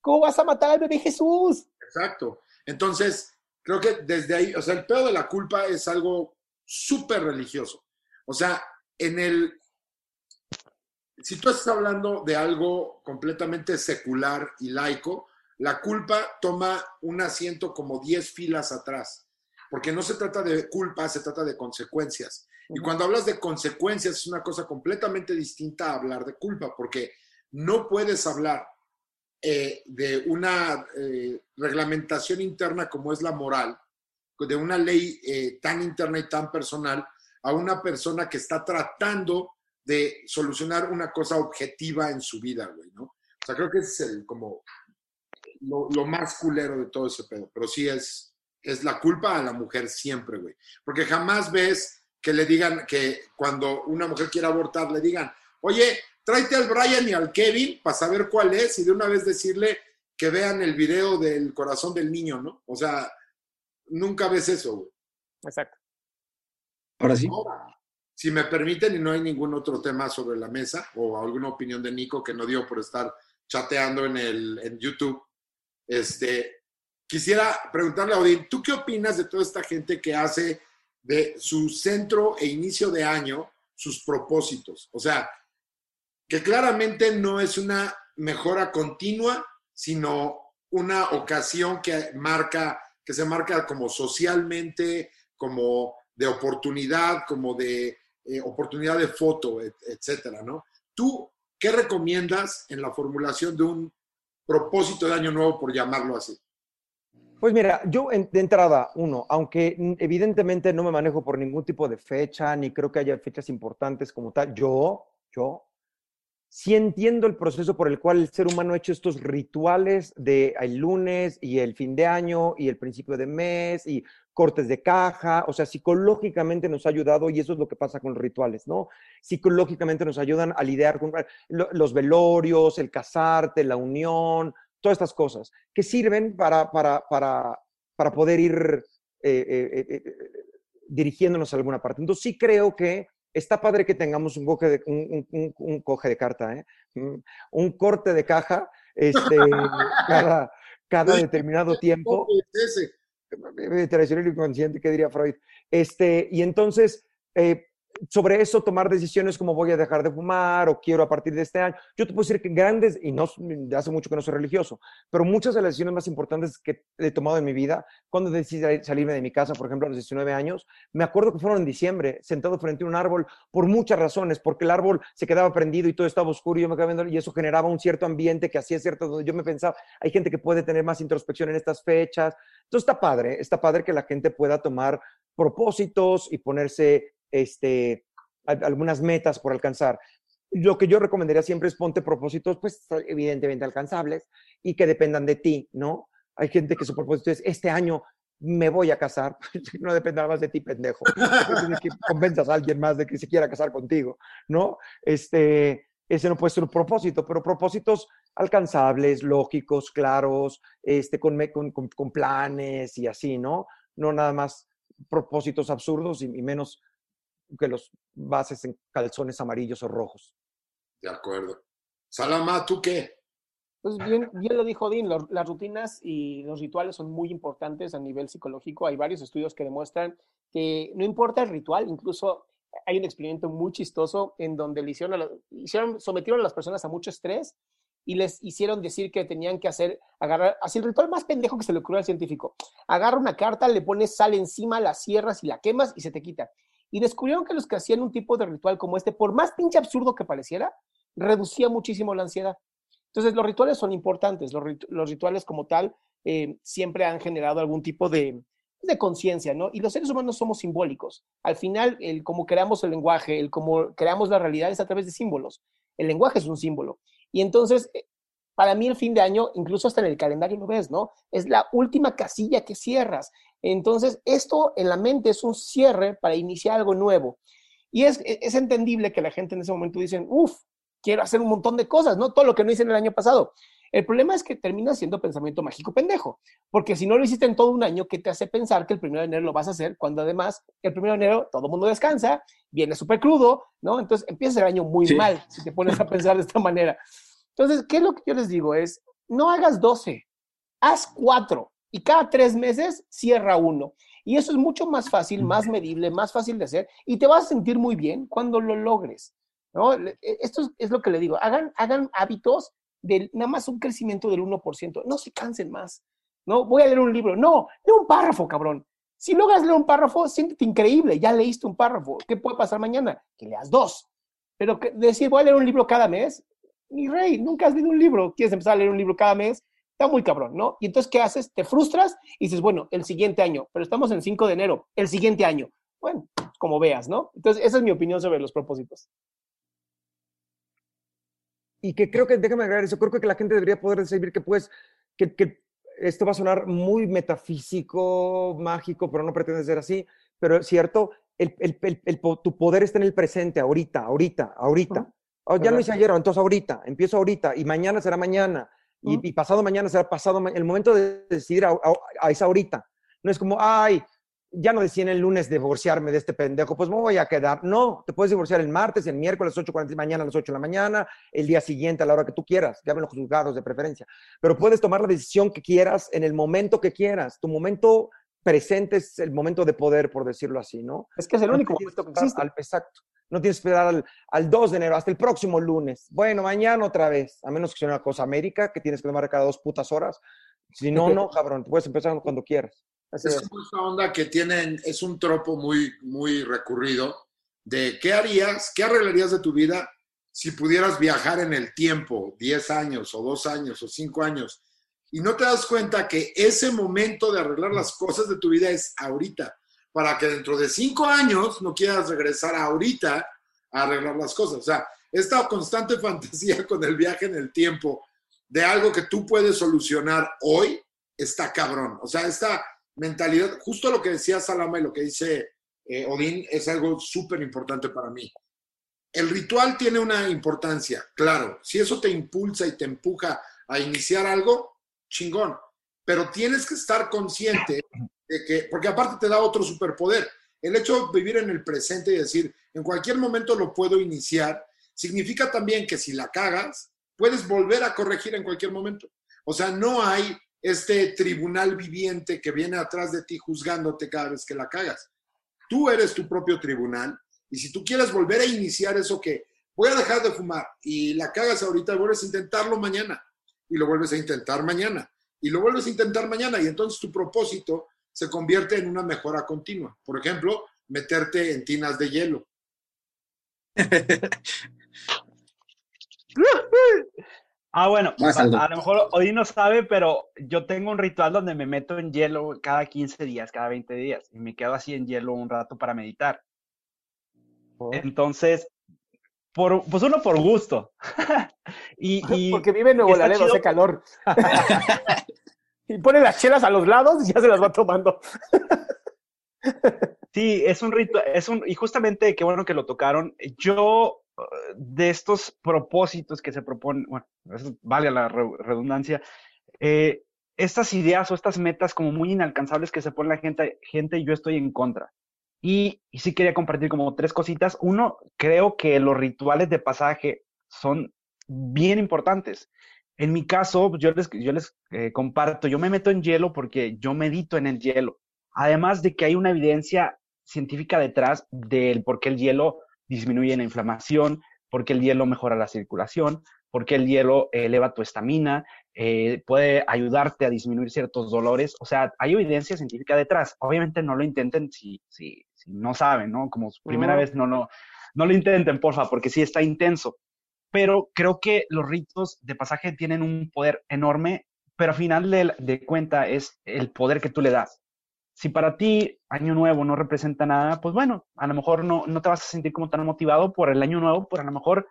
¿Cómo vas a matar al bebé Jesús? Exacto. Entonces, creo que desde ahí, o sea, el pedo de la culpa es algo súper religioso. O sea, en el... Si tú estás hablando de algo completamente secular y laico, la culpa toma un asiento como 10 filas atrás, porque no se trata de culpa, se trata de consecuencias. Y cuando hablas de consecuencias es una cosa completamente distinta a hablar de culpa, porque no puedes hablar eh, de una eh, reglamentación interna como es la moral de una ley eh, tan interna y tan personal a una persona que está tratando de solucionar una cosa objetiva en su vida, güey, ¿no? O sea, creo que es el, como lo, más culero de todo ese pedo, pero sí es, es la culpa a la mujer siempre, güey, porque jamás ves que le digan que cuando una mujer quiere abortar, le digan, oye, tráete al Brian y al Kevin para saber cuál es y de una vez decirle que vean el video del corazón del niño, ¿no? O sea, nunca ves eso, güey. Exacto. Ahora sí. si me permiten y no hay ningún otro tema sobre la mesa o alguna opinión de Nico que no dio por estar chateando en, el, en YouTube, este, quisiera preguntarle a Odín, ¿tú qué opinas de toda esta gente que hace de su centro e inicio de año sus propósitos? O sea, que claramente no es una mejora continua, sino una ocasión que marca que se marca como socialmente, como de oportunidad, como de eh, oportunidad de foto, etcétera, ¿no? ¿Tú qué recomiendas en la formulación de un propósito de año nuevo, por llamarlo así? Pues mira, yo de entrada, uno, aunque evidentemente no me manejo por ningún tipo de fecha, ni creo que haya fechas importantes como tal, yo, yo sí entiendo el proceso por el cual el ser humano ha hecho estos rituales de el lunes y el fin de año y el principio de mes y cortes de caja, o sea, psicológicamente nos ha ayudado y eso es lo que pasa con los rituales, ¿no? Psicológicamente nos ayudan a lidiar con los velorios, el casarte, la unión, todas estas cosas que sirven para, para, para, para poder ir eh, eh, eh, dirigiéndonos a alguna parte. Entonces sí creo que está padre que tengamos un coge de, un, coge de carta, ¿eh? Mm, un corte de caja este, cada, cada determinado tiempo. Tradicional inconsciente, ¿qué diría Freud? Este, y entonces, eh, sobre eso tomar decisiones como voy a dejar de fumar o quiero a partir de este año. Yo te puedo decir que grandes, y no hace mucho que no soy religioso, pero muchas de las decisiones más importantes que he tomado en mi vida, cuando decidí salirme de mi casa, por ejemplo, a los 19 años, me acuerdo que fueron en diciembre, sentado frente a un árbol, por muchas razones, porque el árbol se quedaba prendido y todo estaba oscuro y yo me quedaba viendo, y eso generaba un cierto ambiente que hacía cierto, donde yo me pensaba, hay gente que puede tener más introspección en estas fechas. Entonces está padre, está padre que la gente pueda tomar propósitos y ponerse este, algunas metas por alcanzar. Lo que yo recomendaría siempre es ponte propósitos, pues evidentemente alcanzables y que dependan de ti, ¿no? Hay gente que su propósito es, este año me voy a casar, no dependerá más de ti, pendejo. que convenzas a alguien más de que se quiera casar contigo, ¿no? Este, ese no puede ser un propósito, pero propósitos alcanzables, lógicos, claros, este, con, con, con planes y así, ¿no? No nada más propósitos absurdos y, y menos que los bases en calzones amarillos o rojos. De acuerdo. Salama, ¿tú qué? Pues bien, bien lo dijo Dean, las rutinas y los rituales son muy importantes a nivel psicológico. Hay varios estudios que demuestran que no importa el ritual, incluso hay un experimento muy chistoso en donde le hicieron, hicieron sometieron a las personas a mucho estrés y les hicieron decir que tenían que hacer, agarrar, así el ritual más pendejo que se le ocurrió al científico. Agarra una carta, le pones sal encima, la cierras y la quemas y se te quita y descubrieron que los que hacían un tipo de ritual como este, por más pinche absurdo que pareciera, reducía muchísimo la ansiedad. Entonces, los rituales son importantes, los, rituales como tal eh, siempre han generado algún tipo de, de conciencia, ¿no? Y los seres humanos somos simbólicos. Al final, el cómo creamos el lenguaje, el cómo creamos la realidad es a través de símbolos. El lenguaje es un símbolo. Y entonces, eh, para mí el fin de año, incluso hasta en el calendario lo ves, ¿no? Es la última casilla que cierras. Entonces, esto en la mente es un cierre para iniciar algo nuevo. Y es, e, es entendible que la gente en ese momento dicen, uff, quiero hacer un montón de cosas, ¿no? Todo lo que no hice en el año pasado. El problema es que termina siendo pensamiento mágico pendejo, porque si no lo hiciste en todo un año, ¿qué te hace pensar que el primero de enero lo vas a hacer cuando además el primero de enero todo el mundo descansa, viene súper crudo, ¿no? Entonces empieza el año muy mal si te pones a pensar de esta manera. Entonces, ¿qué es lo que yo les digo? Es, no hagas 12, haz 4 y cada tres meses cierra uno. Y eso es mucho más fácil, más medible, más fácil de hacer y te vas a sentir muy bien cuando lo logres. ¿no? E, esto es, lo que le digo, hagan, hagan hábitos de nada más un crecimiento del 1%, no se cansen más. No, voy a leer un libro, no, lee un párrafo, cabrón. Si logras leer un párrafo, siéntete increíble, ya leíste un párrafo. ¿Qué puede pasar mañana? Que leas dos. Pero decir, voy a leer un libro cada mes, mi rey, nunca has leído un libro, quieres empezar a leer un libro cada mes, está muy cabrón, ¿no? Y entonces, ¿qué haces? Te frustras y dices, bueno, el siguiente año, pero estamos en 5 de enero, el siguiente año. Bueno, como veas, ¿no? Entonces, esa es mi opinión sobre los propósitos. Y que creo que, déjame agregar eso, creo que la gente debería poder decir que pues, que, que esto va a sonar muy metafísico, mágico, pero no pretende ser así, pero es cierto, el, el, el, tu poder está en el presente, ahorita, ahorita, ahorita. Oh, ya lo hice ayer, entonces ahorita, empiezo ahorita y mañana será mañana y, pasado mañana será pasado. El momento de decidir a, esa ahorita. No es como, ay, ya no decidí en el lunes divorciarme de este pendejo, pues me voy a quedar. No, te puedes divorciar el martes, el miércoles, 8.40 mañana a las 8 de la mañana, el día siguiente a la hora que tú quieras, ya los juzgados de preferencia. Pero puedes tomar la decisión que quieras en el momento que quieras. Tu momento presente es el momento de poder, por decirlo así, ¿no? Es que es el único momento que existe. exacto. No tienes que esperar al, al, 2 de enero, hasta el próximo lunes. Bueno, mañana otra vez, a menos que sea una cosa América, que tienes que tomar cada dos putas horas. Si no, no, cabrón, puedes empezar cuando quieras. es, como esta onda que tienen, es un tropo muy, muy recurrido de qué harías, qué arreglarías de tu vida si pudieras viajar en el tiempo, 10 años o 2 años o 5 años, y no te das cuenta que ese momento de arreglar las cosas de tu vida es ahorita para que dentro de cinco años no quieras regresar ahorita a arreglar las cosas. O sea, esta constante fantasía con el viaje en el tiempo de algo que tú puedes solucionar hoy está cabrón. O sea, esta, mentalidad, justo lo que decía Salama y lo que dice eh, Odín es algo súper importante para mí. El ritual tiene una importancia, claro. Si eso te impulsa y te empuja a iniciar algo, chingón. Pero tienes que estar consciente de que, porque aparte te da otro superpoder. El hecho de vivir en el presente y decir, en cualquier momento lo puedo iniciar, significa también que si la cagas, puedes volver a corregir en cualquier momento. O sea, no hay este tribunal viviente que viene atrás de ti juzgándote cada vez que la cagas. Tú eres tu propio tribunal y si tú quieres volver a iniciar eso que voy a dejar de fumar y la cagas ahorita, vuelves a intentarlo mañana y lo vuelves a intentar mañana y lo vuelves a intentar mañana y entonces tu propósito se convierte en una mejora continua. Por ejemplo, meterte en tinas de hielo. Ah, bueno, a, lo mejor hoy no sabe, pero yo tengo un ritual donde me meto en hielo cada 15 días, cada 20 días, y me quedo así en hielo un rato para meditar. Oh. Entonces, por, pues uno por gusto. y, Porque vive en Nuevo Laredo, hace calor. Y pone las chelas a los lados y ya se las va tomando. sí, es un ritual, es un, y justamente qué bueno que lo tocaron. Yo de estos propósitos que se proponen, bueno, vale la redundancia, eh, estas ideas o estas metas como muy inalcanzables que se pone la gente, gente yo estoy en contra. Y, y sí quería compartir como tres cositas. Uno, creo que los rituales de pasaje son bien importantes. En mi caso, yo les, yo les eh, comparto, yo me meto en hielo porque yo medito en el hielo. Además de que hay una evidencia científica detrás del por qué el hielo disminuye la inflamación, porque el hielo mejora la circulación, porque el hielo eleva tu estamina, eh, puede ayudarte a disminuir ciertos dolores. O sea, hay evidencia científica detrás. Obviamente no lo intenten si, si, si no saben, ¿no? Como su primera vez, no, no, no lo intenten, porfa, porque sí está intenso. Pero creo que los ritos de pasaje tienen un poder enorme, pero al final de, cuenta es el poder que tú le das. Si para ti año nuevo no representa nada, pues bueno, a lo mejor no, no te vas a sentir como tan motivado por el año nuevo, por a lo mejor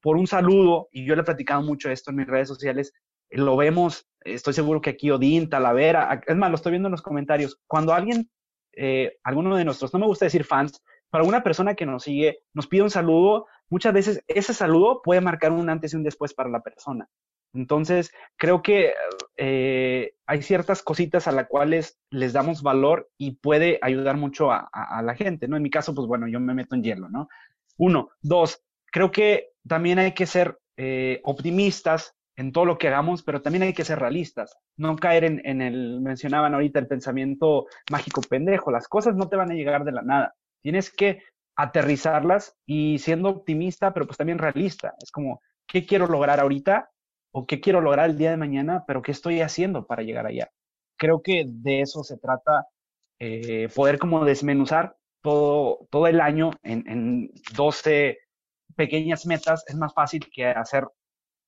por un saludo, y yo le he platicado mucho esto en mis redes sociales, lo vemos, estoy seguro que aquí Odín, Talavera, es más, lo estoy viendo en los comentarios, cuando alguien, eh, alguno de nuestros, no me gusta decir fans, para alguna persona que nos sigue, nos pide un saludo, muchas veces ese saludo puede marcar un antes y un después para la persona. Entonces, creo que eh, hay ciertas cositas a las cuales les damos valor y puede ayudar mucho a, la gente, ¿no? En mi caso, pues bueno, yo me meto en hielo, ¿no? Uno. Dos, creo que también hay que ser eh, optimistas en todo lo que hagamos, pero también hay que ser realistas. No caer en, en el, mencionaban ahorita, el pensamiento mágico pendejo. Las cosas no te van a llegar de la nada. Tienes que aterrizarlas y siendo optimista, pero pues también realista. Es como, ¿qué quiero lograr ahorita? o qué quiero lograr el día de mañana, pero qué estoy haciendo para llegar allá. Creo que de eso se trata, eh, poder como desmenuzar todo, todo el año en, en 12 pequeñas metas. Es más fácil que hacer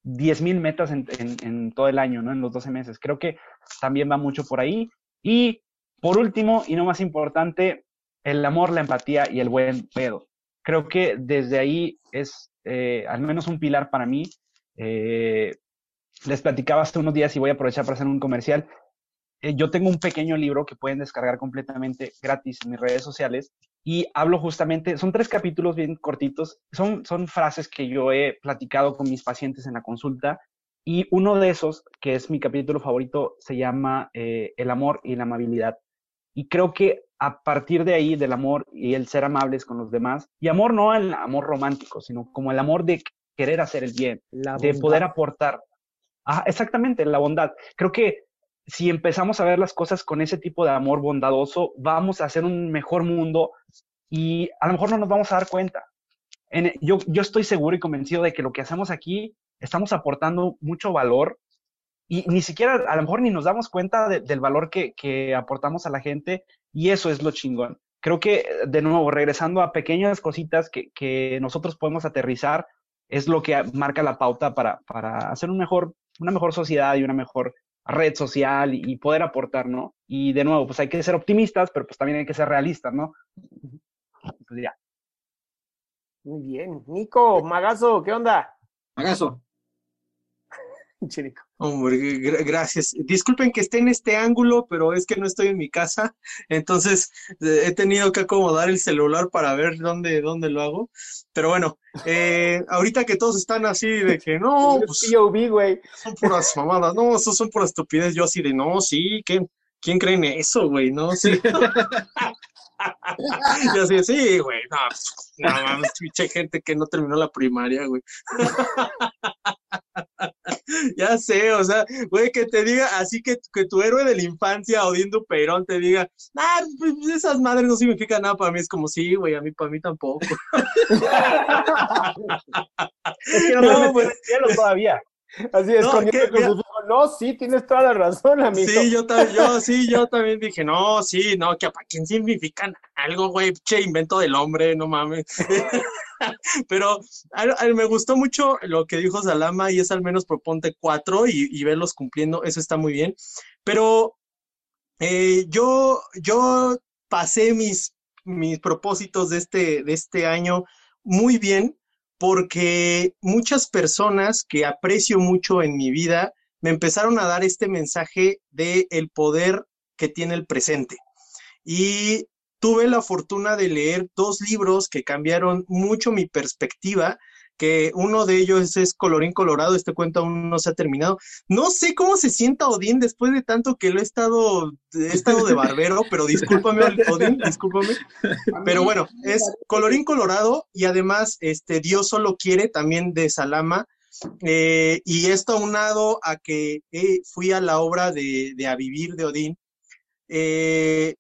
10.000 metas en, en, todo el año, ¿no? En los 12 meses. Creo que también va mucho por ahí. Y por último, y no más importante, el amor, la empatía y el buen pedo. Creo que desde ahí es eh, al menos un pilar para mí. Eh, les platicaba hace unos días y voy a aprovechar para hacer un comercial. Eh, yo tengo un pequeño libro que pueden descargar completamente gratis en mis redes sociales y hablo justamente, son tres capítulos bien cortitos, son, son frases que yo he platicado con mis pacientes en la consulta y uno de esos, que es mi capítulo favorito, se llama El amor y la amabilidad. Y creo que a partir de ahí, del amor y el ser amables con los demás, y amor no el amor romántico, sino como el amor de querer hacer el bien, de poder aportar, exactamente, la bondad. Creo que si empezamos a ver las cosas con ese tipo de amor bondadoso, vamos a hacer un mejor mundo y a lo mejor no nos vamos a dar cuenta. yo, yo estoy seguro y convencido de que lo que hacemos aquí estamos aportando mucho valor y ni siquiera, a lo mejor ni nos damos cuenta del valor que, que aportamos a la gente y eso es lo chingón. Creo que, de nuevo, regresando a pequeñas cositas que, que nosotros podemos aterrizar, es lo que marca la pauta para, para hacer un mejor una mejor sociedad y una mejor red social y, poder aportar, ¿no? Y de nuevo, pues hay que ser optimistas, pero pues también hay que ser realistas, ¿no? Pues ya. Muy bien. Nico, Magazo, ¿qué onda? Magazo. Chirico. Hombre, gracias. Disculpen que esté en este ángulo, pero es que no estoy en mi casa, entonces eh, he tenido que acomodar el celular para ver dónde, dónde lo hago. Pero bueno, eh, ahorita que todos están así de que no, pues, güey. Son puras mamadas, no, eso son puras estupidez. Yo así de no, sí, ¿quién, quién cree en eso, güey? No, sí. Yo así, sí, güey, no, no mames, gente que no terminó la primaria, güey. ya sé, o sea, güey, que te diga, así que, que tu héroe de la infancia, Odindo Peirón, te diga, ah, pues esas madres no significan nada para mí, es como, sí, güey, a mí, para mí tampoco. es que no, no pues, todavía. Así es, no, que, no, sí, tienes toda la razón, amigo. Sí, yo, yo, sí, yo también dije, no, sí, no, que para quién significan algo, güey, che, invento del hombre, no mames. Pero me gustó mucho lo que dijo Salama y es al menos proponte cuatro y, y verlos cumpliendo, eso está muy bien. Pero eh, yo, yo pasé mis, mis propósitos de este, de este año muy bien porque muchas personas que aprecio mucho en mi vida me empezaron a dar este mensaje de el poder que tiene el presente. Y tuve la fortuna de leer dos libros que cambiaron mucho mi perspectiva que uno de ellos es Colorín Colorado, este cuento aún no se ha terminado. No sé cómo se sienta Odín después de tanto que lo he estado, he estado de barbero, pero discúlpame, Odín, discúlpame. Pero bueno, es Colorín Colorado y además este Dios solo quiere también de Salama. Eh, y esto aunado a que eh, fui a la obra de, de A Vivir de Odín, eh,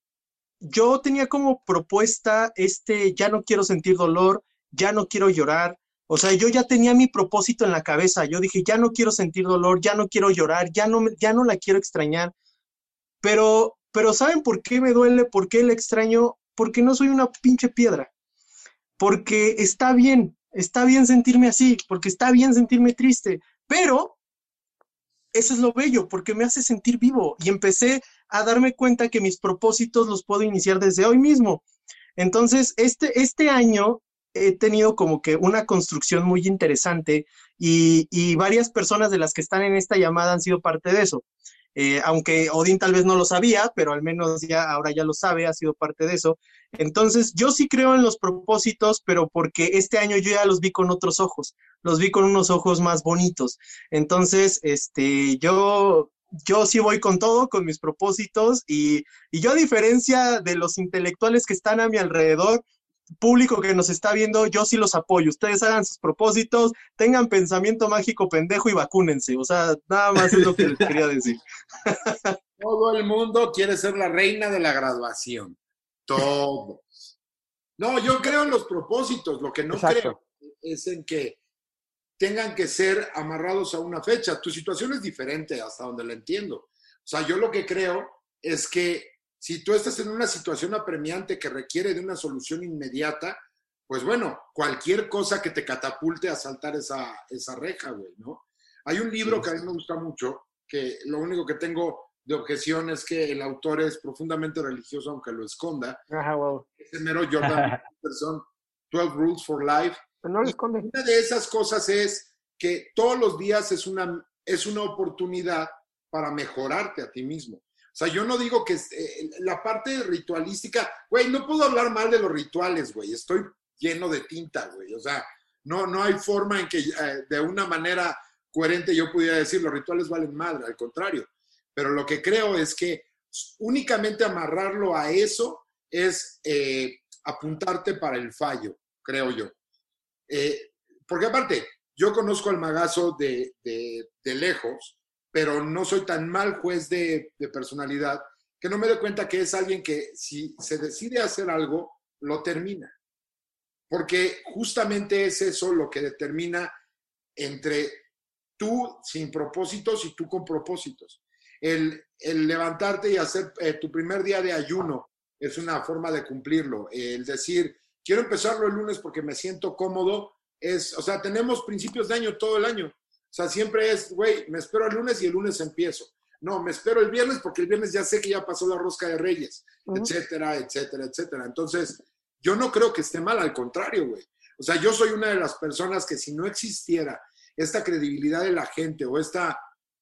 yo tenía como propuesta este, ya no quiero sentir dolor, ya no quiero llorar, o sea, yo ya tenía mi propósito en la cabeza. Yo dije, ya no quiero sentir dolor, ya no quiero llorar, ya no, ya no la quiero extrañar. Pero, pero ¿saben por qué me duele? ¿Por qué la extraño? Porque no soy una pinche piedra. Porque está bien, está bien sentirme así, porque está bien sentirme triste. Pero eso es lo bello, porque me hace sentir vivo. Y empecé a darme cuenta que mis propósitos los puedo iniciar desde hoy mismo. Entonces, este, este año he tenido como que una construcción muy interesante y, varias personas de las que están en esta llamada han sido parte de eso. Eh, aunque Odín tal vez no lo sabía, pero al menos ya ahora ya lo sabe, ha sido parte de eso. Entonces, yo sí creo en los propósitos, pero porque este año yo ya los vi con otros ojos, los vi con unos ojos más bonitos. Entonces, este, yo yo sí voy con todo, con mis propósitos, y, y, yo a diferencia de los intelectuales que están a mi alrededor, público que nos está viendo, yo sí los apoyo. Ustedes hagan sus propósitos, tengan pensamiento mágico pendejo y vacúnense. O sea, nada más es lo que les quería decir. Todo el mundo quiere ser la reina de la graduación. Todos. No, yo creo en los propósitos. Lo que no creo es en que tengan que ser amarrados a una fecha. Tu situación es diferente hasta donde la entiendo. O sea, yo lo que creo es que si tú estás en una situación apremiante que requiere de una solución inmediata, pues bueno, cualquier cosa que te catapulte a saltar esa, esa reja, güey, ¿no? Hay un libro que a mí me gusta mucho, que lo único que tengo de objeción es que el autor es profundamente religioso, aunque lo esconda. Ajá, wow. Es el mero Jordan Peterson, 12 Rules for Life. Pero no lo esconde. Una de esas cosas es que todos los días es una, es una oportunidad para mejorarte a ti mismo. O sea, yo no digo que eh, la parte ritualística, güey, no puedo hablar mal de los rituales, güey, estoy lleno de tinta, güey. O sea, no, no hay forma en que eh, de una manera coherente yo pudiera decir los rituales valen madre, al contrario. Pero lo que creo es que únicamente amarrarlo a eso es eh, apuntarte para el fallo, creo yo. porque aparte, yo conozco al magazo de, de, de lejos pero no soy tan mal juez de, personalidad que no me doy cuenta que es alguien que si se decide hacer algo, lo termina. Porque justamente es eso lo que determina entre tú sin propósitos y tú con propósitos. El, levantarte y hacer eh, tu primer día de ayuno es una forma de cumplirlo. El decir, quiero empezarlo el lunes porque me siento cómodo, es, o sea, tenemos principios de año todo el año. O sea, siempre es, güey, me espero el lunes y el lunes empiezo. No, me espero el viernes porque el viernes ya sé que ya pasó la rosca de Reyes, etcétera, etcétera, etcétera. Entonces, yo no creo que esté mal, al contrario, güey. O sea, yo soy una de las personas que si no existiera esta credibilidad de la gente o esta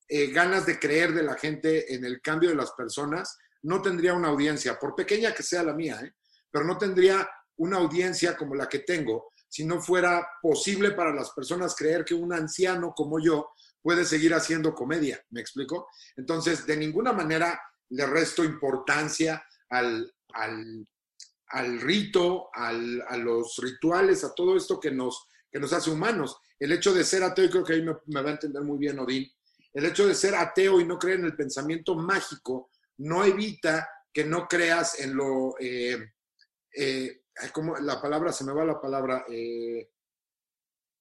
eh, ganas de creer de la gente en el cambio de las personas, no tendría una audiencia, por pequeña que sea la mía, ¿eh? pero no tendría una audiencia como la que tengo si no fuera posible para las personas creer que un anciano como yo puede seguir haciendo comedia, ¿me explico? Entonces, de ninguna manera le resto importancia al, al, rito, a los rituales, a todo esto que nos, que nos hace humanos. El hecho de ser ateo, y creo que ahí me, va a entender muy bien Odín, el hecho de ser ateo y no creer en el pensamiento mágico no evita que no creas en lo, eh, eh, como la palabra, se me va la palabra, eh,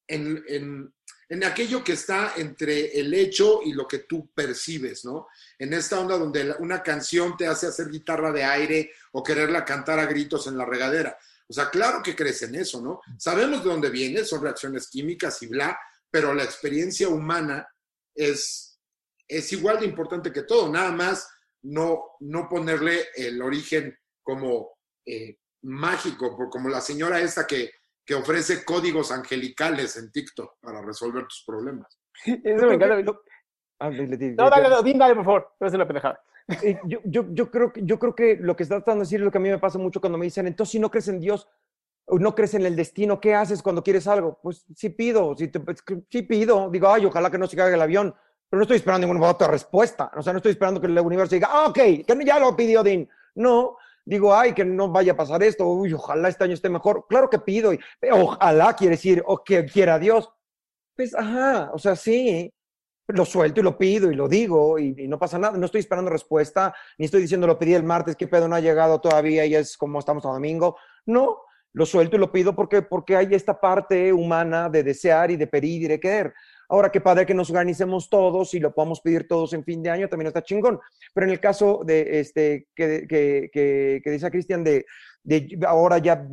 en, en, en, aquello que está entre el hecho y lo que tú percibes, ¿no? En esta onda donde una canción te hace hacer guitarra de aire o quererla cantar a gritos en la regadera. O sea, claro que crees en eso, ¿no? Sabemos de dónde viene, son reacciones químicas y bla, pero la experiencia humana es, es igual de importante que todo, nada más no, no ponerle el origen como eh, mágico, como la señora esta que, que ofrece códigos angelicales en TikTok para resolver tus problemas. Eso me encanta. Ah, no, dale, dale, dale, por favor, no es la pendejada. Eh, yo, yo, yo, creo, yo creo que lo que está tratando de decir es lo que a mí me pasa mucho cuando me dicen, entonces si no crees en Dios, o no crees en el destino, ¿qué haces cuando quieres algo? Pues sí pido, sí, pues, pido, digo, ay, ojalá que no se caiga el avión, pero no estoy esperando ninguna otra respuesta, o sea, no estoy esperando que el universo diga, ah, ok, que ya lo pidió Dean. No, digo, ay, que no vaya a pasar esto, uy, ojalá este año esté mejor. Claro que pido, y, ojalá quiere decir, o que quiera Dios. Pues, ajá, o sea, sí, lo suelto y lo pido y lo digo y, no pasa nada. No estoy esperando respuesta, ni estoy diciendo lo pedí el martes, qué pedo no ha llegado todavía y es como estamos a domingo. No, lo suelto y lo pido porque, porque hay esta parte humana de desear y de pedir y de querer. Ahora, qué padre que nos organicemos todos y lo podamos pedir todos en fin de año, también está chingón. Pero en el caso de este que, que, que, que dice Cristian de, de ahora ya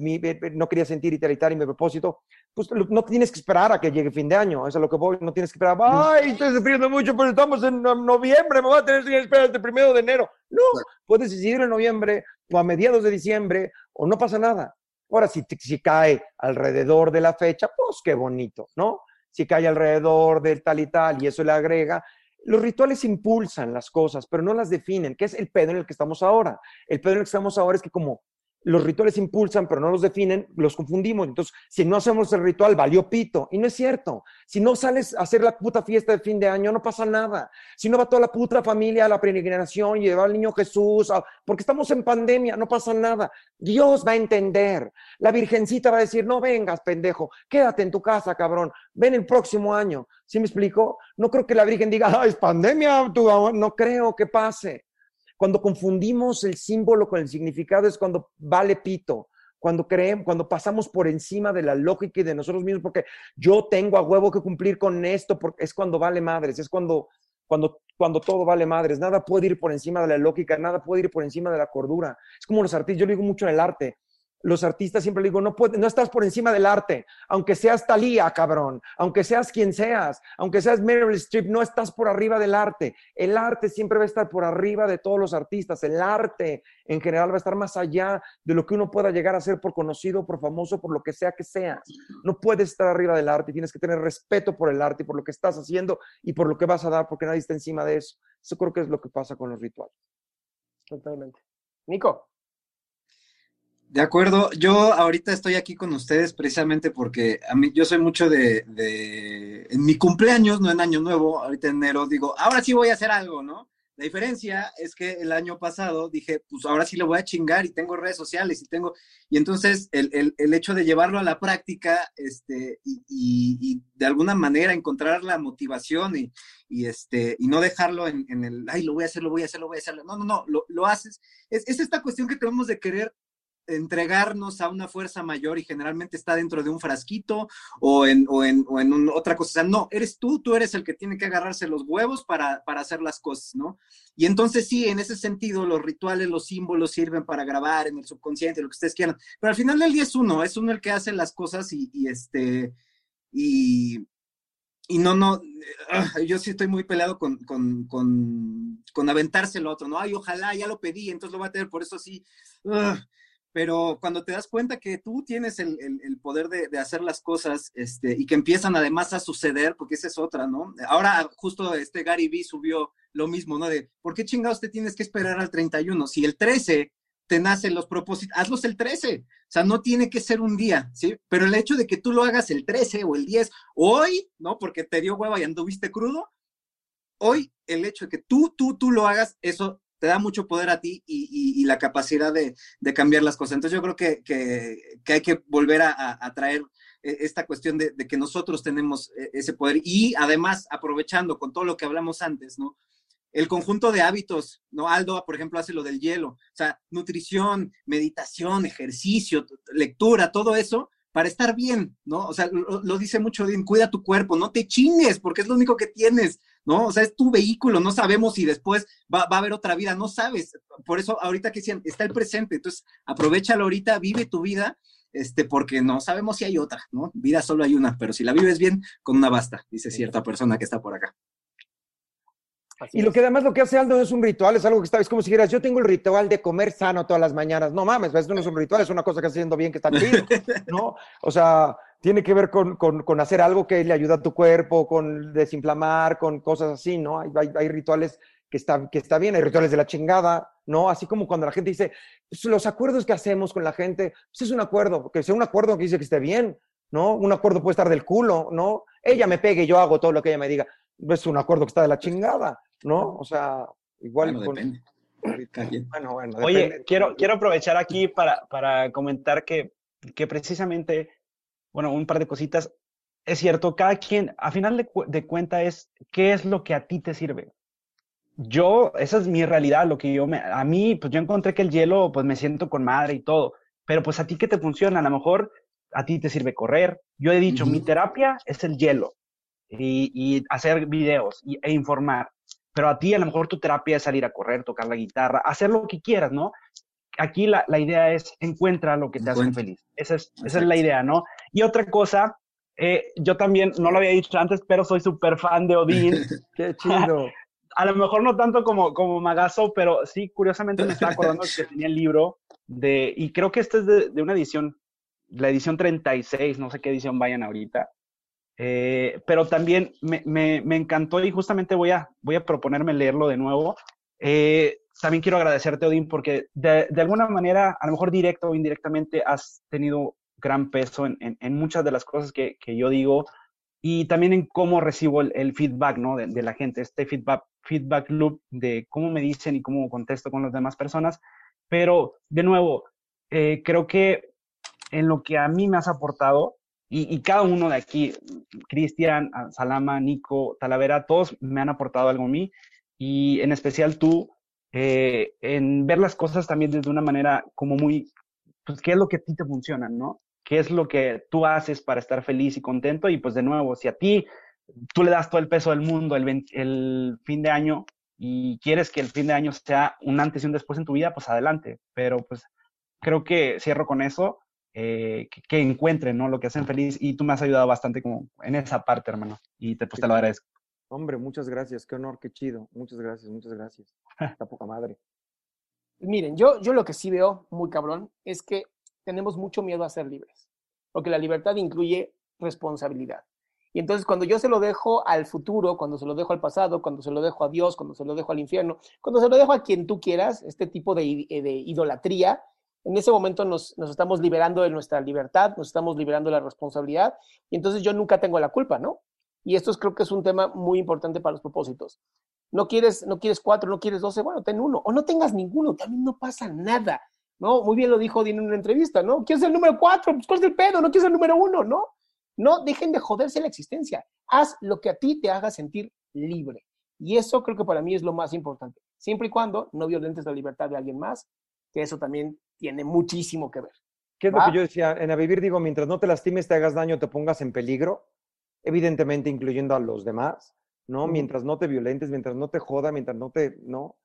no quería sentir y y mi propósito, pues no tienes que esperar a que llegue fin de año, eso es lo que voy, no tienes que esperar, ay, estoy sufriendo mucho, pero estamos en noviembre, me voy a tener que esperar hasta el primero de enero. No, puedes decidir en noviembre o a mediados de diciembre o no pasa nada. Ahora, si, si cae alrededor de la fecha, pues qué bonito, ¿no? Si cae alrededor del tal y tal y eso le agrega, los rituales impulsan las cosas, pero no las definen, que es el pedo en el que estamos ahora. El pedo en el que estamos ahora es que como los rituales impulsan, pero no los definen, los confundimos. Entonces, si no hacemos el ritual, valió pito. Y no es cierto. Si no sales a hacer la puta fiesta de fin de año, no pasa nada. Si no va toda la puta familia a la peregrinación y lleva al niño Jesús, porque estamos en pandemia, no pasa nada. Dios va a entender. La virgencita va a decir, no vengas, pendejo, quédate en tu casa, cabrón. Ven el próximo año. ¿Sí me explico? No creo que la Virgen diga, ah, es pandemia, no creo que pase. Cuando confundimos el símbolo con el significado es cuando vale pito, cuando creemos, cuando pasamos por encima de la lógica y de nosotros mismos, porque yo tengo a huevo que cumplir con esto, porque es cuando vale madres, es cuando, cuando, cuando todo vale madres, nada puede ir por encima de la lógica, nada puede ir por encima de la cordura. Es como los artistas, yo lo digo mucho en el arte, los artistas siempre digo, no, no estás por encima del arte, aunque seas Talía, cabrón, aunque seas quien seas, aunque seas Meryl Streep, no estás por arriba del arte. El arte siempre va a estar por arriba de todos los artistas. El arte en general va a estar más allá de lo que uno pueda llegar a ser por conocido, por famoso, por lo que sea que seas. No puedes estar arriba del arte, tienes que tener respeto por el arte y por lo que estás haciendo y por lo que vas a dar, porque nadie está encima de eso. Eso creo que es lo que pasa con los rituales. Totalmente. Nico. De acuerdo, yo ahorita estoy aquí con ustedes precisamente porque a mí yo soy mucho de, de, en mi cumpleaños, no en año nuevo, ahorita en enero digo, ahora sí voy a hacer algo, ¿no? La diferencia es que el año pasado dije, pues ahora sí le voy a chingar y tengo redes sociales y tengo, y entonces el, el, el hecho de llevarlo a la práctica, este, y, y, de alguna manera encontrar la motivación y, y este, y no dejarlo en, en, el, ay, lo voy a hacer, lo voy a hacer, lo voy a hacer, no, no, no, lo, lo haces, es, es esta cuestión que tenemos de querer entregarnos a una fuerza mayor y generalmente está dentro de un frasquito o en, o en, o en otra cosa. O sea, no, eres tú, tú eres el que tiene que agarrarse los huevos para, para hacer las cosas, ¿no? Y entonces sí, en ese sentido, los rituales, los símbolos sirven para grabar en el subconsciente, lo que ustedes quieran. Pero al final del día es uno, es uno el que hace las cosas y, y este, y, y no, no, ah, yo sí estoy muy peleado con, con, con, con aventarse el otro, ¿no? Ay, ojalá, ya lo pedí, entonces lo va a tener, por eso sí. Uh, pero cuando te das cuenta que tú tienes el, poder de, hacer las cosas este, y que empiezan además a suceder, porque esa es otra, ¿no? Ahora justo este Gary Vee subió lo mismo, ¿no? De, ¿por qué chingados te tienes que esperar al 31? Si el 13 te nacen los propósitos, hazlos el 13. O sea, no tiene que ser un día, ¿sí? Pero el hecho de que tú lo hagas el 13 o el 10, hoy, ¿no? Porque te dio hueva y anduviste crudo, hoy el hecho de que tú, tú, tú lo hagas, eso te da mucho poder a ti y, la capacidad de, cambiar las cosas. Entonces yo creo que, hay que volver a, traer eh, esta cuestión de, que nosotros tenemos eh, ese poder y además aprovechando con todo lo que hablamos antes, ¿no? El conjunto de hábitos, ¿no? Aldo, por ejemplo, hace lo del hielo, o sea, nutrición, meditación, ejercicio, lectura, todo eso, para estar bien, ¿no? O sea, lo, dice mucho bien, cuida tu cuerpo, no te chingues, porque es lo único que tienes, ¿no? O sea, es tu vehículo, no sabemos si después va, a haber otra vida, no sabes. Por eso, ahorita que decían, está el presente, entonces aprovechalo ahorita, vive tu vida, este, porque no sabemos si hay otra, ¿no? Vida solo hay una, pero si la vives bien, con una basta, dice cierta persona que está por acá y lo que además lo que hace Aldo es un ritual, es algo que está, es como si dijeras, yo tengo el ritual de comer sano todas las mañanas. No mames, esto no es un ritual, es una cosa que está haciendo bien, que está chido, ¿no? O sea, tiene que ver con, con, hacer algo que le ayuda a tu cuerpo, con desinflamar, con cosas así, ¿no? Hay, hay, rituales que está, que está bien, hay rituales de la chingada, ¿no? Así como cuando la gente dice, pues, los acuerdos que hacemos con la gente, pues es un acuerdo, que sea un acuerdo que dice que esté bien, ¿no? Un acuerdo puede estar del culo, ¿no? Ella me pegue, yo hago todo lo que ella me diga. Es un acuerdo que está de la chingada. ¿no? O sea, igual bueno, Depende. Bueno, bueno, Oye, quiero, quiero aprovechar aquí para, para comentar que, que precisamente, bueno, un par de cositas. Es cierto, cada quien, a final de, de cuenta, es qué es lo que a ti te sirve. Yo, esa es mi realidad, lo que yo me, a mí, pues yo encontré que el hielo, pues me siento con madre y todo, pero pues a ti qué te funciona, a lo mejor a ti te sirve correr. Yo he dicho, mi terapia es el hielo y, y hacer videos y, e informar pero a ti a lo mejor tu terapia es salir a correr, tocar la guitarra, hacer lo que quieras, ¿no? Aquí la, la idea es encuentra lo que te hace feliz. Esa es, esa es la idea, ¿no? Y otra cosa, eh, yo también, no lo había dicho antes, pero soy súper fan de Odín. Qué chido. a lo mejor no tanto como, como Magazo, pero sí, curiosamente me estaba acordando que tenía el libro de, y creo que este es de, de una edición, la edición 36, no sé qué edición vayan ahorita, eh, pero también me, me, me, encantó y justamente voy a, voy a proponerme leerlo de nuevo. Eh, también quiero agradecerte, Odín, porque de, de, alguna manera, a lo mejor directo o indirectamente, has tenido gran peso en, en, muchas de las cosas que, que, yo digo y también en cómo recibo el, el feedback ¿no? de, de, la gente, este feedback, feedback loop de cómo me dicen y cómo contesto con las demás personas. Pero, de nuevo, eh, creo que en lo que a mí me has aportado, y, cada uno de aquí, Cristian, Salama, Nico, Talavera, todos me han aportado algo a mí y en especial tú, eh, en ver las cosas también desde una manera como muy, pues, ¿qué es lo que a ti te funciona, no? ¿Qué es lo que tú haces para estar feliz y contento? Y pues de nuevo, si a ti tú le das todo el peso del mundo el, el fin de año y quieres que el fin de año sea un antes y un después en tu vida, pues adelante. Pero pues creo que cierro con eso. Eh, que, encuentren ¿no? lo que hacen feliz y tú me has ayudado bastante como en esa parte, hermano, y te, pues, te lo agradezco. Hombre, muchas gracias, qué honor, qué chido, muchas gracias, muchas gracias. Está poca madre. Miren, yo, yo lo que sí veo muy cabrón es que tenemos mucho miedo a ser libres, porque la libertad incluye responsabilidad. Y entonces cuando yo se lo dejo al futuro, cuando se lo dejo al pasado, cuando se lo dejo a Dios, cuando se lo dejo al infierno, cuando se lo dejo a quien tú quieras, este tipo de, de idolatría, en ese momento nos, estamos liberando de nuestra libertad, nos estamos liberando de la responsabilidad, y entonces yo nunca tengo la culpa, ¿no? Y esto creo que es un tema muy importante para los propósitos. No quieres, no quieres cuatro, no quieres doce, bueno, ten uno, o no tengas ninguno, también no pasa nada, ¿no? Muy bien lo dijo Dino en una entrevista, ¿no? ¿Quieres el número cuatro? Pues ¿cuál es el pedo? No quieres el número uno, ¿no? No dejen de joderse la existencia. Haz lo que a ti te haga sentir libre. Y eso creo que para mí es lo más importante. Siempre y cuando no violentes la libertad de alguien más, que eso también tiene muchísimo que ver. ¿Qué es lo que yo decía? En A Vivir digo, mientras no te lastimes, te hagas daño, te pongas en peligro, evidentemente incluyendo a los demás, ¿no? Mientras no te violentes, mientras no te joda, mientras no te, ¿no?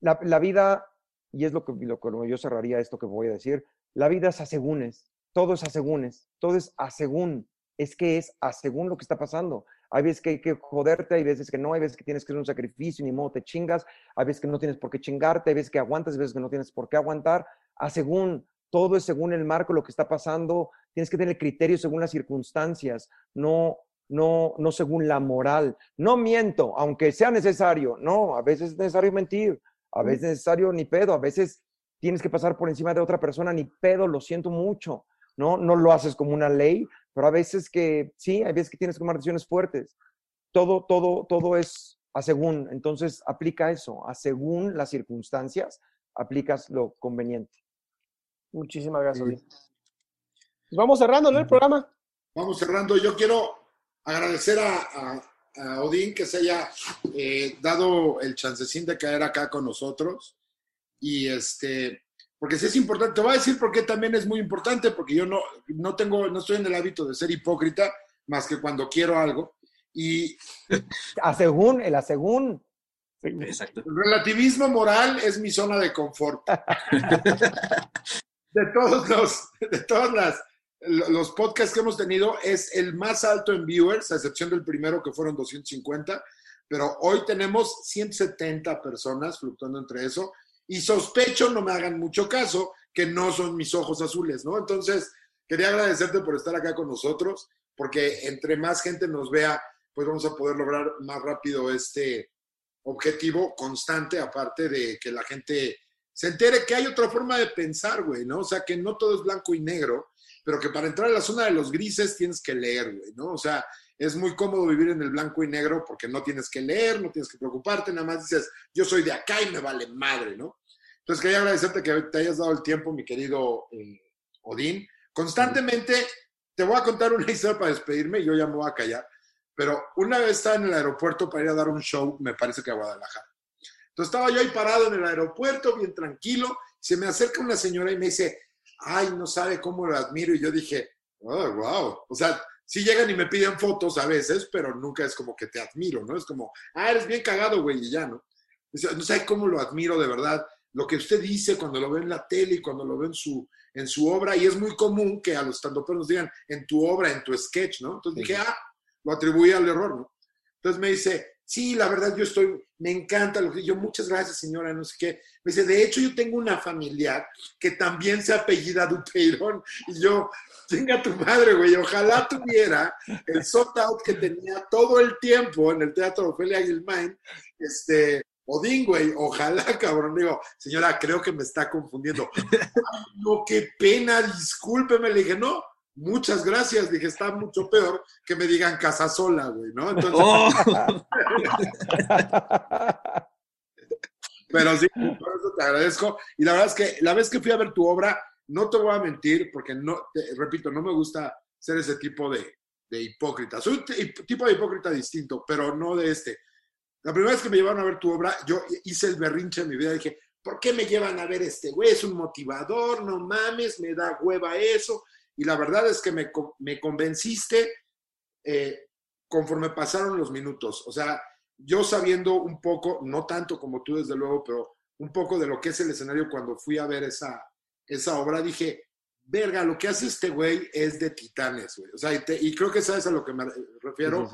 La, la vida, y es lo que, lo que yo cerraría esto que voy a decir, la vida es a segúnes, todo es a segúnes, todo es a según, es que es a según lo que está pasando. Hay veces que hay que joderte, hay veces que no, hay veces que tienes que hacer un sacrificio, ni modo te chingas, hay veces que no tienes por qué chingarte, hay veces que aguantas, hay veces que no tienes por qué aguantar, a según, todo es según el marco, lo que está pasando, tienes que tener criterio según las circunstancias, no, no, no según la moral. No miento, aunque sea necesario, no, a veces es necesario mentir, a veces es necesario ni pedo, a veces tienes que pasar por encima de otra persona, ni pedo, lo siento mucho, ¿no? No lo haces como una ley, pero a veces que sí, hay veces que tienes que tomar decisiones fuertes. Todo, todo, todo es a según, entonces aplica eso, a según las circunstancias, aplicas lo conveniente. Muchísimas gracias. Pues vamos cerrando el programa. Vamos cerrando. Yo quiero agradecer a, Odín que se haya eh, dado el chancecín de caer acá con nosotros. Y este, porque sí es importante, te voy a decir por qué también es muy importante, porque yo no, no tengo, no estoy en el hábito de ser hipócrita, más que cuando quiero algo. Y. A según, el a según. Exacto. El relativismo moral es mi zona de confort. de todos los, de todas las, los podcasts que hemos tenido, es el más alto en viewers, a excepción del primero que fueron 250, pero hoy tenemos 170 personas fluctuando entre eso, y sospecho, no me hagan mucho caso, que no son mis ojos azules, ¿no? Entonces, quería agradecerte por estar acá con nosotros, porque entre más gente nos vea, pues vamos a poder lograr más rápido este objetivo constante, aparte de que la gente se entere que hay otra forma de pensar, güey, ¿no? O sea, que no todo es blanco y negro, pero que para entrar a la zona de los grises tienes que leer, güey, ¿no? O sea, es muy cómodo vivir en el blanco y negro porque no tienes que leer, no tienes que preocuparte, nada más dices, yo soy de acá y me vale madre, ¿no? Entonces quería agradecerte que te hayas dado el tiempo, mi querido eh, Odín. Constantemente te voy a contar una historia para despedirme yo ya me voy a callar, pero una vez estaba en el aeropuerto para ir a dar un show, me parece que a Guadalajara. Entonces estaba yo ahí parado en el aeropuerto, bien tranquilo, se me acerca una señora y me dice, ay, no sabe cómo lo admiro, y yo dije, oh, wow, o sea, sí llegan y me piden fotos a veces, pero nunca es como que te admiro, ¿no? Es como, ah, eres bien cagado, güey, y ya, ¿no? No sabe cómo lo admiro de verdad, lo que usted dice cuando lo ve en la tele y cuando lo ve en su, en su obra, y es muy común que a los estandoperos nos digan en tu obra, en tu sketch, ¿no? Entonces dije, ah, lo atribuí al error, ¿no? Entonces me dice, sí, la verdad yo estoy, me encanta lo que yo, muchas gracias señora, no sé qué. Me dice, de hecho yo tengo una familiar que también se apellida Dupeirón y yo, tenga tu madre, güey, ojalá tuviera el sold out que tenía todo el tiempo en el Teatro Ofelia Gilmain, este, Odín, güey, ojalá, cabrón. Digo, señora, creo que me está confundiendo. Ay, no, qué pena, discúlpeme. Le dije, no, muchas gracias. Dije, está mucho peor que me digan casa sola, güey, ¿no? Entonces. Oh. Pero sí, por eso te agradezco. Y la verdad es que la vez que fui a ver tu obra, no te voy a mentir, porque no, te, repito, no me gusta ser ese tipo de, de hipócrita. Soy un tipo de hipócrita distinto, pero no de este. La primera vez que me llevaron a ver tu obra, yo hice el berrinche en mi vida. Dije, ¿por qué me llevan a ver este güey? Es un motivador, no mames, me da hueva eso y la verdad es que me, me convenciste eh, conforme pasaron los minutos. O sea, yo sabiendo un poco, no tanto como tú desde luego, pero un poco de lo que es el escenario cuando fui a ver esa, esa obra, dije, verga, lo que hace este güey es de titanes, güey. O sea, y, creo que sabes a lo que me refiero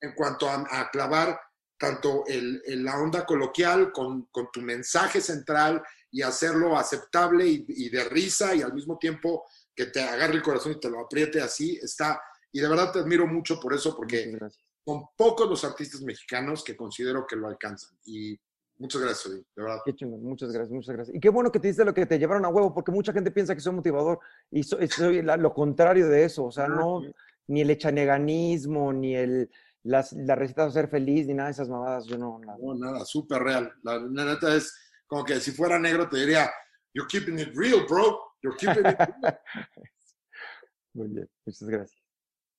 en cuanto a, clavar tanto el, la onda coloquial con, con, tu mensaje central y hacerlo aceptable y, y, de risa y al mismo tiempo que te agarre el corazón y te lo apriete así, está, y de verdad te admiro mucho por eso, porque son pocos los artistas mexicanos que considero que lo alcanzan. Y muchas gracias, de verdad. Qué chingón, muchas gracias, muchas gracias. Y qué bueno que te dice lo que te llevaron a huevo, porque mucha gente piensa que soy motivador y soy, lo contrario de eso, o sea, no, ni el echaneganismo, ni el... Las, la receta de ser feliz, ni nada de esas mamadas, yo no, nada. No, nada, súper real. La, la neta es como que si fuera negro te diría, you're keeping it real, bro. Muy bien, muchas gracias.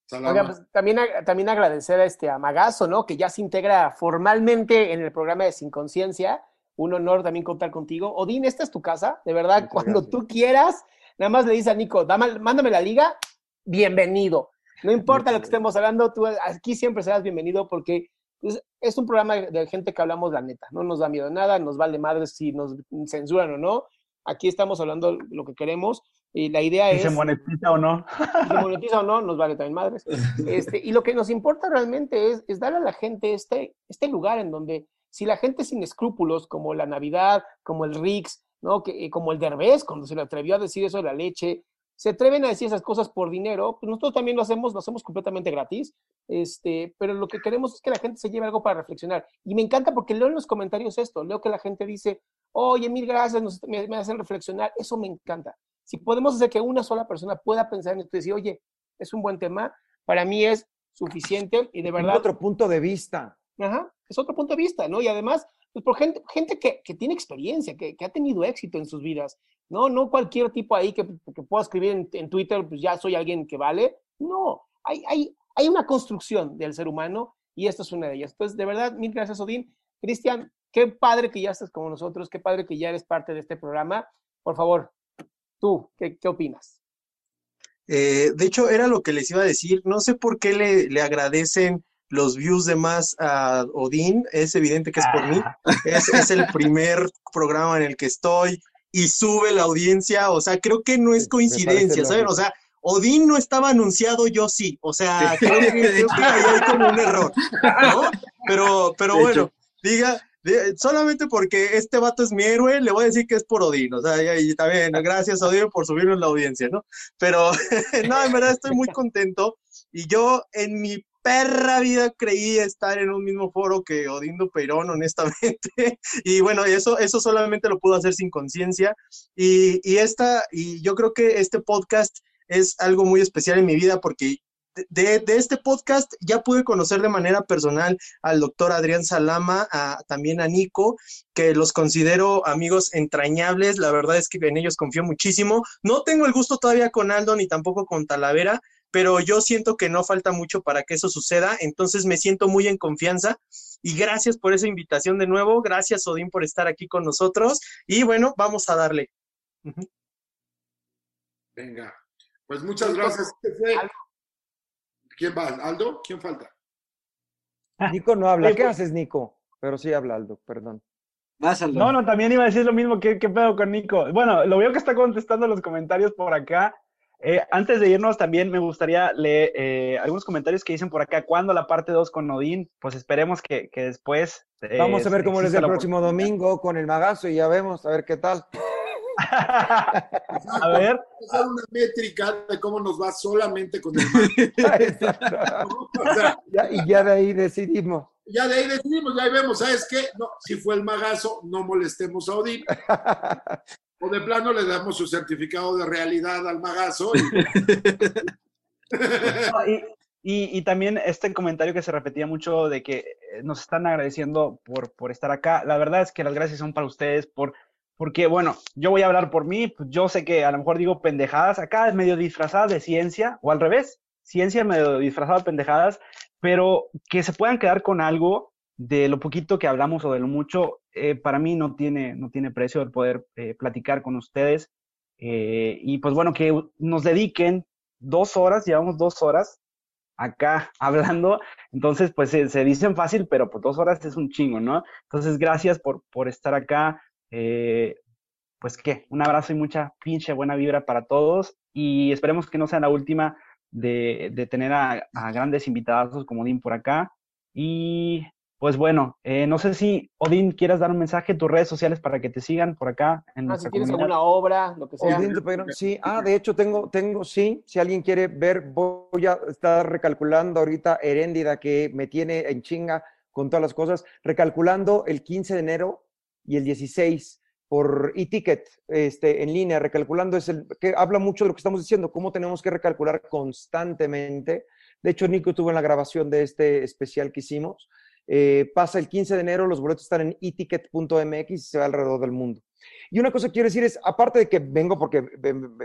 Pues, también, también agradecer a este Magazo, ¿no? Que ya se integra formalmente en el programa de Sin Conciencia. Un honor también contar contigo. Odín, esta es tu casa, de verdad, cuando tú quieras, nada más le dices a Nico, mándame la liga, bienvenido. No importa lo que estemos hablando, tú aquí siempre serás bienvenido porque pues, es un programa de gente que hablamos la neta, no nos da miedo nada, nos vale madre si nos censuran o no, Aquí estamos hablando lo que queremos y la idea es... ¿Se monetiza o no? Se monetiza o no, nos vale también madres. Este, y lo que nos importa realmente es, es darle a la gente este, este lugar en donde si la gente sin escrúpulos, como la Navidad, como el Rix, ¿no? Que, como el Derbez, cuando se le atrevió a decir eso de la leche, se atreven a decir esas cosas por dinero, pues nosotros también lo hacemos, lo hacemos completamente gratis, este, pero lo que queremos es que la gente se lleve algo para reflexionar. Y me encanta porque leo en los comentarios esto, leo que la gente dice, oye, mil gracias, me, me, hacen reflexionar, eso me encanta. Si podemos hacer que una sola persona pueda pensar en esto y decir, oye, es un buen tema, para mí es suficiente y de verdad... otro punto de vista. Ajá, es otro punto de vista, ¿no? Y además, pues por gente, gente que, que tiene experiencia, que, que, ha tenido éxito en sus vidas, ¿no? No cualquier tipo ahí que, que pueda escribir en, en, Twitter, pues ya soy alguien que vale. No, hay, hay, hay una construcción del ser humano y esta es una de ellas. Entonces, de verdad, mil gracias, Odín. Cristian, qué padre que ya estés con nosotros, qué padre que ya eres parte de este programa. Por favor, tú, ¿qué, qué opinas? Eh, de hecho, era lo que les iba a decir. No sé por qué le, le agradecen los views de más a Odín. Es evidente que es por mí. Es, es, el primer programa en el que estoy y sube la audiencia. O sea, creo que no es coincidencia, ¿saben? O sea, Odín no estaba anunciado, yo sí. O sea, creo que, creo que ahí hay como un error, ¿no? Pero, pero bueno, diga, solamente porque este vato es mi héroe, le voy a decir que es por Odín, o sea, y, también, gracias Odín por subirnos la audiencia, ¿no? Pero, no, en verdad estoy muy contento y yo en mi perra vida creí estar en un mismo foro que Odindo Peirón, honestamente, y bueno, eso, eso solamente lo puedo hacer sin conciencia y, y esta, y yo creo que este podcast es algo muy especial en mi vida porque de, de, este podcast ya pude conocer de manera personal al doctor Adrián Salama, a, también a Nico, que los considero amigos entrañables, la verdad es que en ellos confío muchísimo. No tengo el gusto todavía con Aldo ni tampoco con Talavera, pero yo siento que no falta mucho para que eso suceda, entonces me siento muy en confianza y gracias por esa invitación de nuevo, gracias Odín por estar aquí con nosotros y bueno, vamos a darle. Uh -huh. Venga, pues muchas gracias. ¿Quién va? ¿Aldo? ¿Quién falta? Nico no habla. ¿Qué haces, Nico? Pero sí habla Aldo, perdón. Más Aldo. No, no, también iba a decir lo mismo. ¿Qué, qué pedo con Nico? Bueno, lo veo que está contestando los comentarios por acá. Eh, antes de irnos, también me gustaría leer eh, algunos comentarios que dicen por acá. ¿Cuándo la parte 2 con Odín? Pues esperemos que, que después. Eh, Vamos a ver cómo les el próximo domingo con el magazo y ya vemos, a ver qué tal. a ver. Hacer una métrica de cómo nos va solamente con el o sea, ya, y ya de ahí decidimos. Ya de ahí decidimos, ya ahí vemos, ¿sabes qué? No, si fue el magazo, no molestemos a Odín. o de plano le damos su certificado de realidad al magazo. Y... y, y, también este comentario que se repetía mucho de que nos están agradeciendo por, por estar acá. La verdad es que las gracias son para ustedes por porque, bueno, yo voy a hablar por mí, pues yo sé que a lo mejor digo pendejadas, acá es medio disfrazada de ciencia, o al revés, ciencia medio disfrazada de pendejadas, pero que se puedan quedar con algo de lo poquito que hablamos o de lo mucho, eh, para mí no tiene, no tiene precio el poder eh, platicar con ustedes. Eh, y pues bueno, que nos dediquen dos horas, llevamos dos horas acá hablando, entonces pues se, dicen fácil, pero por dos horas es un chingo, ¿no? Entonces gracias por, por estar acá. Eh, pues qué, un abrazo y mucha pinche buena vibra para todos y esperemos que no sea la última de, de tener a, a, grandes invitados como Odín por acá. Y pues bueno, eh, no sé si Odín quieras dar un mensaje en tus redes sociales para que te sigan por acá. En ah, si tienes comunidad. alguna obra, lo que sea. Odín, sí, ah, de hecho tengo, tengo, sí, si alguien quiere ver, voy a estar recalculando ahorita Heréndida que me tiene en chinga con todas las cosas, recalculando el 15 de enero y el 16 por e-ticket este, en línea, recalculando, es el que habla mucho de lo que estamos diciendo, cómo tenemos que recalcular constantemente. De hecho, Nico estuvo en la grabación de este especial que hicimos. Eh, pasa el 15 de enero, los boletos están en eticket.mx y se va alrededor del mundo. Y una cosa que quiero decir es, aparte de que vengo porque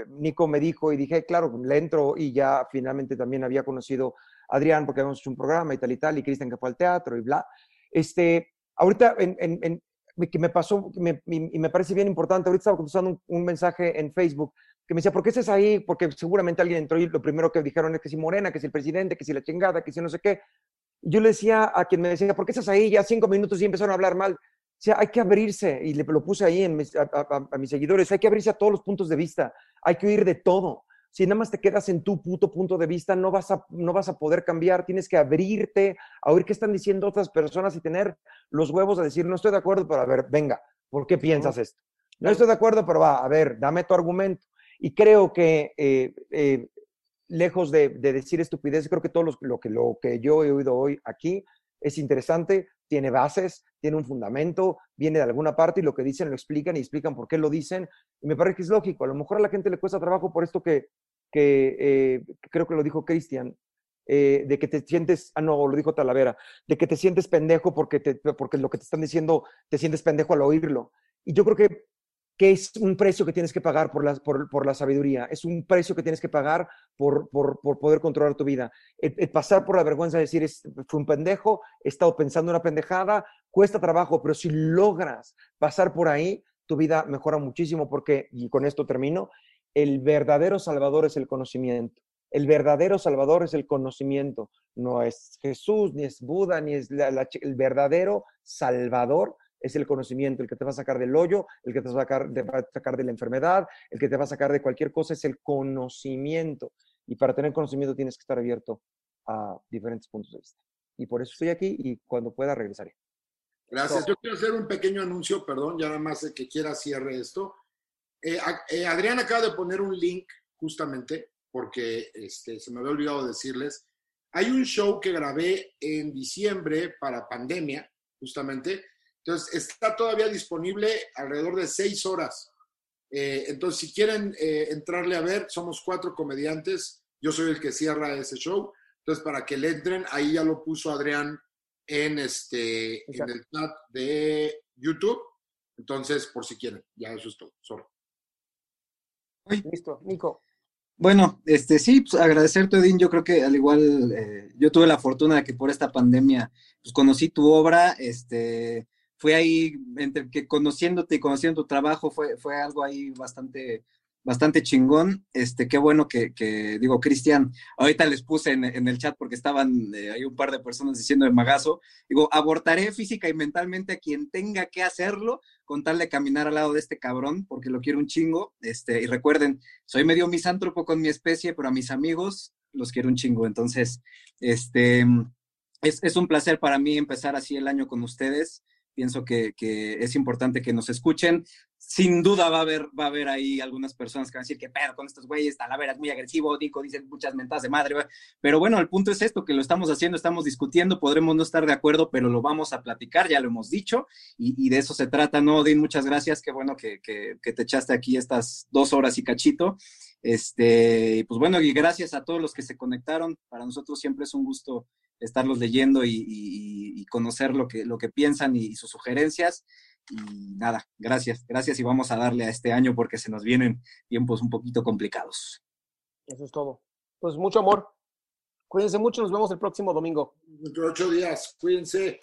Nico me dijo y dije, claro, le entro y ya finalmente también había conocido a Adrián porque habíamos hecho un programa y tal y tal, y Cristian que fue al teatro y bla. Este, ahorita en, en, en que me pasó y me parece bien importante. Ahorita estaba contestando un, mensaje en Facebook que me decía, ¿por qué estás ahí? Porque seguramente alguien entró y lo primero que dijeron es que si Morena, que si el presidente, que si la chingada, que si no sé qué. Yo le decía a quien me decía, ¿por qué estás ahí? Ya cinco minutos y empezaron a hablar mal. O sea, hay que abrirse, y le, lo puse ahí en a, mis seguidores, hay que abrirse a todos los puntos de vista, hay que oír de todo. Si nada más te quedas en tu puto punto de vista, no vas, a, no vas a poder cambiar, tienes que abrirte a oír qué están diciendo otras personas y tener los huevos a decir, no estoy de acuerdo, pero a ver, venga, ¿por qué piensas esto? No estoy de acuerdo, pero va, a ver, dame tu argumento. Y creo que, eh, eh, lejos de, decir estupidez, creo que todo lo, que, lo que yo he oído hoy aquí es interesante, tiene bases, tiene un fundamento, viene de alguna parte y lo que dicen lo explican y explican por qué lo dicen. Y me parece que es lógico. A lo mejor a la gente le cuesta trabajo por esto que, que eh, creo que lo dijo Cristian, eh, de que te sientes, ah, no, lo dijo Talavera, de que te sientes pendejo porque, te, porque lo que te están diciendo, te sientes pendejo al oírlo. Y yo creo que, que es un precio que tienes que pagar por la, por, la sabiduría, es un precio que tienes que pagar por, por, por poder controlar tu vida. El, pasar por la vergüenza de decir, es, un pendejo, he estado pensando una pendejada, cuesta trabajo, pero si logras pasar por ahí, tu vida mejora muchísimo porque, y con esto termino, el verdadero salvador es el conocimiento. El verdadero Salvador es el conocimiento. No es Jesús, ni es Buda, ni es el verdadero Salvador es el conocimiento, el que te va a sacar del hoyo, el que te va, a sacar, te va a sacar de la enfermedad, el que te va a sacar de cualquier cosa, es el conocimiento. Y para tener conocimiento tienes que estar abierto a diferentes puntos de vista. Y por eso estoy aquí y cuando pueda regresaré. Gracias. Yo quiero hacer un pequeño anuncio, perdón, ya nada más que quiera cierre esto. Eh, eh, Adrián acaba de poner un link justamente porque este, se me había olvidado decirles. Hay un show que grabé en diciembre para pandemia, justamente. Entonces, está todavía disponible alrededor de seis horas. Eh, entonces, si quieren eh, entrarle a ver, somos cuatro comediantes. Yo soy el que cierra ese show. Entonces, para que le entren, ahí ya lo puso Adrián en, este, en el chat de YouTube. Entonces, por si quieren, ya eso es todo. Solo. Listo, Nico. Bueno, este sí, pues agradecerte, Odín. Yo creo que al igual eh, yo tuve la fortuna de que por esta pandemia pues conocí tu obra, este, fue ahí entre que conociéndote y conociendo tu trabajo fue, fue algo ahí bastante bastante chingón. Este, qué bueno que, digo, Cristian, ahorita les puse en, el chat porque estaban eh, un par de personas diciendo de magazo. Digo, abortaré física y mentalmente a quien tenga que hacerlo con tal de caminar al lado de este cabrón, porque lo quiero un chingo. Este, y recuerden, soy medio misántropo con mi especie, pero a mis amigos los quiero un chingo. Entonces, este, es, es un placer para mí empezar así el año con ustedes pienso que, es importante que nos escuchen. Sin duda va a haber, va a haber ahí algunas personas que van a decir que pedo con estos güeyes, Talavera es muy agresivo, Dico dice muchas mentadas de madre, pero bueno, el punto es esto, que lo estamos haciendo, estamos discutiendo, podremos no estar de acuerdo, pero lo vamos a platicar, ya lo hemos dicho, y, de eso se trata, ¿no, Odín? Muchas gracias, qué bueno que, que, que te echaste aquí estas dos horas y cachito. Este, pues bueno, y gracias a todos los que se conectaron. Para nosotros siempre es un gusto estarlos leyendo y, conocer lo que, lo que piensan y, sus sugerencias. Y nada, gracias, gracias y vamos a darle a este año porque se nos vienen tiempos un poquito complicados. Eso es todo. Pues mucho amor. Cuídense mucho, nos vemos el próximo domingo. Dentro ocho días, cuídense.